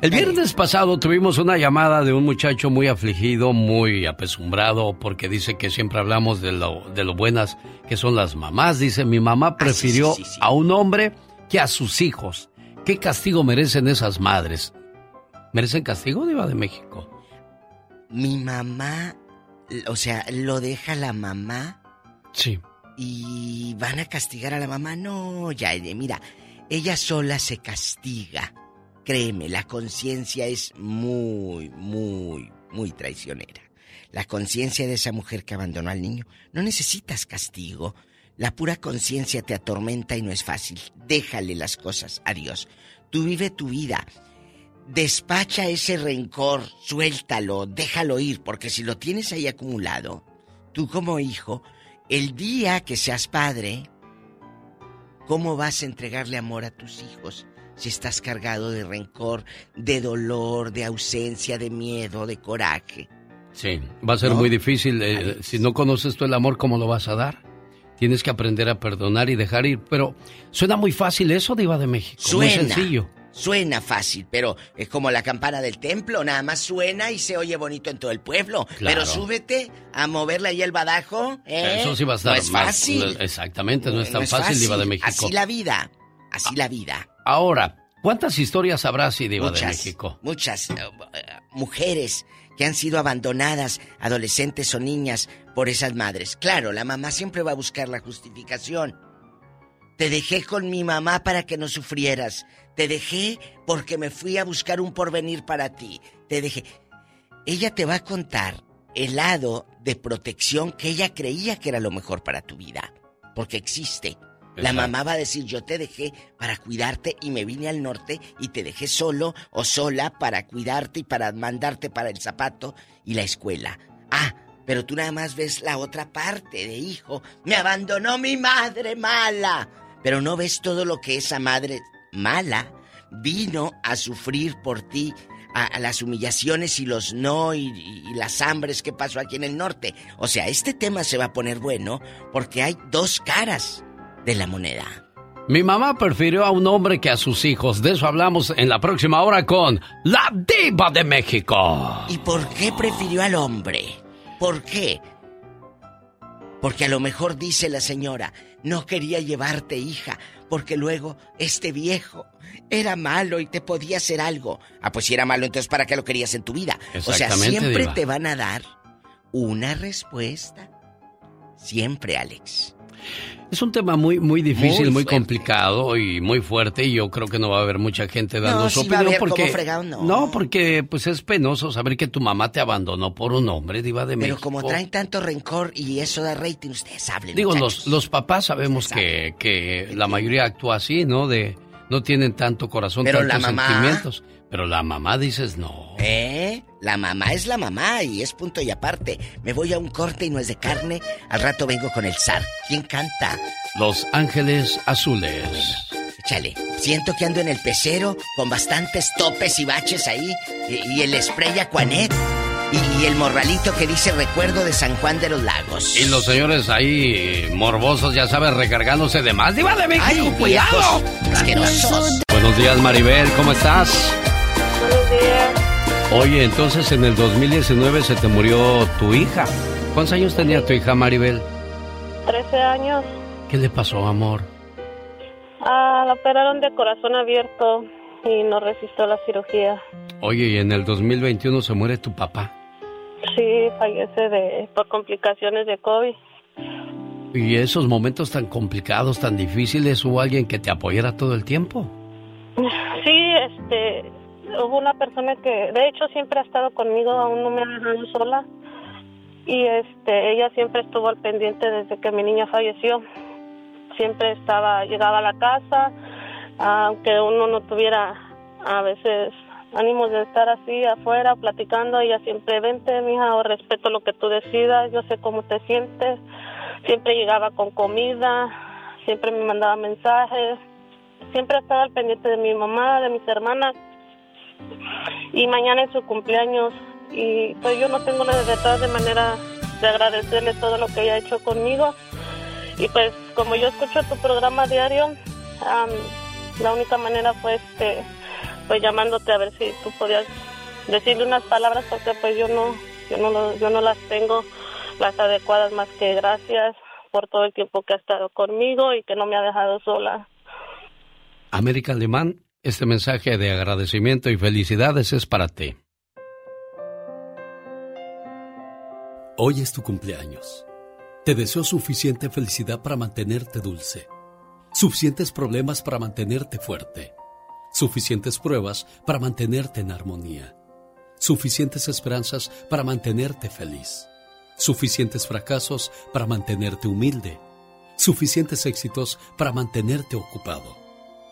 El viernes pasado tuvimos una llamada de un muchacho muy afligido, muy apesumbrado, porque dice que siempre hablamos de lo, de lo buenas que son las mamás. Dice, mi mamá prefirió a un hombre que a sus hijos. ¿Qué castigo merecen esas madres? ¿Merecen castigo, Diva de México? Mi mamá, o sea, lo deja la mamá. Sí. Y van a castigar a la mamá. No, ya, mira, ella sola se castiga. Créeme, la conciencia es muy, muy, muy traicionera. La conciencia de esa mujer que abandonó al niño. No necesitas castigo. La pura conciencia te atormenta y no es fácil. Déjale las cosas a Dios. Tú vive tu vida. Despacha ese rencor, suéltalo, déjalo ir, porque si lo tienes ahí acumulado, tú como hijo, el día que seas padre, ¿cómo vas a entregarle amor a tus hijos si estás cargado de rencor, de dolor, de ausencia, de miedo, de coraje? Sí, va a ser ¿No? muy difícil. eh, si no conoces tú el amor, ¿cómo lo vas a dar? Tienes que aprender a perdonar y dejar ir. Pero suena muy fácil eso, Diva de México. Muy Suena. sencillo. Suena fácil, pero es como la campana del templo, nada más suena y se oye bonito en todo el pueblo. Claro. Pero súbete a moverle ahí el badajo, ¿eh? Eso sí va a estar No es más- fácil. no- exactamente, no es tan No es fácil, Diva de. México. Así la vida, así la vida. Ahora, ¿cuántas historias habrá así, Diva de Muchas, México? muchas eh, eh, mujeres que han sido abandonadas, adolescentes o niñas, por esas madres. Claro, la mamá siempre va a buscar la justificación. Te dejé con mi mamá para que no sufrieras. Te dejé porque me fui a buscar un porvenir para ti. Te dejé. Ella te va a contar el lado de protección que ella creía que era lo mejor para tu vida. Porque existe. La mamá va a decir, yo te dejé para cuidarte y me vine al norte y te dejé solo o sola para cuidarte y para mandarte para el zapato y la escuela. Ah, pero tú nada más ves la otra parte de hijo. Me abandonó mi madre mala. Pero no ves todo lo que esa madre mala vino a sufrir por ti, a, a las humillaciones y los no y, y- y las hambres que pasó aquí en el norte. O sea, este tema se va a poner bueno porque hay dos caras de la moneda. Mi mamá prefirió a un hombre que a sus hijos. De eso hablamos en la próxima hora con La Diva de México. ¿Y por qué prefirió al hombre? ¿Por qué? Porque a lo mejor dice la señora, no quería llevarte hija, porque luego este viejo era malo y te podía hacer algo. Ah, pues si era malo, entonces ¿para qué lo querías en tu vida? O sea, siempre Diva. te van a dar una respuesta. Siempre, Alex. Es un tema muy, muy difícil, Muy complicado y muy fuerte. Y yo creo que no va a haber mucha gente dando No, su sí va a opinión. No. porque pues es penoso saber que tu mamá te abandonó por un hombre, diva de Pero México. como traen tanto rencor y eso da rating, ustedes hablen. Digo, muchachos. los, los papás sabemos que, que la mayoría actúa así, ¿no? De no tienen tanto corazón, Pero la tantos mamá- sentimientos. Pero la mamá dices no. ¿Eh? La mamá es la mamá y es punto y aparte. Me voy a un corte y no es de carne. Al rato vengo con el zar. ¿Quién canta? Los Ángeles Azules. Échale. Siento que ando en el pecero con bastantes topes y baches ahí. Y, y el spray Aquanet. Y, el morralito que dice recuerdo de San Juan de los Lagos. Y los señores ahí morbosos, ya sabes, recargándose de más. ¡Diva de México, cuidado! Asquerosos. Buenos días, Maribel, ¿cómo estás? Buenos días. Oye, entonces en el 2019 se te murió tu hija. ¿Cuántos años tenía tu hija, Maribel? 13 años. ¿Qué le pasó, amor? Ah, la operaron de corazón abierto y no resistió la cirugía. Oye, y en el 2021 se muere tu papá. Sí, fallece de por complicaciones de COVID. Y esos momentos tan complicados, tan difíciles, ¿hubo alguien que te apoyara todo el tiempo? Sí, este, hubo una persona que, de hecho, siempre ha estado conmigo, aún no me ha dejado sola. Y este, ella siempre estuvo al pendiente desde que mi niña falleció. Siempre estaba, llegaba a la casa, aunque uno no tuviera a veces ánimos de estar así afuera platicando, ella siempre, vente, mija, o respeto lo que tú decidas, yo sé cómo te sientes. Siempre llegaba con comida, siempre me mandaba mensajes, siempre estaba al pendiente de mi mamá, de mis hermanas. Y mañana es su cumpleaños y pues yo no tengo la verdad de manera de agradecerle todo lo que ella ha hecho conmigo. Y pues como yo escucho tu programa diario, la única manera fue este pues llamándote a ver si tú podías decirle unas palabras porque pues yo no yo no yo no las tengo las adecuadas más que gracias por todo el tiempo que ha estado conmigo y que no me ha dejado sola. América Alemán, este mensaje de agradecimiento y felicidades es para ti. Hoy es tu cumpleaños. Te deseo suficiente felicidad para mantenerte dulce, suficientes problemas para mantenerte fuerte. Suficientes pruebas para mantenerte en armonía, suficientes esperanzas para mantenerte feliz, suficientes fracasos para mantenerte humilde, suficientes éxitos para mantenerte ocupado,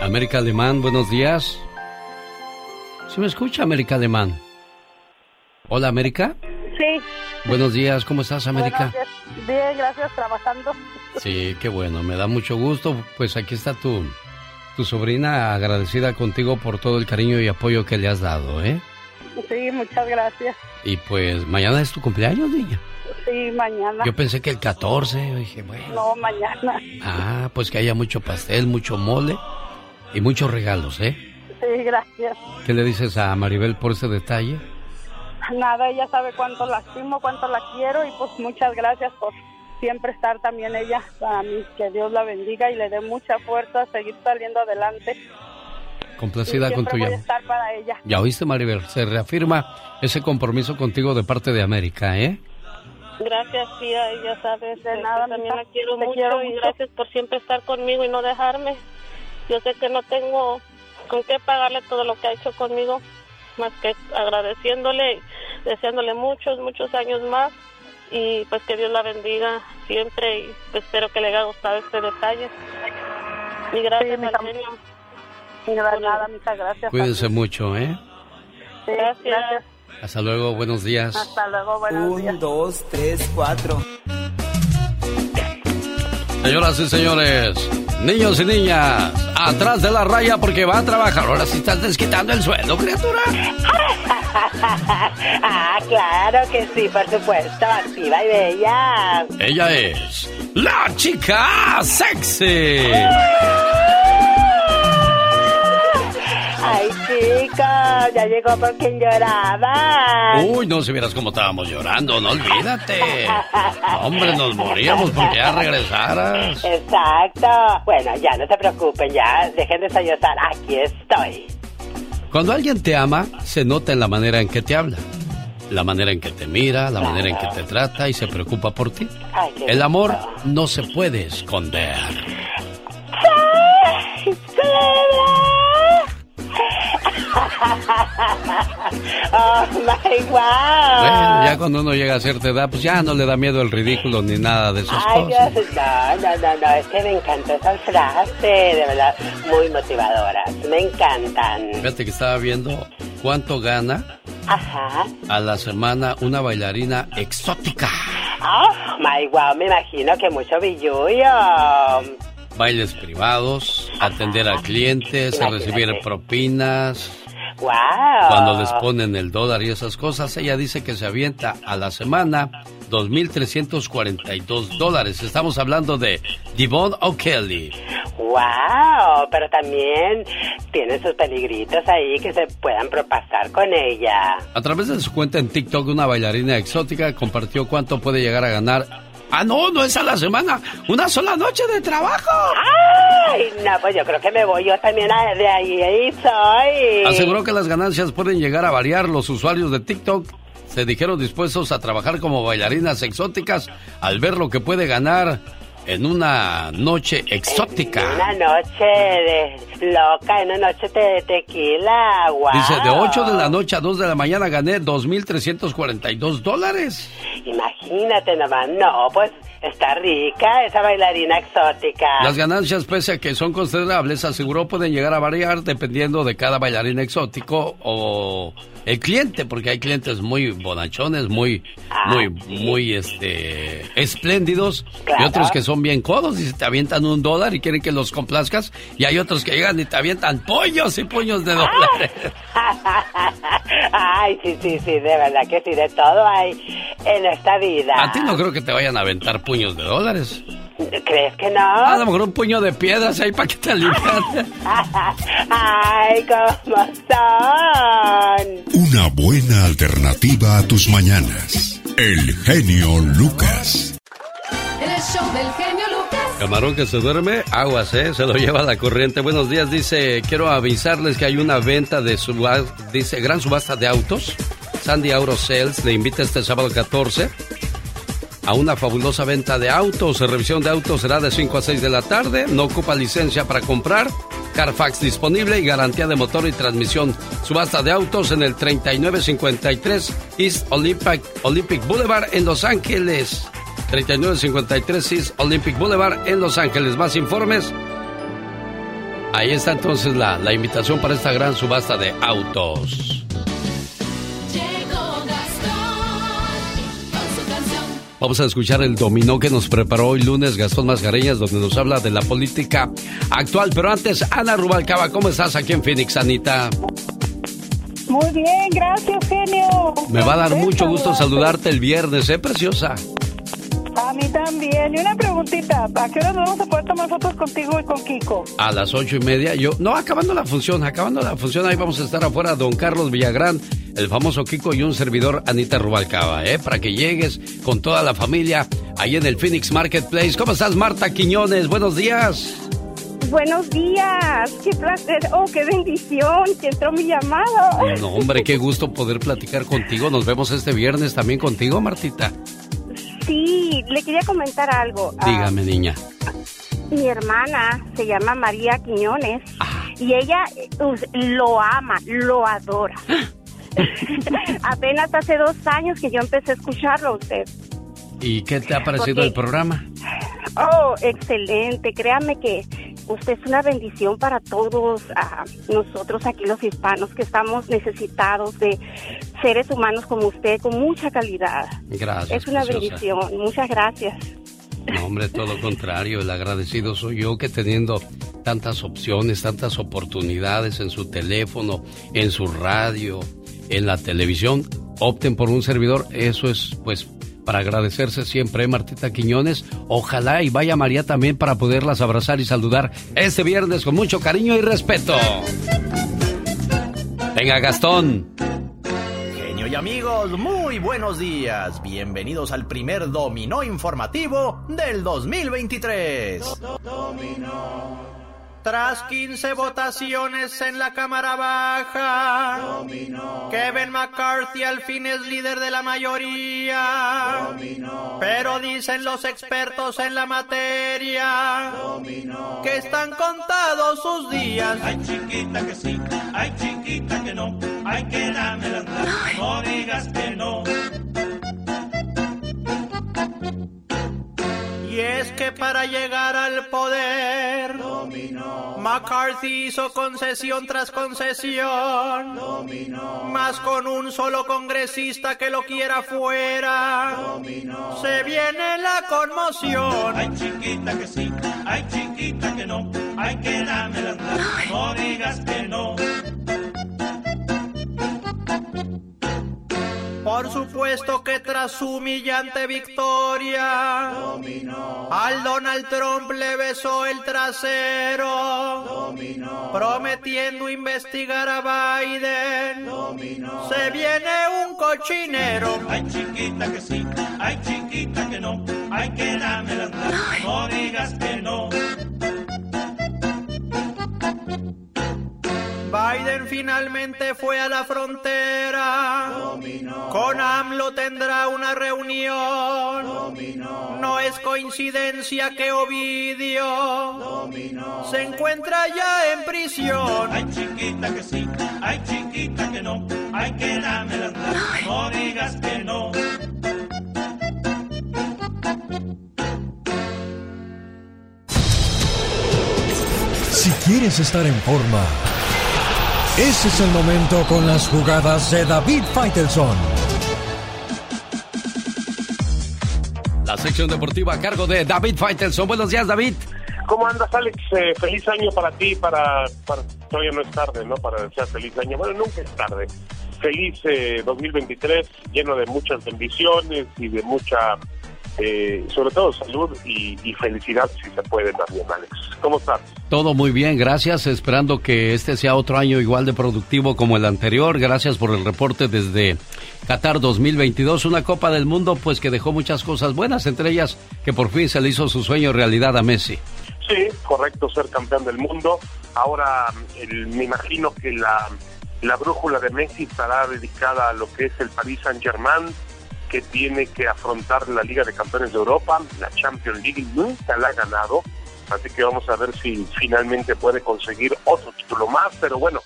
América Alemán, buenos días. ¿Se me escucha, América Alemán? Hola, América. Sí. Buenos días, ¿cómo estás, América? Bien, gracias, trabajando. Sí, qué bueno, me da mucho gusto. Pues aquí está tu, tu sobrina agradecida contigo por todo el cariño y apoyo que le has dado, ¿eh? Sí, muchas gracias. Y pues mañana es tu cumpleaños, niña. Sí, mañana. Yo pensé que el 14, dije, bueno. No, mañana. Ah, pues que haya mucho pastel, mucho mole y muchos regalos, ¿eh? Sí, gracias. ¿Qué le dices a Maribel por ese detalle? Nada, ella sabe cuánto la estimo, cuánto la quiero y pues muchas gracias por siempre estar también ella para mí. Que Dios la bendiga y le dé mucha fuerza a seguir saliendo adelante. Complacida con tu llamada. estar para ella. Ya oíste, Maribel, se reafirma ese compromiso contigo de parte de América, ¿eh? Gracias, tía, ella sabe de nada, también la quiero mucho y gracias por siempre estar conmigo y no dejarme. Yo sé que no tengo con qué pagarle todo lo que ha hecho conmigo, más que agradeciéndole y deseándole muchos, muchos años más y pues que Dios la bendiga siempre y pues, espero que le haya gustado este detalle. Y gracias, sí, Y nada, muchas gracias. Cuídense mucho, ¿eh? gracias. Hasta luego, buenos días. Hasta luego, buenos días. Un, dos, tres, cuatro. Señoras y señores, niños y niñas, atrás de la raya porque va a trabajar. Ahora sí estás desquitando el sueldo, criatura. ah, claro que sí, por supuesto, activa y bella. Ella es la chica sexy. Ay, chicos, ya llegó por quien lloraba. Uy, no si vieras cómo estábamos llorando, no olvídate. Hombre, nos moríamos porque ya regresaras. Exacto. Bueno, ya no se preocupen, ya dejen de sollozar. Aquí estoy. Cuando alguien te ama, se nota en la manera en que te habla, la manera en que te mira, la manera en que te trata y se preocupa por ti. El amor no se puede esconder. Oh my wow. ya Ya cuando uno llega a cierta edad, pues ya no le da miedo el ridículo ni nada de esas Ay, cosas. Dios, no, no, no, no, es que me encantó esa frase, de verdad, muy motivadoras, me encantan. Fíjate que estaba viendo cuánto gana Ajá. a la semana una bailarina exótica. Oh, my wow, me imagino que mucho billullo. Bailes privados, atender a clientes, a recibir propinas. Wow. Cuando les ponen el dólar y esas cosas, ella dice que se avienta a la semana 2.342 dólares. Estamos hablando de Devon O'Kelly. Wow, pero también tiene sus peligritos ahí que se puedan propasar con ella. A través de su cuenta en TikTok, una bailarina exótica compartió cuánto puede llegar a ganar. Ah, no, no es a la semana, una sola noche de trabajo. Ay, no, pues yo creo que me voy yo también a- de ahí, ahí soy. Aseguró que las ganancias pueden llegar a variar. Los usuarios de TikTok se dijeron dispuestos a trabajar como bailarinas exóticas al ver lo que puede ganar en una noche exótica. Una noche de loca, una noche de tequila, wow. Dice, de 8 de la noche a 2 de la mañana gané 2.342 dólares. Imagínate nomás, no, pues está rica esa bailarina exótica. Las ganancias, pese a que son considerables, aseguró pueden llegar a variar dependiendo de cada bailarín exótico o el cliente, porque hay clientes muy bonachones, muy, muy, muy, este, espléndidos, y otros que son bien codos y te avientan un dólar y quieren que los complazcas, y hay otros que llegan y te avientan pollos y puños de dólares. Ay, sí, sí, sí, de verdad que sí, de todo hay en esta vida. A ti no creo que te vayan a aventar puños de dólares. ¿Crees que no? A lo mejor un puño de piedras ahí para que te alivian. Ay, cómo son. Una buena alternativa a tus mañanas. El genio Lucas. El show del genio Lucas. Camarón que se duerme, aguas, ¿eh? Se lo lleva la corriente. Buenos días, dice, quiero avisarles que hay una venta de subasta, dice, gran subasta de autos. Sandy Auto Sales le invita este sábado 14 a una fabulosa venta de autos. Revisión de autos será de 5 a 6 de la tarde. No ocupa licencia para comprar. Carfax disponible y garantía de motor y transmisión. Subasta de autos en el 3953 East Olympic, Olympic Boulevard en Los Ángeles. 3953 East Olympic Boulevard en Los Ángeles. Más informes. Ahí está entonces la, la invitación para esta gran subasta de autos. Vamos a escuchar el dominó que nos preparó hoy lunes Gastón Mascareñas, donde nos habla de la política actual. Pero antes, Ana Rubalcaba, ¿cómo estás aquí en Phoenix, Anita? Muy bien, gracias, genio. Me va a dar mucho gusto saludarte el viernes, ¿eh, preciosa? A mí también. Y una preguntita, ¿a qué hora nos vamos a poder tomar fotos contigo y con Kiko? A las ocho y media, yo... No, acabando la función, acabando la función, ahí vamos a estar afuera, don Carlos Villagrán, el famoso Kiko y un servidor, Anita Rubalcaba, ¿eh? Para que llegues con toda la familia ahí en el Phoenix Marketplace. ¿Cómo estás, Marta Quiñones? Buenos días. Buenos días, qué placer, oh, qué bendición que entró mi llamada. No, hombre, qué gusto poder platicar contigo. Nos vemos este viernes también contigo, Martita. Sí, le quería comentar algo. Ah, Dígame, niña. mi hermana se llama María Quiñones y ella lo ama, lo adora. Apenas hace dos años que yo empecé a escucharlo a usted. ¿Y qué te ha parecido Porque- el programa? Oh, excelente. Créame que usted es una bendición para todos nosotros aquí los hispanos que estamos necesitados de seres humanos como usted con mucha calidad. Gracias. es una preciosa. bendición. Muchas gracias. No, hombre, todo lo contrario. El agradecido soy yo que teniendo tantas opciones, tantas oportunidades en su teléfono, en su radio, en la televisión, opten por un servidor. Eso es, pues, para agradecerse siempre, ¿eh, Martita Quiñones. Ojalá y vaya María también para poderlas abrazar y saludar este viernes con mucho cariño y respeto. Venga, Gastón. Genio y amigos, muy buenos días. Bienvenidos al primer dominó informativo del 2023. Tras 15 votaciones en la Cámara Baja, Kevin McCarthy al fin es líder de la mayoría. Pero dicen los expertos en la materia que están contados sus días. Ay, chiquita que sí, ay, chiquita que no, hay que dármela, no digas que no. Que para llegar al poder, McCarthy hizo concesión tras concesión, más con un solo congresista que lo quiera fuera, se viene la conmoción. Ay chiquita que sí, ay chiquita que no, ay que dame la no digas que no. Por supuesto que tras su humillante victoria, al Donald Trump le besó el trasero, prometiendo investigar a Biden. Se viene un cochinero. Ay chiquita que sí, ay chiquita que no, ay que dame la no digas que no. Biden finalmente fue a la frontera. Con AMLO tendrá una reunión. No es coincidencia que Ovidio se encuentra ya en prisión. Ay chiquita que sí, ay chiquita que no, ay que dame la no digas que no. Si quieres estar en forma, ese es el momento con las jugadas de David Faitelson. La sección deportiva a cargo de David Faitelson. Buenos días, David. ¿Cómo andas, Alex? Eh, feliz año para ti, para, para... Todavía no es tarde, ¿no? Para desear feliz año. Bueno, nunca es tarde. Feliz eh, 2023, lleno de muchas bendiciones y de mucha eh, sobre todo salud y, felicidad si se puede también, Alex. ¿Cómo estás? Todo muy bien, gracias. Esperando que este sea otro año igual de productivo como el anterior. Gracias por el reporte desde Qatar 2022, una Copa del Mundo pues que dejó muchas cosas buenas, entre ellas que por fin se le hizo su sueño realidad a Messi. Sí, correcto, ser campeón del mundo. Ahora me imagino que la, la brújula de Messi estará dedicada a lo que es el Paris Saint-Germain que tiene que afrontar la Liga de Campeones de Europa, la Champions League, nunca la ha ganado, así que vamos a ver si finalmente puede conseguir otro título más, pero bueno,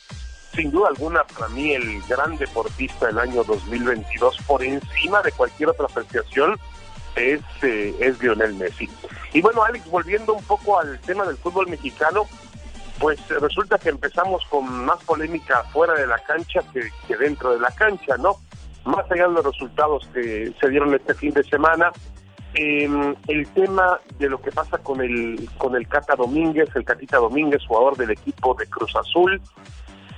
sin duda alguna para mí el gran deportista del año 2022 por encima de cualquier otra apreciación es, eh, es Lionel Messi. Y bueno, Alex, volviendo un poco al tema del fútbol mexicano, pues resulta que empezamos con más polémica fuera de la cancha que, que dentro de la cancha, ¿no? Más allá de los resultados que se dieron este fin de semana, em, el tema de lo que pasa con el con el Cata Domínguez, el Catita Domínguez, jugador del equipo de Cruz Azul,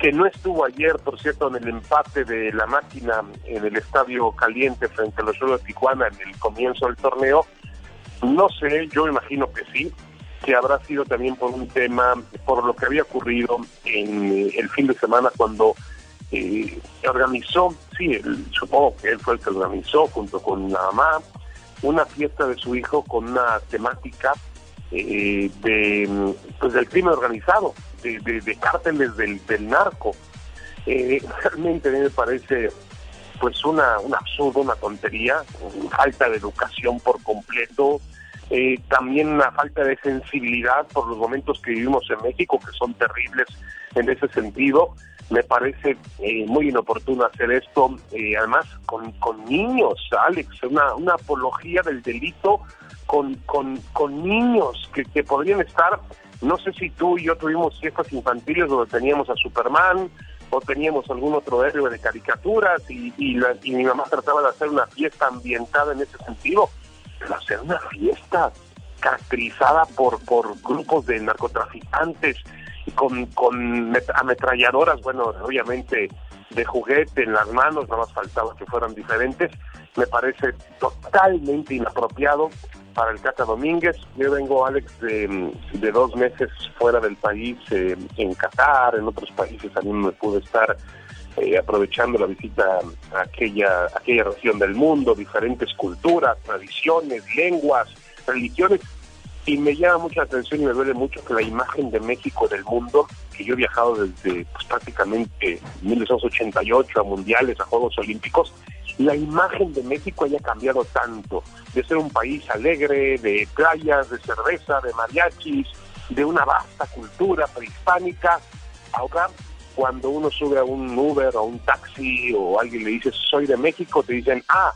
que no estuvo ayer, por cierto, en el empate de la máquina en el Estadio Caliente frente a los Juegos de Tijuana en el comienzo del torneo. No sé, yo imagino que sí, que habrá sido también por un tema, por lo que había ocurrido en el fin de semana cuando eh, organizó, sí, supongo que él fue el que organizó junto con la mamá, una fiesta de su hijo con una temática eh, de pues del crimen organizado, de, de, cárteles del, del narco. Eh, realmente me parece pues una, un absurdo, una tontería, falta de educación por completo, eh, también una falta de sensibilidad por los momentos que vivimos en México, que son terribles en ese sentido me parece eh, muy inoportuno hacer esto, eh, además con, con niños, Alex, una, una apología del delito con, con, con niños que, que podrían estar, no sé si tú y yo tuvimos fiestas infantiles donde teníamos a Superman o teníamos algún otro héroe de caricaturas y, y, y mi mamá trataba de hacer una fiesta ambientada en ese sentido, pero hacer una fiesta caracterizada por, por grupos de narcotraficantes, con, con ametralladoras, bueno, obviamente de juguete en las manos, nada más faltaba que fueran diferentes. Me parece totalmente inapropiado para el Cata Domínguez. Yo vengo, Alex, de, de dos meses fuera del país, eh, en Qatar, en otros países también me pude estar eh, aprovechando la visita a aquella, a aquella región del mundo, diferentes culturas, tradiciones, lenguas, religiones y me llama mucha atención y me duele mucho que la imagen de México del mundo, que yo he viajado desde pues, prácticamente 1988 a mundiales, a Juegos Olímpicos, la imagen de México haya cambiado tanto, de ser un país alegre, de playas, de cerveza, de mariachis, de una vasta cultura prehispánica. Ahora, cuando uno sube a un Uber o un taxi o alguien le dice soy de México, te dicen, ah,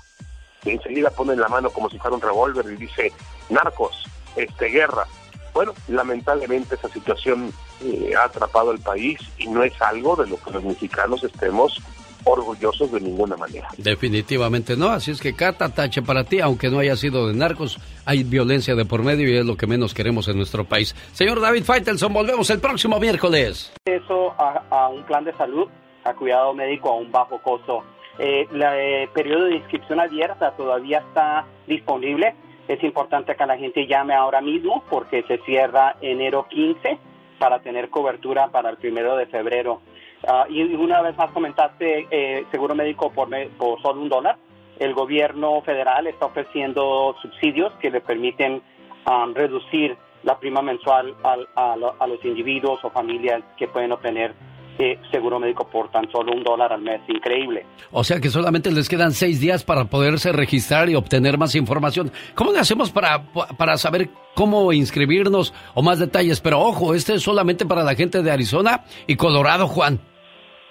y enseguida ponen la mano como si fuera un revólver y dice, narcos, este, guerra. Bueno, lamentablemente esa situación eh, ha atrapado al país y no es algo de lo que los mexicanos estemos orgullosos de ninguna manera. Definitivamente no, así es que Cata, tache para ti, aunque no haya sido de narcos, hay violencia de por medio y es lo que menos queremos en nuestro país. Señor David Faitelson, volvemos el próximo miércoles. Eso a, un plan de salud, a cuidado médico a un bajo costo. Eh, el eh, periodo de inscripción abierta todavía está disponible. Es importante que la gente llame ahora mismo porque se cierra enero 15 para tener cobertura para el primero de febrero. Ah, y una vez más comentaste eh, seguro médico por, por solo un dólar. El gobierno federal está ofreciendo subsidios que le permiten um, reducir la prima mensual a, los individuos o familias que pueden obtener eh, seguro médico por tan solo un dólar al mes. Increíble. O sea que solamente les quedan seis días para poderse registrar y obtener más información. ¿Cómo le hacemos para, para saber cómo inscribirnos o más detalles? Pero ojo, este es solamente para la gente de Arizona y Colorado, Juan.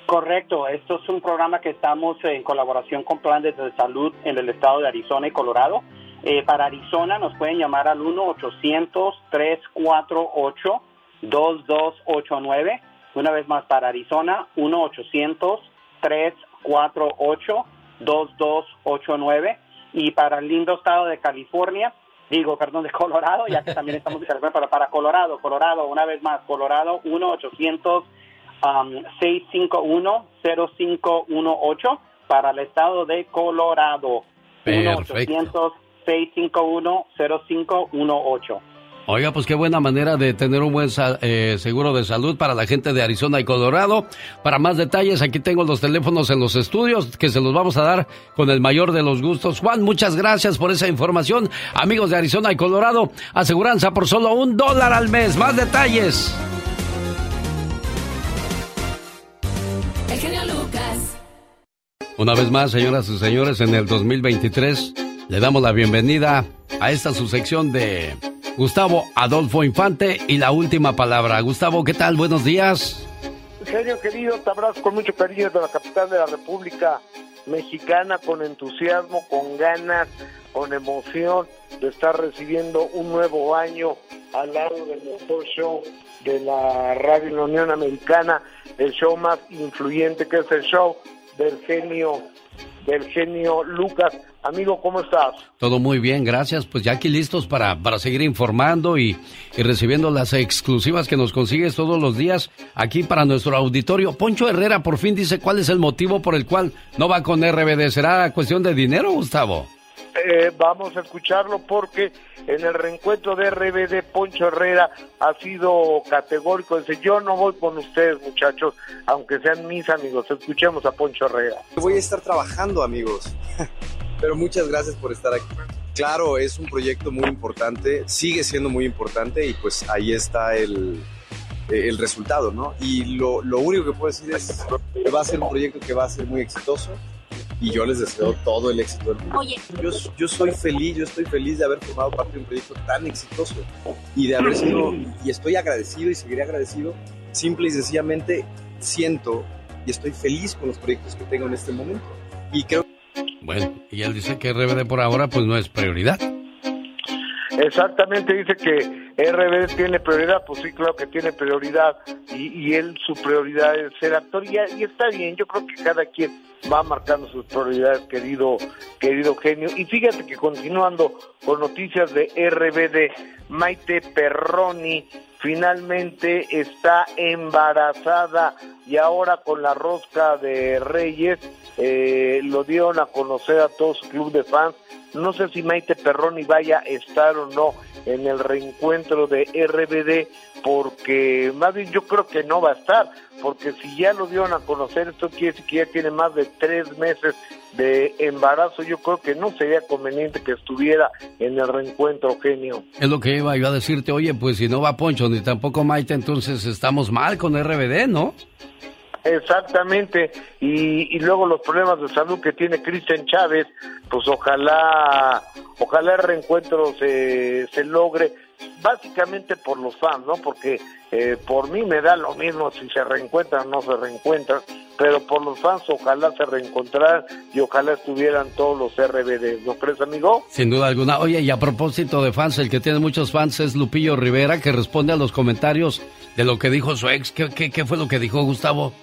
Correcto, esto es un programa que estamos en colaboración con planes de salud en el estado de Arizona y Colorado. Eh, para Arizona nos pueden llamar al 1-800-348-2289. Una vez más, para Arizona, 1-800-348-2289. Y para el lindo estado de California, digo, perdón, de Colorado, ya que también estamos en California, pero para Colorado, Colorado, una vez más, Colorado, 1 800 um, 651-0518 para el estado de Colorado. 1-800-651-0518. Oiga, pues qué buena manera de tener un buen eh, seguro de salud para la gente de Arizona y Colorado. Para más detalles, aquí tengo los teléfonos en los estudios que se los vamos a dar con el mayor de los gustos. Juan, muchas gracias por esa información. Amigos de Arizona y Colorado, aseguranza por solo un dólar al mes. Más detalles. Una vez más, señoras y señores, en el 2023 le damos la bienvenida a esta su sección de Gustavo Adolfo Infante y la última palabra. Gustavo, ¿qué tal? Buenos días. Genio querido, te abrazo con mucho cariño de la capital de la República Mexicana, con entusiasmo, con ganas, con emoción de estar recibiendo un nuevo año al lado del mejor show de la radio la Unión Americana, el show más influyente que es el show del genio, del genio Lucas. Amigo, ¿cómo estás? Todo muy bien, gracias. Pues ya aquí listos para, para seguir informando y, y, recibiendo las exclusivas que nos consigues todos los días aquí para nuestro auditorio. Poncho Herrera por fin dice cuál es el motivo por el cual no va con RBD. ¿Será cuestión de dinero, Gustavo? Eh, vamos a escucharlo porque en el reencuentro de RBD Poncho Herrera ha sido categórico. Dice, yo no voy con ustedes muchachos, aunque sean mis amigos. Escuchemos a Poncho Herrera. Voy a estar trabajando amigos, pero muchas gracias por estar aquí. Claro, es un proyecto muy importante, sigue siendo muy importante y pues ahí está el, el resultado, ¿no? Y lo, lo único que puedo decir es que va a ser un proyecto que va a ser muy exitoso y yo les deseo todo el éxito del mundo. Yo, yo soy feliz, yo estoy feliz de haber formado parte de un proyecto tan exitoso y de haber sido, y estoy agradecido y seguiré agradecido, simple y sencillamente siento y estoy feliz con los proyectos que tengo en este momento. Y creo Bueno, y él dice que RBD por ahora pues no es prioridad. Exactamente, dice que RBD tiene prioridad, pues sí, claro que tiene prioridad, y, él su prioridad es ser actor, y, y, está bien, yo creo que cada quien va marcando sus prioridades, querido, querido genio. Y fíjate que continuando con noticias de RBD, Maite Perroni finalmente está embarazada y ahora con la rosca de Reyes eh, lo dieron a conocer a todo su club de fans. No sé si Maite Perroni vaya a estar o no en el reencuentro de RBD, porque más bien yo creo que no va a estar, porque si ya lo dieron a conocer, esto quiere decir que ya tiene más de tres meses de embarazo, yo creo que no sería conveniente que estuviera en el reencuentro, genio. Es lo que iba yo a decirte, oye, pues si no va Poncho ni tampoco Maite, entonces estamos mal con RBD, ¿no? Exactamente, y, y luego los problemas de salud que tiene Cristian Chávez, pues ojalá, ojalá el reencuentro se, se logre, básicamente por los fans, ¿no? Porque eh, por mí me da lo mismo si se reencuentran o no se reencuentran, pero por los fans ojalá se reencontraran y ojalá estuvieran todos los RBD, ¿no crees, amigo? Sin duda alguna. Oye, y a propósito de fans, el que tiene muchos fans es Lupillo Rivera, que responde a los comentarios de lo que dijo su ex. ¿Qué, qué, qué fue lo que dijo Gustavo?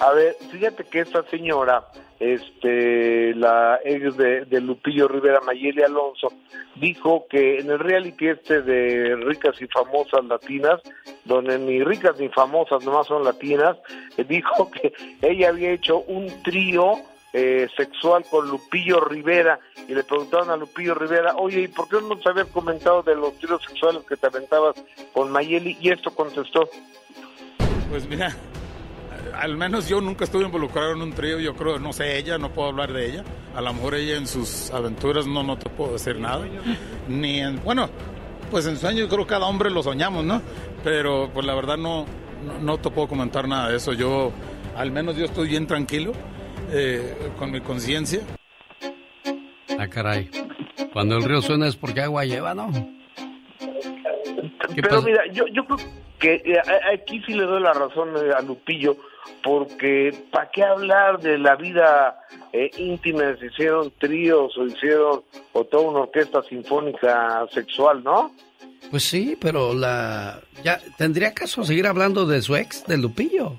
A ver, fíjate que esta señora, este, la ex de, Lupillo Rivera, Mayeli Alonso, dijo que en el reality este de ricas y famosas latinas, donde ni ricas ni famosas nomás son latinas, dijo que ella había hecho un trío eh, sexual con Lupillo Rivera y le preguntaron a Lupillo Rivera, oye, ¿y por qué no nos habías comentado de los tríos sexuales que te aventabas con Mayeli? Y esto contestó. Pues mira, al menos yo nunca estuve involucrado en un trío, yo creo, no sé ella, no puedo hablar de ella. A lo mejor ella en sus aventuras no, no te puedo decir nada. Ni en, bueno, pues en sueños creo que cada hombre lo soñamos, ¿no? Pero pues la verdad no, no, no te puedo comentar nada de eso. Yo, al menos yo estoy bien tranquilo, eh, con mi conciencia. Ah, caray. Cuando el río suena es porque agua lleva, ¿no? ¿Qué Pero pasa? mira, yo, yo creo que eh, aquí sí le doy la razón eh, a Lupillo, porque ¿para qué hablar de la vida eh, íntima si hicieron tríos o hicieron o toda una orquesta sinfónica sexual, no? Pues sí, pero la... Ya, ¿Tendría caso seguir hablando de su ex, de Lupillo?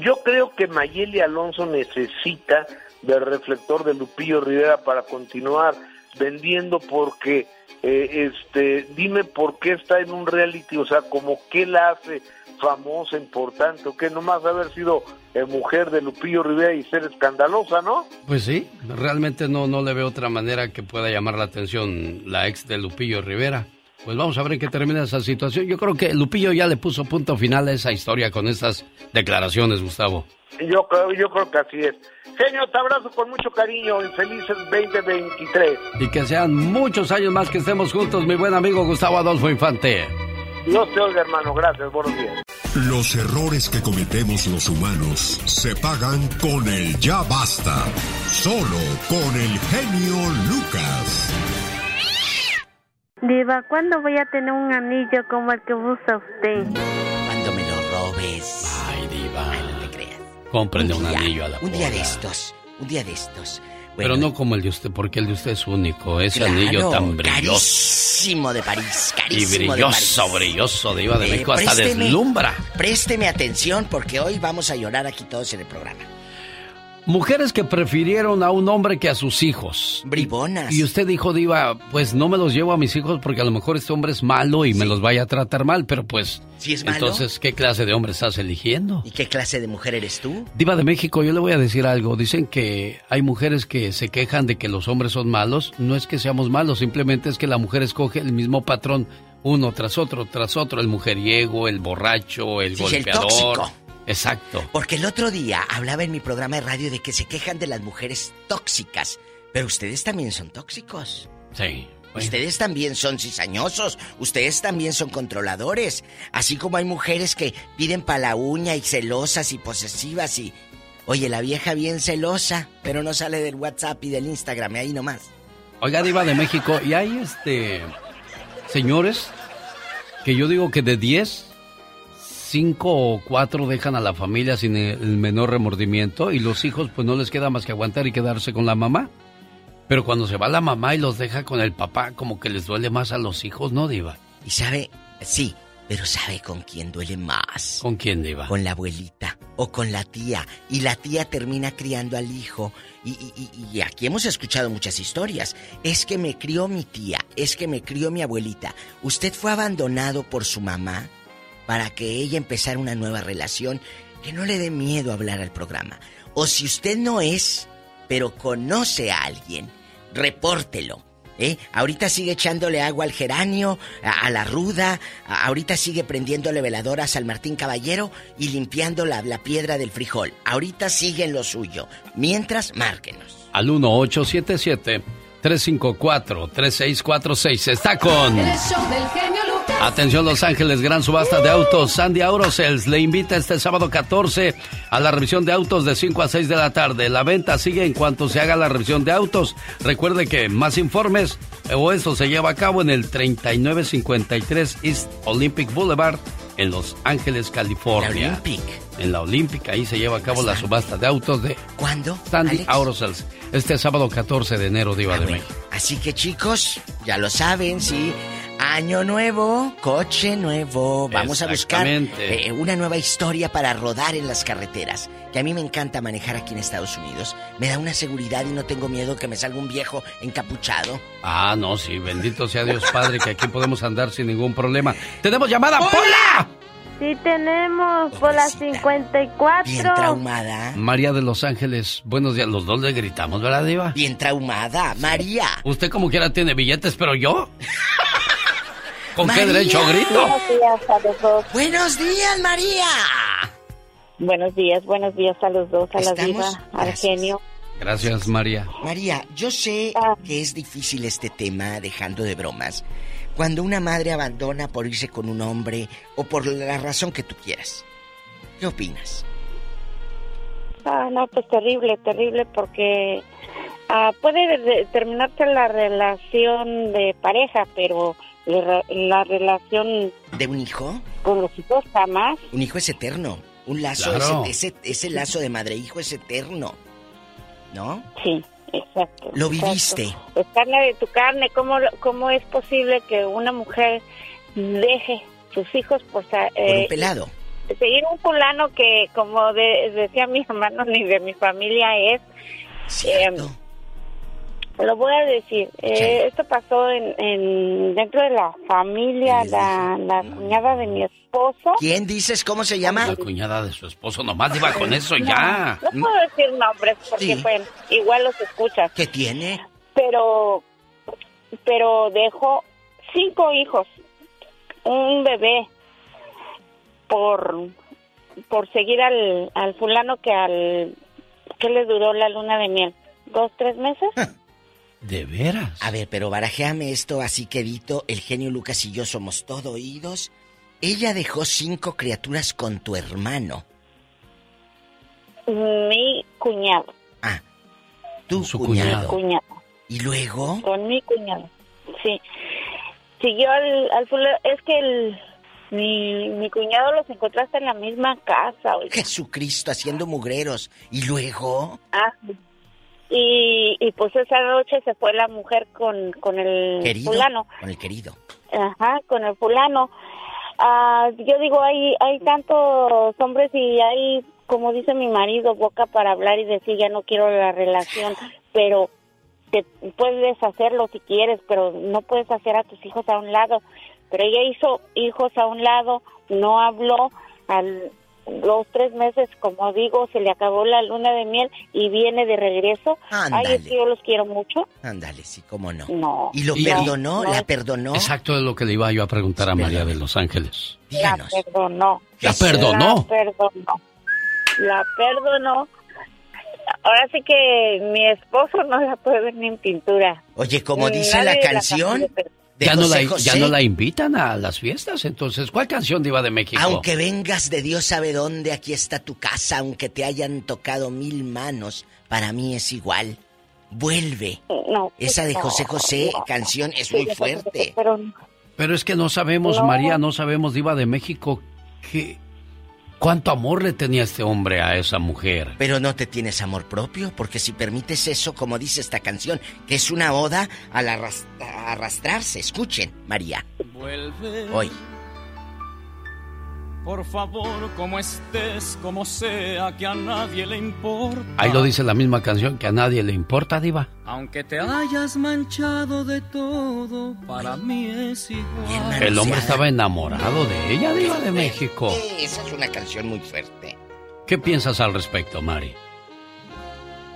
Yo creo que Mayeli Alonso necesita del reflector de Lupillo Rivera para continuar vendiendo porque eh, este dime por qué está en un reality, o sea, como qué la hace famosa, importante, o que nomás haber sido eh, mujer de Lupillo Rivera y ser escandalosa, ¿no? Pues sí, realmente no, no le veo otra manera que pueda llamar la atención la ex de Lupillo Rivera. Pues vamos a ver qué termina esa situación. Yo creo que Lupillo ya le puso punto final a esa historia con estas declaraciones, Gustavo. Yo creo, yo creo que así es. Genio, te abrazo con mucho cariño y felices 2023. Y que sean muchos años más que estemos juntos, mi buen amigo Gustavo Adolfo Infante. Dios te oiga, hermano. Gracias. Buenos días. Los errores que cometemos los humanos se pagan con el ya basta. Solo con el genio Lucas. Diva, ¿cuándo voy a tener un anillo como el que usa usted? Cuando me lo robes. Ay, diva. Cómprenle un, anillo a la Un día de estos. Un día de estos. Pero no como el de usted, porque el de usted es único. Ese Claro, anillo tan brilloso. Carísimo de París, Y carísimo de París. brilloso, brilloso, diva de Eh, México. Hasta deslumbra. Présteme atención porque hoy vamos a llorar aquí todos en el programa. Mujeres que prefirieron a un hombre que a sus hijos. Bribonas. Y usted dijo, Diva, pues no me los llevo a mis hijos porque a lo mejor este hombre es malo y me los vaya a tratar mal, pero pues. ¿Sí es malo? Entonces, ¿qué clase de hombre estás eligiendo? ¿Y qué clase de mujer eres tú? Diva de México, yo le voy a decir algo. Dicen que hay mujeres que se quejan de que los hombres son malos. No es que seamos malos, simplemente es que la mujer escoge el mismo patrón uno tras otro, tras otro. El mujeriego, el borracho, el Sí, el golpeador. tóxico. Exacto. Porque el otro día hablaba en mi programa de radio de que se quejan de las mujeres tóxicas. Pero ustedes también son tóxicos. Sí. Ustedes también son cizañosos, ustedes también son controladores. Así como hay mujeres que piden pa' la uña y celosas y posesivas y... Oye, la vieja bien celosa, pero no sale del WhatsApp y del Instagram, ahí nomás. Oiga, Diva de México, y hay este. Señores, que yo digo que de 10, 5 o 4 dejan a la familia sin el menor remordimiento y los hijos, pues no les queda más que aguantar y quedarse con la mamá. Pero cuando se va la mamá y los deja con el papá, como que les duele más a los hijos, ¿no, Diva? Y sabe, sí, pero sabe con quién duele más. ¿Con quién, Diva? Con la abuelita o con la tía. Y la tía termina criando al hijo. Y, y- y- y aquí hemos escuchado muchas historias. Es que me crió mi tía, es que me crió mi abuelita. Usted fue abandonado por su mamá para que ella empezara una nueva relación. Que no le dé miedo hablar al programa. O si usted no es, pero conoce a alguien, repórtelo. ¿Eh? Ahorita sigue echándole agua al geranio, a, a la ruda, a- ahorita sigue prendiéndole veladoras al Martín Caballero y limpiando la, la piedra del frijol. Ahorita sigue en lo suyo. Mientras, márquenos. Al 1877-354-3646. Está con. El show del genio. Atención Los Ángeles, gran subasta de autos. Sandy Aurosels le invita este sábado 14 a la revisión de autos de 5 a 6 de la tarde. La venta sigue en cuanto se haga la revisión de autos. Recuerde que más informes o esto se lleva a cabo en el 3953 East Olympic Boulevard en Los Ángeles, California. La Olympic. En la Olímpica, ahí se lleva a cabo la subasta de autos de... ¿Cuándo? Sandy? Aurosels. Este sábado 14 de enero, Diva de México. Así que chicos, ya lo saben, sí. Año nuevo, coche nuevo. Vamos a buscar eh, una nueva historia para rodar en las carreteras. Que a mí me encanta manejar aquí en Estados Unidos. Me da una seguridad y no tengo miedo que me salga un viejo encapuchado. Ah, no, sí, bendito sea Dios Padre, que aquí podemos andar sin ningún problema. ¡Tenemos llamada, Pola! Sí tenemos por las 54. Bien traumada. María de Los Ángeles, buenos días. Los dos le gritamos, ¿verdad, Diva? Bien traumada. María. Usted como quiera tiene billetes, pero yo. ¿Con qué María. derecho grito? Buenos días a los dos. Buenos días, María. Buenos días, buenos días a los dos, a la Estamos- diva, al Gracias. genio. Gracias, María. María, yo sé que es difícil este tema, dejando de bromas. Cuando una madre abandona por irse con un hombre o por la razón que tú quieras. ¿Qué opinas? Ah, no, pues terrible, terrible, porque ah, puede de- terminarse la relación de pareja, pero la, la relación ¿De un hijo? con los hijos jamás. Un hijo es eterno. Un lazo, Claro. ese, ese, ese lazo de madre-hijo es eterno. ¿No? Sí, exacto. Lo exacto. viviste. Es carne de tu carne. ¿Cómo, ¿Cómo es posible que una mujer deje sus hijos por, Por un eh, pelado. seguir un fulano que, como de- decía mi hermano, ni de mi familia es. eh, lo voy a decir, eh, esto pasó en, en- dentro de la familia, la, la cuñada de mi esposo. ¿Quién dices cómo se llama? La cuñada de su esposo, nomás Diva con eso ya. No, no puedo decir nombres porque, Sí. bueno, igual los escuchas. ¿Qué tiene? Pero, pero dejó cinco hijos, un bebé, por, por seguir al, al fulano que al, que le duró la luna de miel, dos, tres meses. ¿De veras? A ver, pero barajéame esto así quedito. El genio Lucas y yo somos todo oídos. Ella dejó cinco criaturas con tu hermano. Mi cuñado. Tu Su cuñado. Cuñado. ¿Y luego? Con mi cuñado. Sí. Siguió al, al fulano. Es que el, mi, mi cuñado los encontraste en la misma casa. oiga. Jesucristo haciendo mugreros. ¿Y luego? Ah, y, y pues esa noche se fue la mujer con, con el Querido. fulano. Con el querido. Ajá, con el fulano. Ah, yo digo, hay, hay tantos hombres y hay, como dice mi marido, boca para hablar y decir, ya no quiero la relación, pero te puedes hacerlo si quieres, pero no puedes hacer a tus hijos a un lado. Pero ella hizo hijos a un lado, no habló, al los tres meses, como digo, se le acabó la luna de miel y viene de regreso. Ay, Ándale. es que yo los quiero mucho. Ándale, sí, cómo no. No. ¿Y lo Y- perdonó? no. ¿La perdonó? Exacto de lo que le iba yo a preguntar a María de Los Ángeles. La perdonó. ¿La perdonó? La perdonó. La perdonó. Ahora sí que mi esposo no la puede ver ni en pintura. Oye, como dice la la canción, pero- de Ya no, la, José. ya no la invitan a las fiestas, entonces, ¿cuál canción Diva de México? Aunque vengas de Dios sabe dónde, aquí está tu casa, aunque te hayan tocado mil manos, para mí es igual. Vuelve. No, Esa de José José, no. canción, es muy fuerte. Pero Pero es que no sabemos, No. María, no sabemos, Diva de México, que cuánto amor le tenía este hombre a esa mujer. Pero no te tienes amor propio, porque si permites eso, como dice esta canción, que es una oda al arrastrarse. Escuchen, María. Vuelve. Hoy. Por favor, como estés, como sea, que a nadie le importa. Ahí lo dice la misma canción que a nadie le importa, Diva. Aunque te hayas manchado de todo, para mí es igual. El hombre estaba enamorado de ella, Diva de México. Esa es una canción muy fuerte. ¿Qué piensas al respecto, Mari?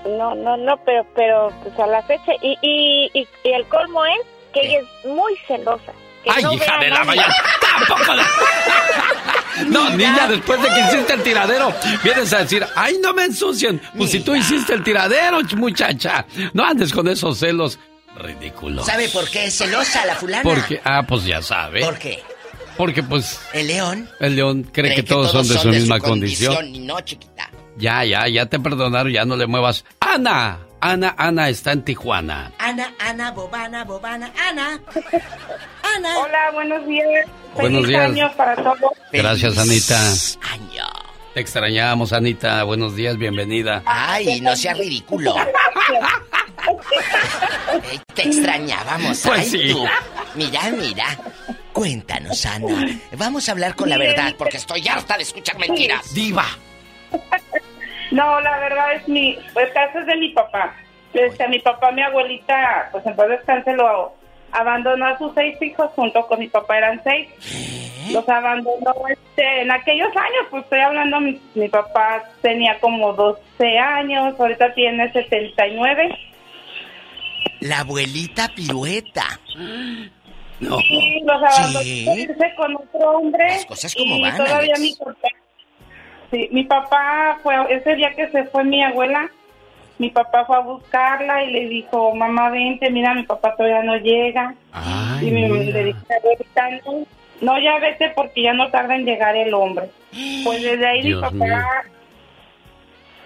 no, no, no, pero, pero pues a la fecha y, y, y, y el colmo es que ella es muy celosa. que ¡Ay, no hija de la mañana! ¡Tampoco! No, niña, después de que hiciste el tiradero, vienes a decir, ¡ay, no me ensucien! Pues si tú hiciste el tiradero, ch- muchacha, no andes con esos celos ridículos. ¿Sabe por qué es celosa la fulana? Porque, ah, pues ya sabe. ¿Por qué? Porque pues... El león. El león cree, que, todos, son de su misma condición. Y no, chiquita. Ya, ya, ya te perdonaron, ya no le muevas. Ana, Ana, Ana está en Tijuana. Ana, Ana, Bobana, Bobana, Ana. Ana. Hola, buenos días. Buenos Feliz días. año para todos. Gracias, Anita. Año. Te extrañamos, Anita. Buenos días, bienvenida. Ay, no seas ridículo. Te extrañábamos. Pues Ay, sí. tú. Mira, mira. Cuéntanos, Ana. Vamos a hablar con la verdad porque estoy harta de escuchar mentiras. Diva. No, la verdad es mi, pues caso es de mi papá. Este, mi papá, mi abuelita, pues en descanse, lo abandonó a sus seis hijos junto con mi papá, eran seis. Los abandonó este, en aquellos años, pues estoy hablando, mi, mi papá tenía como 12 años, ahorita tiene 79. La abuelita pirueta. No. Y los abandonó Sí. con otro hombre. Las cosas como y van, todavía Alex. mi papá. Sí, mi papá fue, ese día que se fue mi abuela, mi papá fue a buscarla y le dijo, mamá, vente, mira, mi papá todavía no llega. y mi mamá le dijo, "Abuelita, no, no, ya vete porque ya no tarda en llegar el hombre. Pues desde ahí Dios mi papá mío.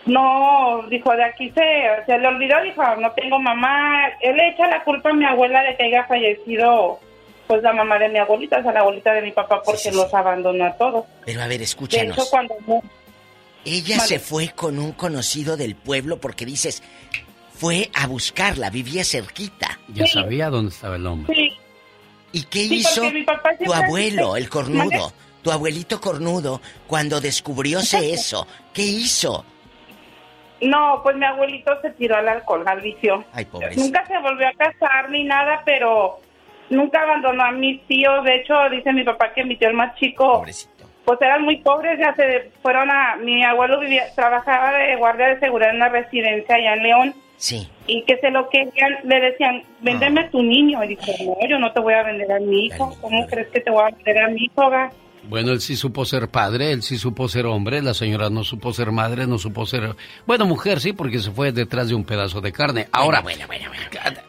no, dijo, de aquí se, se le olvidó, dijo, no tengo mamá. Él le echa la culpa a mi abuela de que haya fallecido, pues la mamá de mi abuelita, o sea, la abuelita de mi papá, porque los abandonó a todos. Pero a ver, De escúchanos. hecho, cuando Ella Vale. se fue con un conocido del pueblo porque dices, fue a buscarla, vivía cerquita. Ya sabía dónde estaba el hombre. Sí. ¿Y qué Sí, hizo porque mi papá tu abuelo, el cornudo? Tu abuelito cornudo, cuando descubrióse eso, ¿qué hizo? No, pues mi abuelito se tiró al alcohol, al vicio. Ay. Nunca se volvió a casar ni nada, pero nunca abandonó a mis tíos. De hecho, dice mi papá que mi tío el más chico, pues eran muy pobres, ya se fueron a... Mi abuelo vivía, trabajaba de guardia de seguridad en una residencia allá en León. Sí. Y que se lo querían, le decían, véndeme tu niño. Y dijo, no, yo no te voy a vender a mi hijo. ¿Cómo crees que te voy a vender a mi hijo? ga?" Bueno, él sí supo ser padre, él sí supo ser hombre, la señora no supo ser madre, no supo ser... Bueno, mujer sí, porque se fue detrás de un pedazo de carne. Ahora, Bueno, bueno, bueno.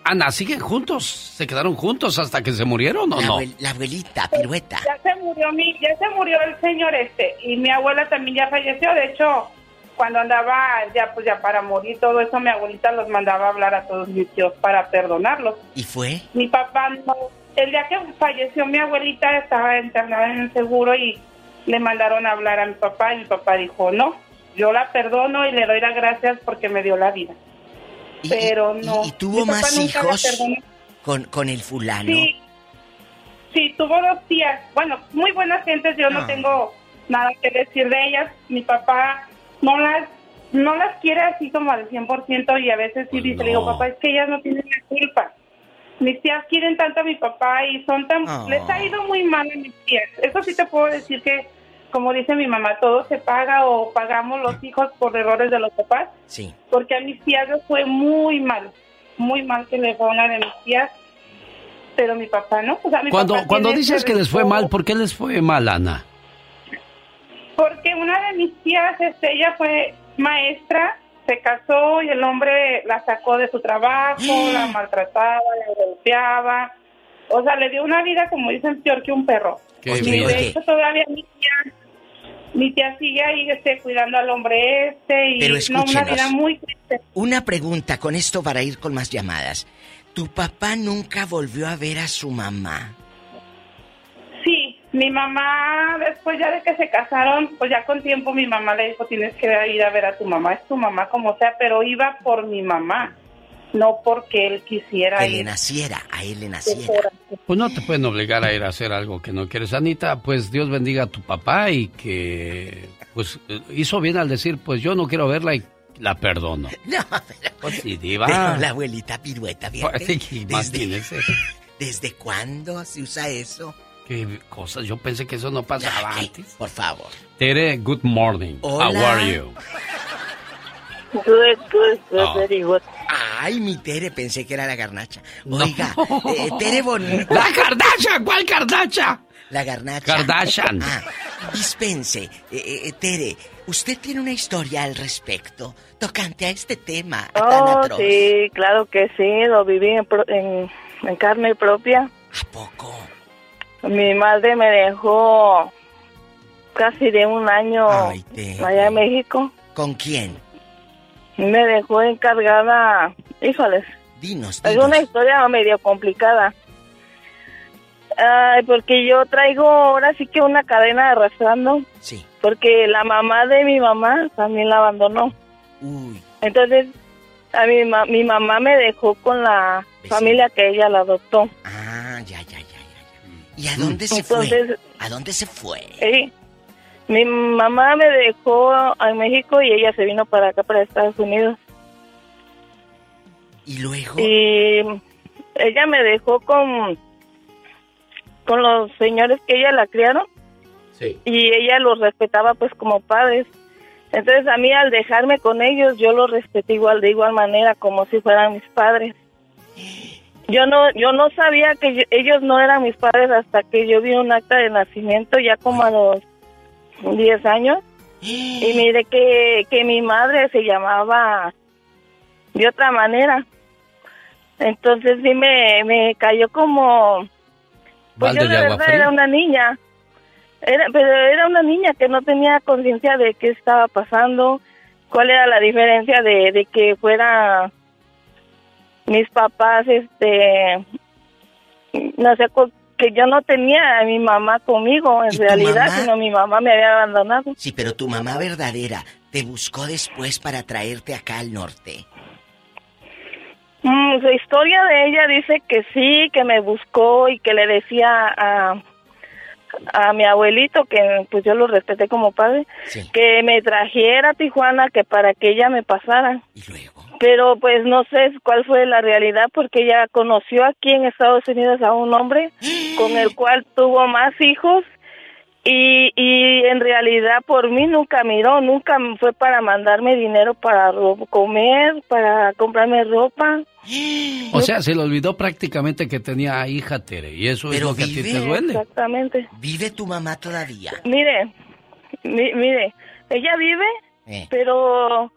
Ana, ¿siguen juntos? ¿Se quedaron juntos hasta que se murieron o La, no? abuel- la abuelita, pirueta. Ya se murió mi, ya se murió el señor este y mi abuela también ya falleció. De hecho, cuando andaba ya pues ya para morir todo eso, mi abuelita los mandaba a hablar a todos mis tíos para perdonarlos. ¿Y fue? Mi papá no, el día que falleció mi abuelita estaba internada en el seguro y le mandaron a hablar a mi papá y mi papá dijo no, yo la perdono y le doy las gracias porque me dio la vida. Pero no. ¿Y tuvo más hijos con, con el fulano? Sí, sí, tuvo dos tías. Bueno, muy buenas gentes, yo Ah. no tengo nada que decir de ellas. Mi papá no las no las quiere así como al 100% y a veces sí dice, le digo, papá, es que ellas no tienen la culpa. Mis tías quieren tanto a mi papá y son tan... Ah. Les ha ido muy mal a mis tías. Eso sí te puedo decir que, como dice mi mamá, todo se paga o pagamos los hijos por errores de los papás Sí. porque a mis tías les fue muy mal, muy mal que le fue a una de mis tías, pero mi papá no. O sea, mi Cuando, papá cuando dices que les fue mal, ¿por qué les fue mal, Ana? Porque una de mis tías, este, ella fue maestra, se casó y el hombre la sacó de su trabajo, la maltrataba, la golpeaba. O sea, le dio una vida, como dicen, peor que un perro. Qué y bien. de hecho todavía mi tía, mi tía sigue ahí este, cuidando al hombre este y Pero no, una vida muy triste. Una pregunta con esto para ir con más llamadas. ¿Tu papá nunca volvió a ver a su mamá? Mi mamá, después ya de que se casaron, pues ya con tiempo mi mamá le dijo, tienes que ir a ver a tu mamá, es tu mamá como sea, pero iba por mi mamá, no porque él quisiera Que le ir. naciera, a él le naciera. Pues no te pueden obligar a ir a hacer algo que no quieres. Anita, pues Dios bendiga a tu papá y que pues hizo bien al decir, pues yo no quiero verla y la perdono. No, Pues sí, diva. Pero la abuelita pirueta. Pues sí, imagínese. ¿Desde cuándo se usa eso? Qué cosas, yo pensé que eso no pasaba antes. Por favor. Tere, good morning. Hola. How are you? Good, good, good, Oh. very good. Ay, mi Tere, pensé que era la garnacha. Oiga, eh, Tere bonita. ¡La Kardashian! ¿Cuál Kardashian? La garnacha. Kardashian. Ah, dispense, eh, eh, Tere, ¿usted tiene una historia al respecto tocante a este tema tan Oh, atroz? sí, claro que sí, lo viví en, en, en carne propia. ¿A poco? Mi madre me dejó casi de un año allá en México. ¿Con quién? Me dejó encargada, híjoles. Dinos, Es una historia medio complicada. Ay, porque yo traigo ahora sí que una cadena arrastrando. Sí. Porque la mamá de mi mamá también la abandonó. Uy. Entonces, a mi, ma- mi mamá me dejó con la familia que ella la adoptó. Ah, ya, ya, ya, ya. ya. ¿Y a dónde se fue? ¿A dónde se fue? Sí. Mi mamá me dejó en México y ella se vino para acá, para Estados Unidos. ¿Y luego? Y ella me dejó con, con los señores que ella la criaron. Sí. Y ella los respetaba pues como padres. Entonces a mí al dejarme con ellos yo los respeté igual de igual manera como si fueran mis padres. Yo no yo no sabía que yo- ellos no eran mis padres hasta que yo vi un acta de nacimiento ya como a los 10 años y miré que, que mi madre se llamaba de otra manera. Entonces sí me, me cayó como... Pues yo de la verdad fría. era una niña. Era, pero era una niña que no tenía conciencia de qué estaba pasando, cuál era la diferencia de, de que fuera mis papás, este, no sé, que yo no tenía a mi mamá conmigo en ¿Y realidad, mamá? sino mi mamá me había abandonado. Sí, pero tu mamá verdadera te buscó después para traerte acá al norte. Mm, su historia de ella dice que sí, que me buscó y que le decía a, a mi abuelito, que pues yo lo respeté como padre, que me trajera a Tijuana, que para que ella me pasara. Pero pues no sé cuál fue la realidad porque ella conoció aquí en Estados Unidos a un hombre con el cual tuvo más hijos y, y en realidad por mí nunca miró, nunca fue para mandarme dinero para comer, para comprarme ropa. O sea, se le olvidó prácticamente que tenía hija Tere y eso es lo que a ti te vive. duele. Exactamente. ¿Vive tu mamá todavía? Mire, mi- mire, ella vive, Eh. pero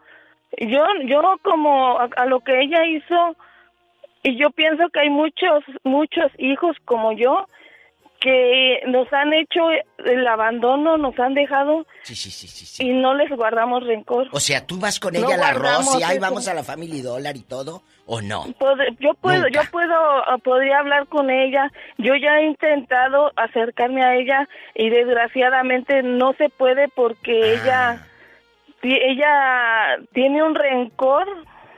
yo, yo como a, a lo que ella hizo, y yo pienso que hay muchos, muchos hijos como yo que nos han hecho el abandono, nos han dejado y no les guardamos rencor. O sea, ¿tú vas con No ella al arroz y ahí vamos a la Family Dollar y todo? ¿O no? Pod- yo puedo, Nunca. yo puedo, ah, podría hablar con ella. Yo ya he intentado acercarme a ella y desgraciadamente no se puede porque Ah. ella, ti- ella tiene un rencor.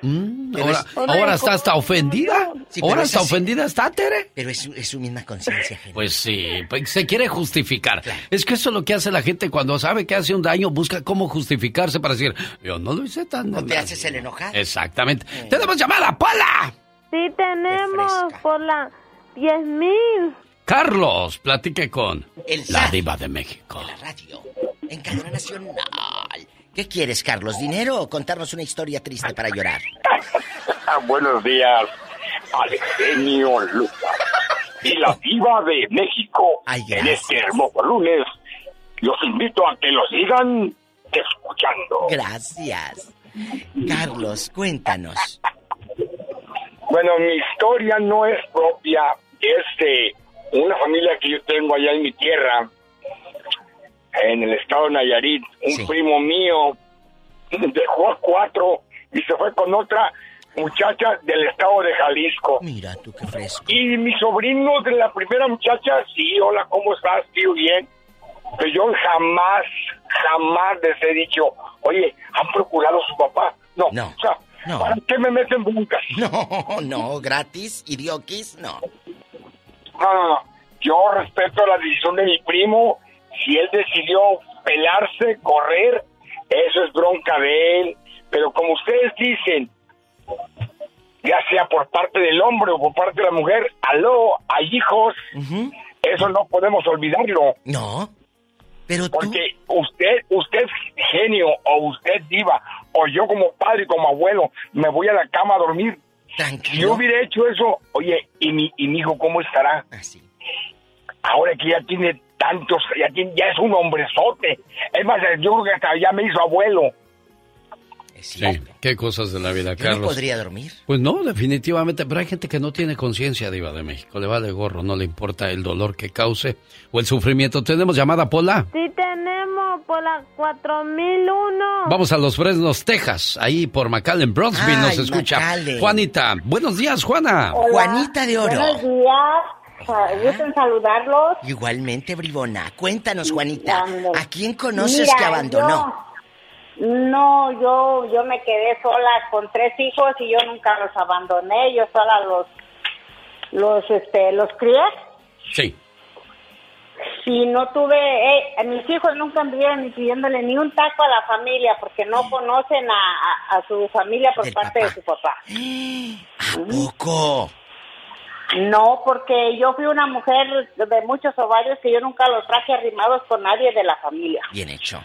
Mm, ahora, es- ahora está hasta ofendida. Sí, ahora es está así. ofendida, ¿está Tere? Pero es, su- es su misma conciencia. Pues sí, pues se quiere justificar. Es que eso es lo que hace la gente cuando sabe que hace un daño, busca cómo justificarse para decir, yo no lo hice tan... ¿No te haces el enojar? Exactamente. ¡Tenemos llamada, Pola! Sí, tenemos por la 10.000. Carlos, platique con El la diva de México. radio, en cadena nacional. ¿Qué quieres, Carlos? ¿Dinero o contarnos una historia triste para llorar? Buenos días, al genio Lucas y la diva de México en este hermoso lunes. Los invito a que lo sigan escuchando. Gracias. Carlos, cuéntanos. Bueno, mi historia no es propia, es de una familia que yo tengo allá en mi tierra, en el estado de Nayarit. Un primo mío dejó a cuatro y se fue con otra muchacha del estado de Jalisco. Mira, tú qué fresco. Y mi sobrino de la primera muchacha, sí, hola, ¿cómo estás, tío? Bien. Pero yo jamás, jamás les he dicho, oye, ¿han procurado a su papá? No, No, o sea, no. ¿para qué me meten broncas? No, no, gratis, idioquis, no. No, no, no. Yo respeto la decisión de mi primo. Si él decidió pelarse, correr, eso es bronca de él. Pero como ustedes dicen, ya sea por parte del hombre o por parte de la mujer, aló, hay hijos. Eso no podemos olvidarlo. No. Pero Porque usted, usted genio, o usted diva, o yo como padre y como abuelo, me voy a la cama a dormir. Si yo hubiera hecho eso, oye, ¿y mi, y mi hijo cómo estará? Ahora que ya tiene tantos, ya, ya es un hombrezote. Es más, yo creo que hasta ya me hizo abuelo. Sí, qué cosas de la vida, Yo Carlos. no podría dormir. Pues no, definitivamente, pero hay gente que no tiene conciencia, Diva de México. Le vale gorro, no le importa el dolor que cause o el sufrimiento. ¿Tenemos llamada, Pola? Sí tenemos por la 4001. Vamos a Los Fresnos, Texas. Ahí por McAllen, Bronxville nos escucha. McAllen. Juanita, buenos días, Juana. Hola. Juanita de Oro. Buenos días. Gusto en saludarlos. Igualmente, Bribona. Cuéntanos, Juanita. ¿A quién conoces Mira, que abandonó? yo- no, yo yo me quedé sola con tres hijos y yo nunca los abandoné. Yo sola los los este los crié. Sí. Y no tuve, eh, mis hijos nunca anduvieron ni pidiéndole ni un taco a la familia porque no conocen a, a- a su familia por parte de su papá. Poco. No, porque yo fui una mujer de muchos ovarios que yo nunca los traje arrimados con nadie de la familia. Bien hecho.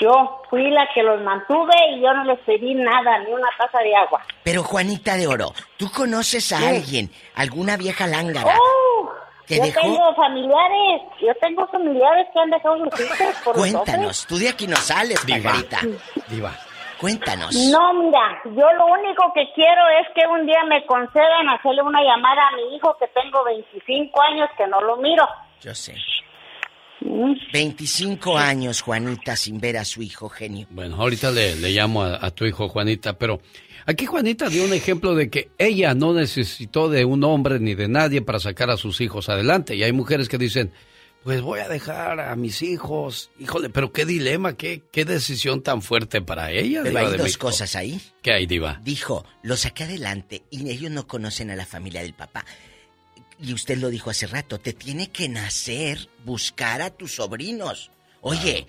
Yo fui la que los mantuve y yo no les pedí nada, ni una taza de agua. Pero Juanita de Oro, ¿tú conoces a Sí. alguien, alguna vieja lángara? ¡Oh! ¿Te yo dejó? tengo familiares, yo tengo familiares que han dejado sus hijos por los Cuéntanos, tú de aquí no sales, Diva. pajarita. Diva. Cuéntanos. No, mira, yo lo único que quiero es que un día me concedan hacerle una llamada a mi hijo que tengo 25 años que no lo miro. Yo sé. Mm. 25 años, Juanita, sin ver a su hijo genio. Bueno, ahorita le, le llamo a, a tu hijo Juanita, pero aquí Juanita dio un ejemplo de que ella no necesitó de un hombre ni de nadie para sacar a sus hijos adelante. Y hay mujeres que dicen, pues voy a dejar a mis hijos. Híjole, pero qué dilema, qué, qué decisión tan fuerte para ella. Pero Diva hay de dos México. cosas ahí. ¿Qué hay, Diva? Dijo, lo saqué adelante y ellos no conocen a la familia del papá. Y usted lo dijo hace rato, te tiene que nacer buscar a tus sobrinos. Oye,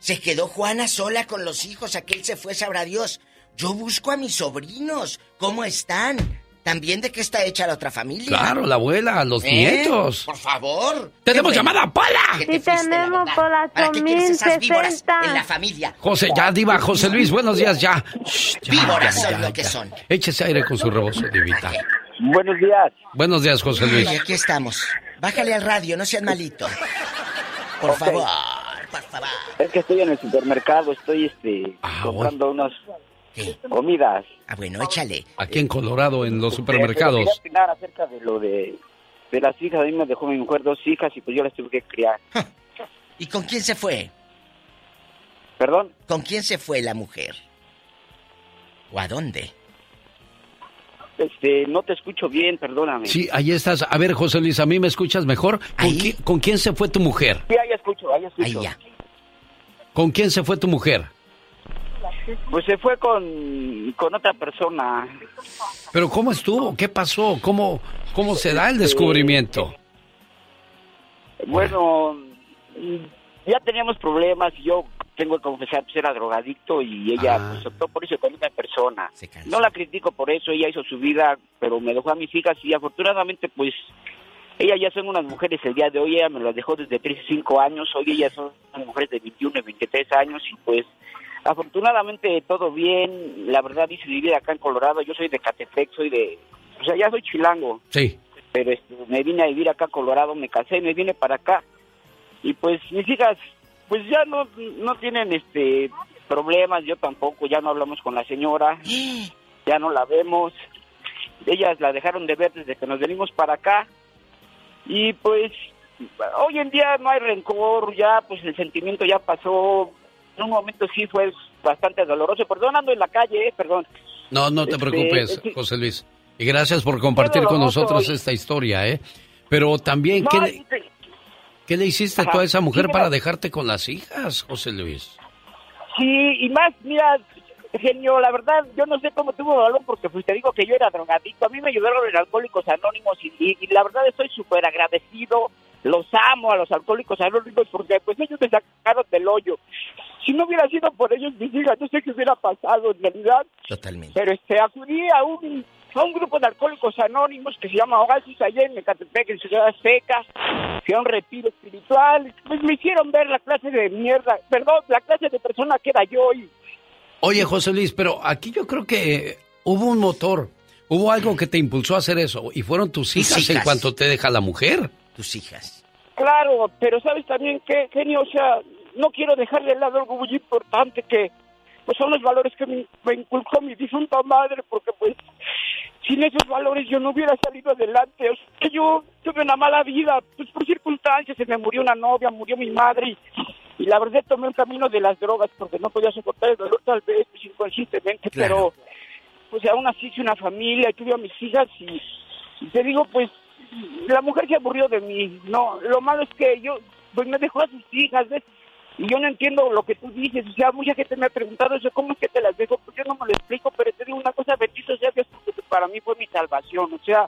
se quedó Juana sola con los hijos, aquel se fue, sabrá Dios. Yo busco a mis sobrinos. ¿Cómo están? También de qué está hecha la otra familia. Claro, la abuela, los ¿Eh? nietos. Por favor. ¡Tenemos bueno. llamada, Pola! Te Sí tenemos verdad. por la ¿Para qué quieres esas víboras 8060. en la familia? José, ya, Diva, José Luis, buenos días, ya. Shh, ya, Víboras ya, son ya, lo que son. Échese aire con su rebozo, Divita. Buenos días. Buenos días, José Luis. Ay, aquí estamos. Bájale al radio, no seas malito. Por favor, por favor. Es que estoy en el supermercado, estoy este comprando comidas. Ah, bueno, échale. Aquí en Colorado, en los Pero supermercados. quería opinar acerca de lo de, de las hijas. A mí me dejó mi mujer dos hijas y pues yo las tuve que criar. ¿Y con quién se fue? ¿Perdón? ¿Con quién se fue la mujer? ¿O a dónde? Este, no te escucho bien, perdóname. Sí, ahí estás. A ver, José Luis, ¿a mí me escuchas mejor? ¿Con, qui- con quién se fue tu mujer? Sí, ahí escucho, ahí escucho. ¿Con quién se fue tu mujer? Pues se fue con, con otra persona. Pero ¿cómo estuvo? ¿Qué pasó? ¿Cómo, cómo se da el descubrimiento? Bueno, ya teníamos problemas y yo tengo que confesar, pues era drogadicto y ella Ah. pues, optó por irse con una persona. No la critico por eso, ella hizo su vida, pero me dejó a mis hijas y afortunadamente pues ellas ya son unas mujeres el día de hoy, ella me las dejó desde 35 años, hoy ellas son unas mujeres de 21 y 23 años y pues afortunadamente todo bien, la verdad hice mi vida acá en Colorado, yo soy de Catepec, soy de, o sea, ya soy chilango. Sí. pero este, me vine a vivir acá a Colorado, me casé, me vine para acá. Y pues mis hijas pues ya no no tienen este problemas, yo tampoco, ya no hablamos con la señora, ya no la vemos, ellas la dejaron de ver desde que nos venimos para acá. Y pues hoy en día no hay rencor, ya pues el sentimiento ya pasó, en un momento sí fue bastante doloroso, perdón, ando en la calle, eh, perdón. No, no te Este, preocupes. José Luis. Y gracias por compartir con nosotros y- esta historia, ¿eh? Pero también, No, ¿qué, le, qué le hiciste Ajá. tú a esa mujer Sí, para mira. dejarte con las hijas, José Luis? Sí, y más, mira, genio, la verdad, yo no sé cómo tuvo valor porque pues te digo que yo era drogadicto. A mí me ayudaron en Alcohólicos Anónimos y, y- y la verdad estoy súper agradecido. Los amo a los Alcohólicos Anónimos porque pues ellos me sacaron del hoyo. Si no hubiera sido por ellos, mis hijas, no sé qué hubiera pasado en realidad. Totalmente. Pero este, acudí a un, a un grupo de Alcohólicos Anónimos que se llama Oasis allá en Ecatepec, en Ciudad Azteca. Fui a un retiro espiritual. Pues me hicieron ver la clase de mierda, perdón, la clase de persona que era yo y Oye, José Luis, pero aquí yo creo que hubo un motor, hubo algo que te impulsó a hacer eso, y fueron tus hijas, en hijas. cuanto te deja la mujer. Tus hijas. Claro, pero sabes también que, genio, o sea, no quiero dejar de lado algo muy importante que, pues son los valores que me, me inculcó mi difunta madre, porque pues sin esos valores yo no hubiera salido adelante. O sea, yo tuve una mala vida, pues por circunstancias, se me murió una novia, murió mi madre y, y la verdad tomé el camino de las drogas porque no podía soportar el dolor tal vez pues, inconscientemente, pero pues aún así hice una familia, tuve a mis hijas y, y te digo pues la mujer se aburrió de mí, no, lo malo es que yo pues me dejó a sus hijas, ¿ves? Y yo no entiendo lo que tú dices, o sea, mucha gente me ha preguntado eso, ¿cómo es que te las dejo? Pues yo no me lo explico, pero te digo una cosa, bendito sea Dios, porque para mí fue mi salvación, o sea,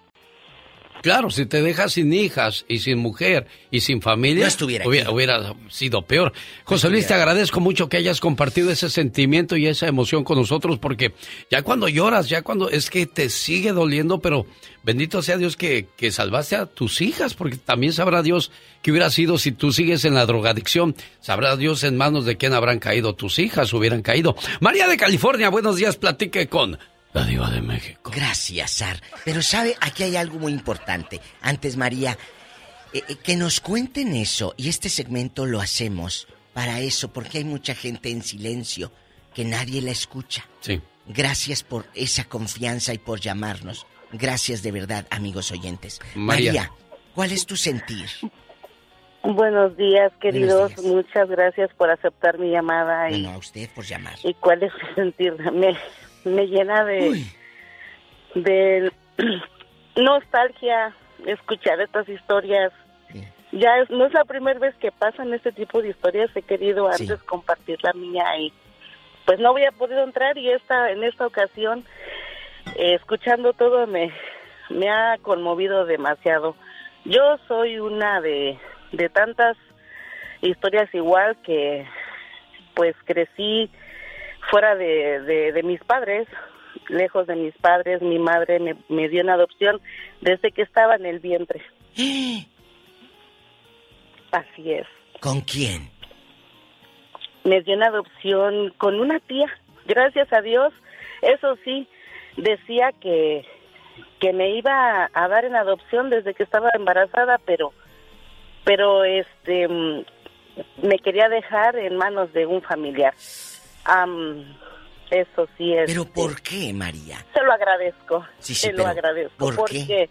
Claro, si te dejas sin hijas y sin mujer y sin familia, hubiera, hubiera sido peor. José Luis, te agradezco mucho que hayas compartido ese sentimiento y esa emoción con nosotros, porque ya cuando lloras, ya cuando es que te sigue doliendo, pero bendito sea Dios que, que salvaste a tus hijas, porque también sabrá Dios que hubiera sido si tú sigues en la drogadicción. Sabrá Dios en manos de quién habrán caído tus hijas, hubieran caído. María de California, buenos días, platique con la diva de México. Gracias, Sar. Pero sabe, aquí hay algo muy importante. Antes, María, eh, eh, que nos cuenten eso. Y este segmento lo hacemos para eso, porque hay mucha gente en silencio que nadie la escucha. Sí. Gracias por esa confianza y por llamarnos. Gracias de verdad, amigos oyentes. María. María, ¿cuál es tu sentir? Buenos días, queridos. Muchas gracias por aceptar mi llamada. Y, No, a usted por llamar. ¿Y cuál es mi sentir? Me, me llena de, de nostalgia escuchar estas historias. Ya es, no es la primera vez que pasan este tipo de historias. He querido antes compartir la mía y pues no había podido entrar y esta en esta ocasión eh, escuchando todo me me ha conmovido demasiado. Yo soy una de de tantas historias igual que pues crecí fuera de, de, de mis padres, lejos de mis padres, mi madre me, me dio en adopción desde que estaba en el vientre. Así es. ¿Con quién? Me dio en adopción con una tía. Gracias a Dios, eso sí, decía que, que me iba a dar en adopción desde que estaba embarazada, pero, pero este, mm, me quería dejar en manos de un familiar. Am, eso sí es. ¿Pero por qué, María? Se lo agradezco. Sí, sí, se lo agradezco. ¿por qué? porque,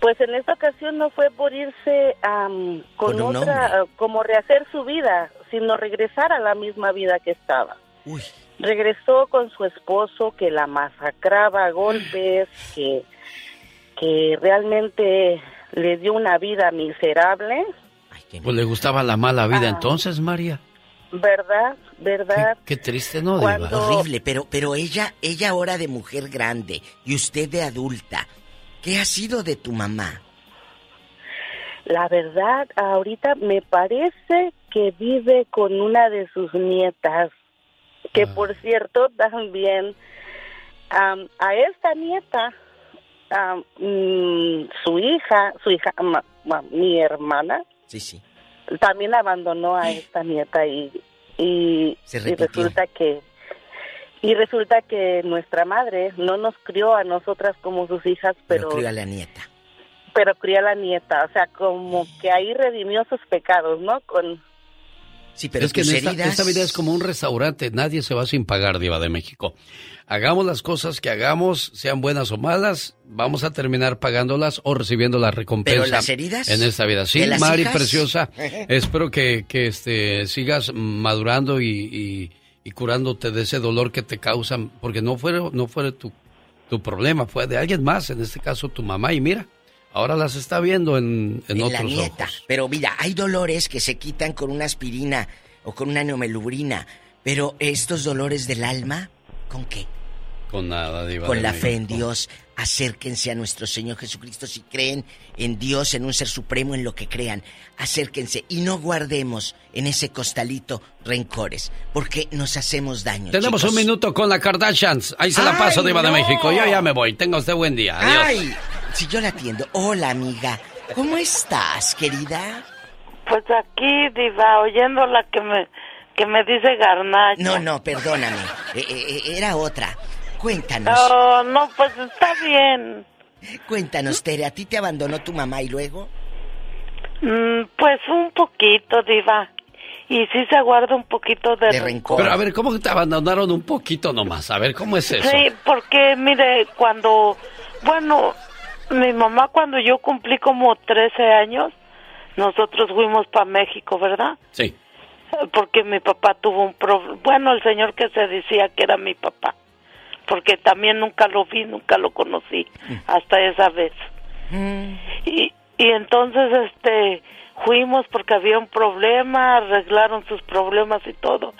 pues en esta ocasión no fue por irse am, con, otra, como rehacer su vida, sino regresar a la misma vida que estaba. Uy. Regresó con su esposo que la masacraba a golpes, que, que realmente le dio una vida miserable, Pues le gustaba la mala vida Ah. entonces, María. ¿verdad? ¿Verdad? Qué triste, ¿no, Diva? Horrible, pero, pero ella, ella ahora de mujer grande y usted de adulta. ¿Qué ha sido de tu mamá? La verdad, ahorita me parece que vive con una de sus nietas, que por cierto también am, a esta nieta, mm, su hija, su hija, ma- ma- mi hermana, Sí, sí. también abandonó a esta nieta y, y, Se y resulta que y resulta que nuestra madre no nos crió a nosotras como sus hijas, Pero pero crió a la nieta. pero crió a la nieta, o sea, como que ahí redimió sus pecados, ¿no? Con Sí, pero es que esta, heridas- esta vida es como un restaurante, nadie se va sin pagar, Diva de México. Hagamos las cosas que hagamos, sean buenas o malas, vamos a terminar pagándolas o recibiendo la recompensa. Pero las heridas En esta vida. Sí, Mari hijas. preciosa, espero que, que este, sigas madurando y, y- y curándote de ese dolor que te causan, porque no fue, no fue tu, tu problema, fue de alguien más, en este caso tu mamá, y mira, ahora las está viendo en, en en la otros nieta. ojos. Pero mira, hay dolores que se quitan con una aspirina o con una neomelubrina. Pero estos dolores del alma, ¿con qué? Con nada, Diva Con de la México. fe en Dios. Acérquense a nuestro Señor Jesucristo si creen en Dios, en un ser supremo, en lo que crean. Acérquense y no guardemos en ese costalito rencores, porque nos hacemos daño. Tenemos chicos. un minuto con la Kardashians. Ahí se la paso, ¡Ay, Diva de! México. Yo ya me voy. Tenga usted buen día. Adiós. Ay, si yo la atiendo. Hola, amiga. ¿Cómo estás, querida? Pues aquí, Diva, oyendo la que me, que me dice Garnacha. No, no, perdóname. Eh, eh, eh, era otra. Cuéntanos. No, no, pues está bien. Cuéntanos, Tere, ¿a ti te abandonó tu mamá y luego? Mm, pues un poquito, Diva. y sí se guarda un poquito de, rencor. Pero a ver, ¿cómo que te abandonaron un poquito nomás? A ver, ¿cómo es eso? Sí, porque mire, cuando, bueno, mi mamá cuando yo cumplí como 13 años, nosotros fuimos para México, ¿verdad? Sí. Porque mi papá tuvo un problema, bueno, el señor que se decía que era mi papá, porque también nunca lo vi, nunca lo conocí, hasta esa vez. Y, y entonces, este, fuimos porque había un problema, arreglaron sus problemas y todo.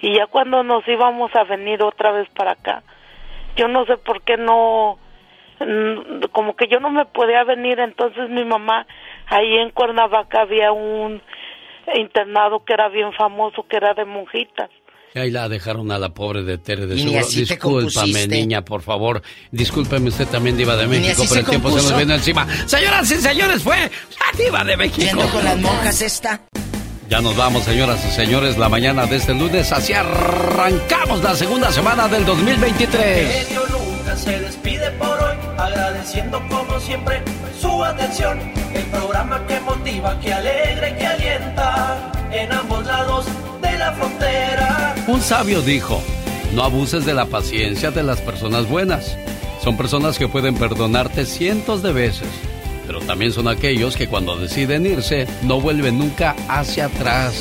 Y ya cuando nos íbamos a venir otra vez para acá, yo no sé por qué no, mm, como que yo no me podía venir, entonces mi mamá, ahí en Cuernavaca había un internado que era bien famoso, que era de monjitas. Y ahí la dejaron a la pobre de Tere de seguro. Discúlpame, niña, por favor. Discúlpeme usted también, Diva de México, pero se el tiempo se nos viene encima. Señoras y señores, fue la Diva de México. Yendo con las monjas esta. Ya nos vamos, señoras y señores, la mañana de este lunes. Así arrancamos la segunda semana del 2023. genio Lucas se despide por hoy, agradeciendo como siempre su atención. El programa que motiva, que alegra y que alienta en ambos lados de la frontera. Un sabio dijo, no abuses de la paciencia de las personas buenas. Son personas que pueden perdonarte cientos de veces, pero también son aquellos que cuando deciden irse no vuelven nunca hacia atrás.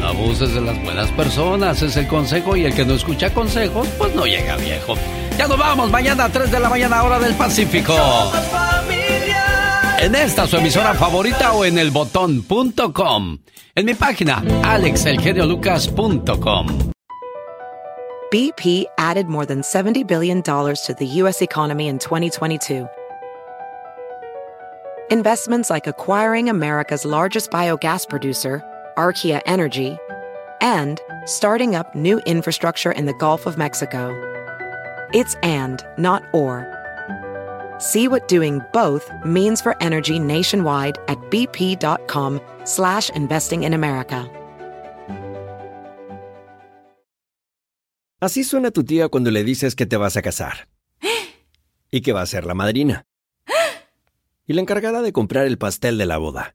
No abuses de las buenas personas, es el consejo y el que no escucha consejos, pues no llega viejo. Ya nos vamos, mañana a 3 de la mañana hora del Pacífico. En esta su emisora favorita o en elbotón.com. En mi página, alexelgeniolucas.com. BP added more than $70 billion to the U.S. economy in 2022. Investments like acquiring America's largest biogas producer, Archaea Energy, and starting up new infrastructure in the Gulf of Mexico. It's and, not or. See what doing both means for energy nationwide at bp.com slash investing in America. Así suena tu tía cuando le dices que te vas a casar. Y que va a ser la madrina. Y la encargada de comprar el pastel de la boda.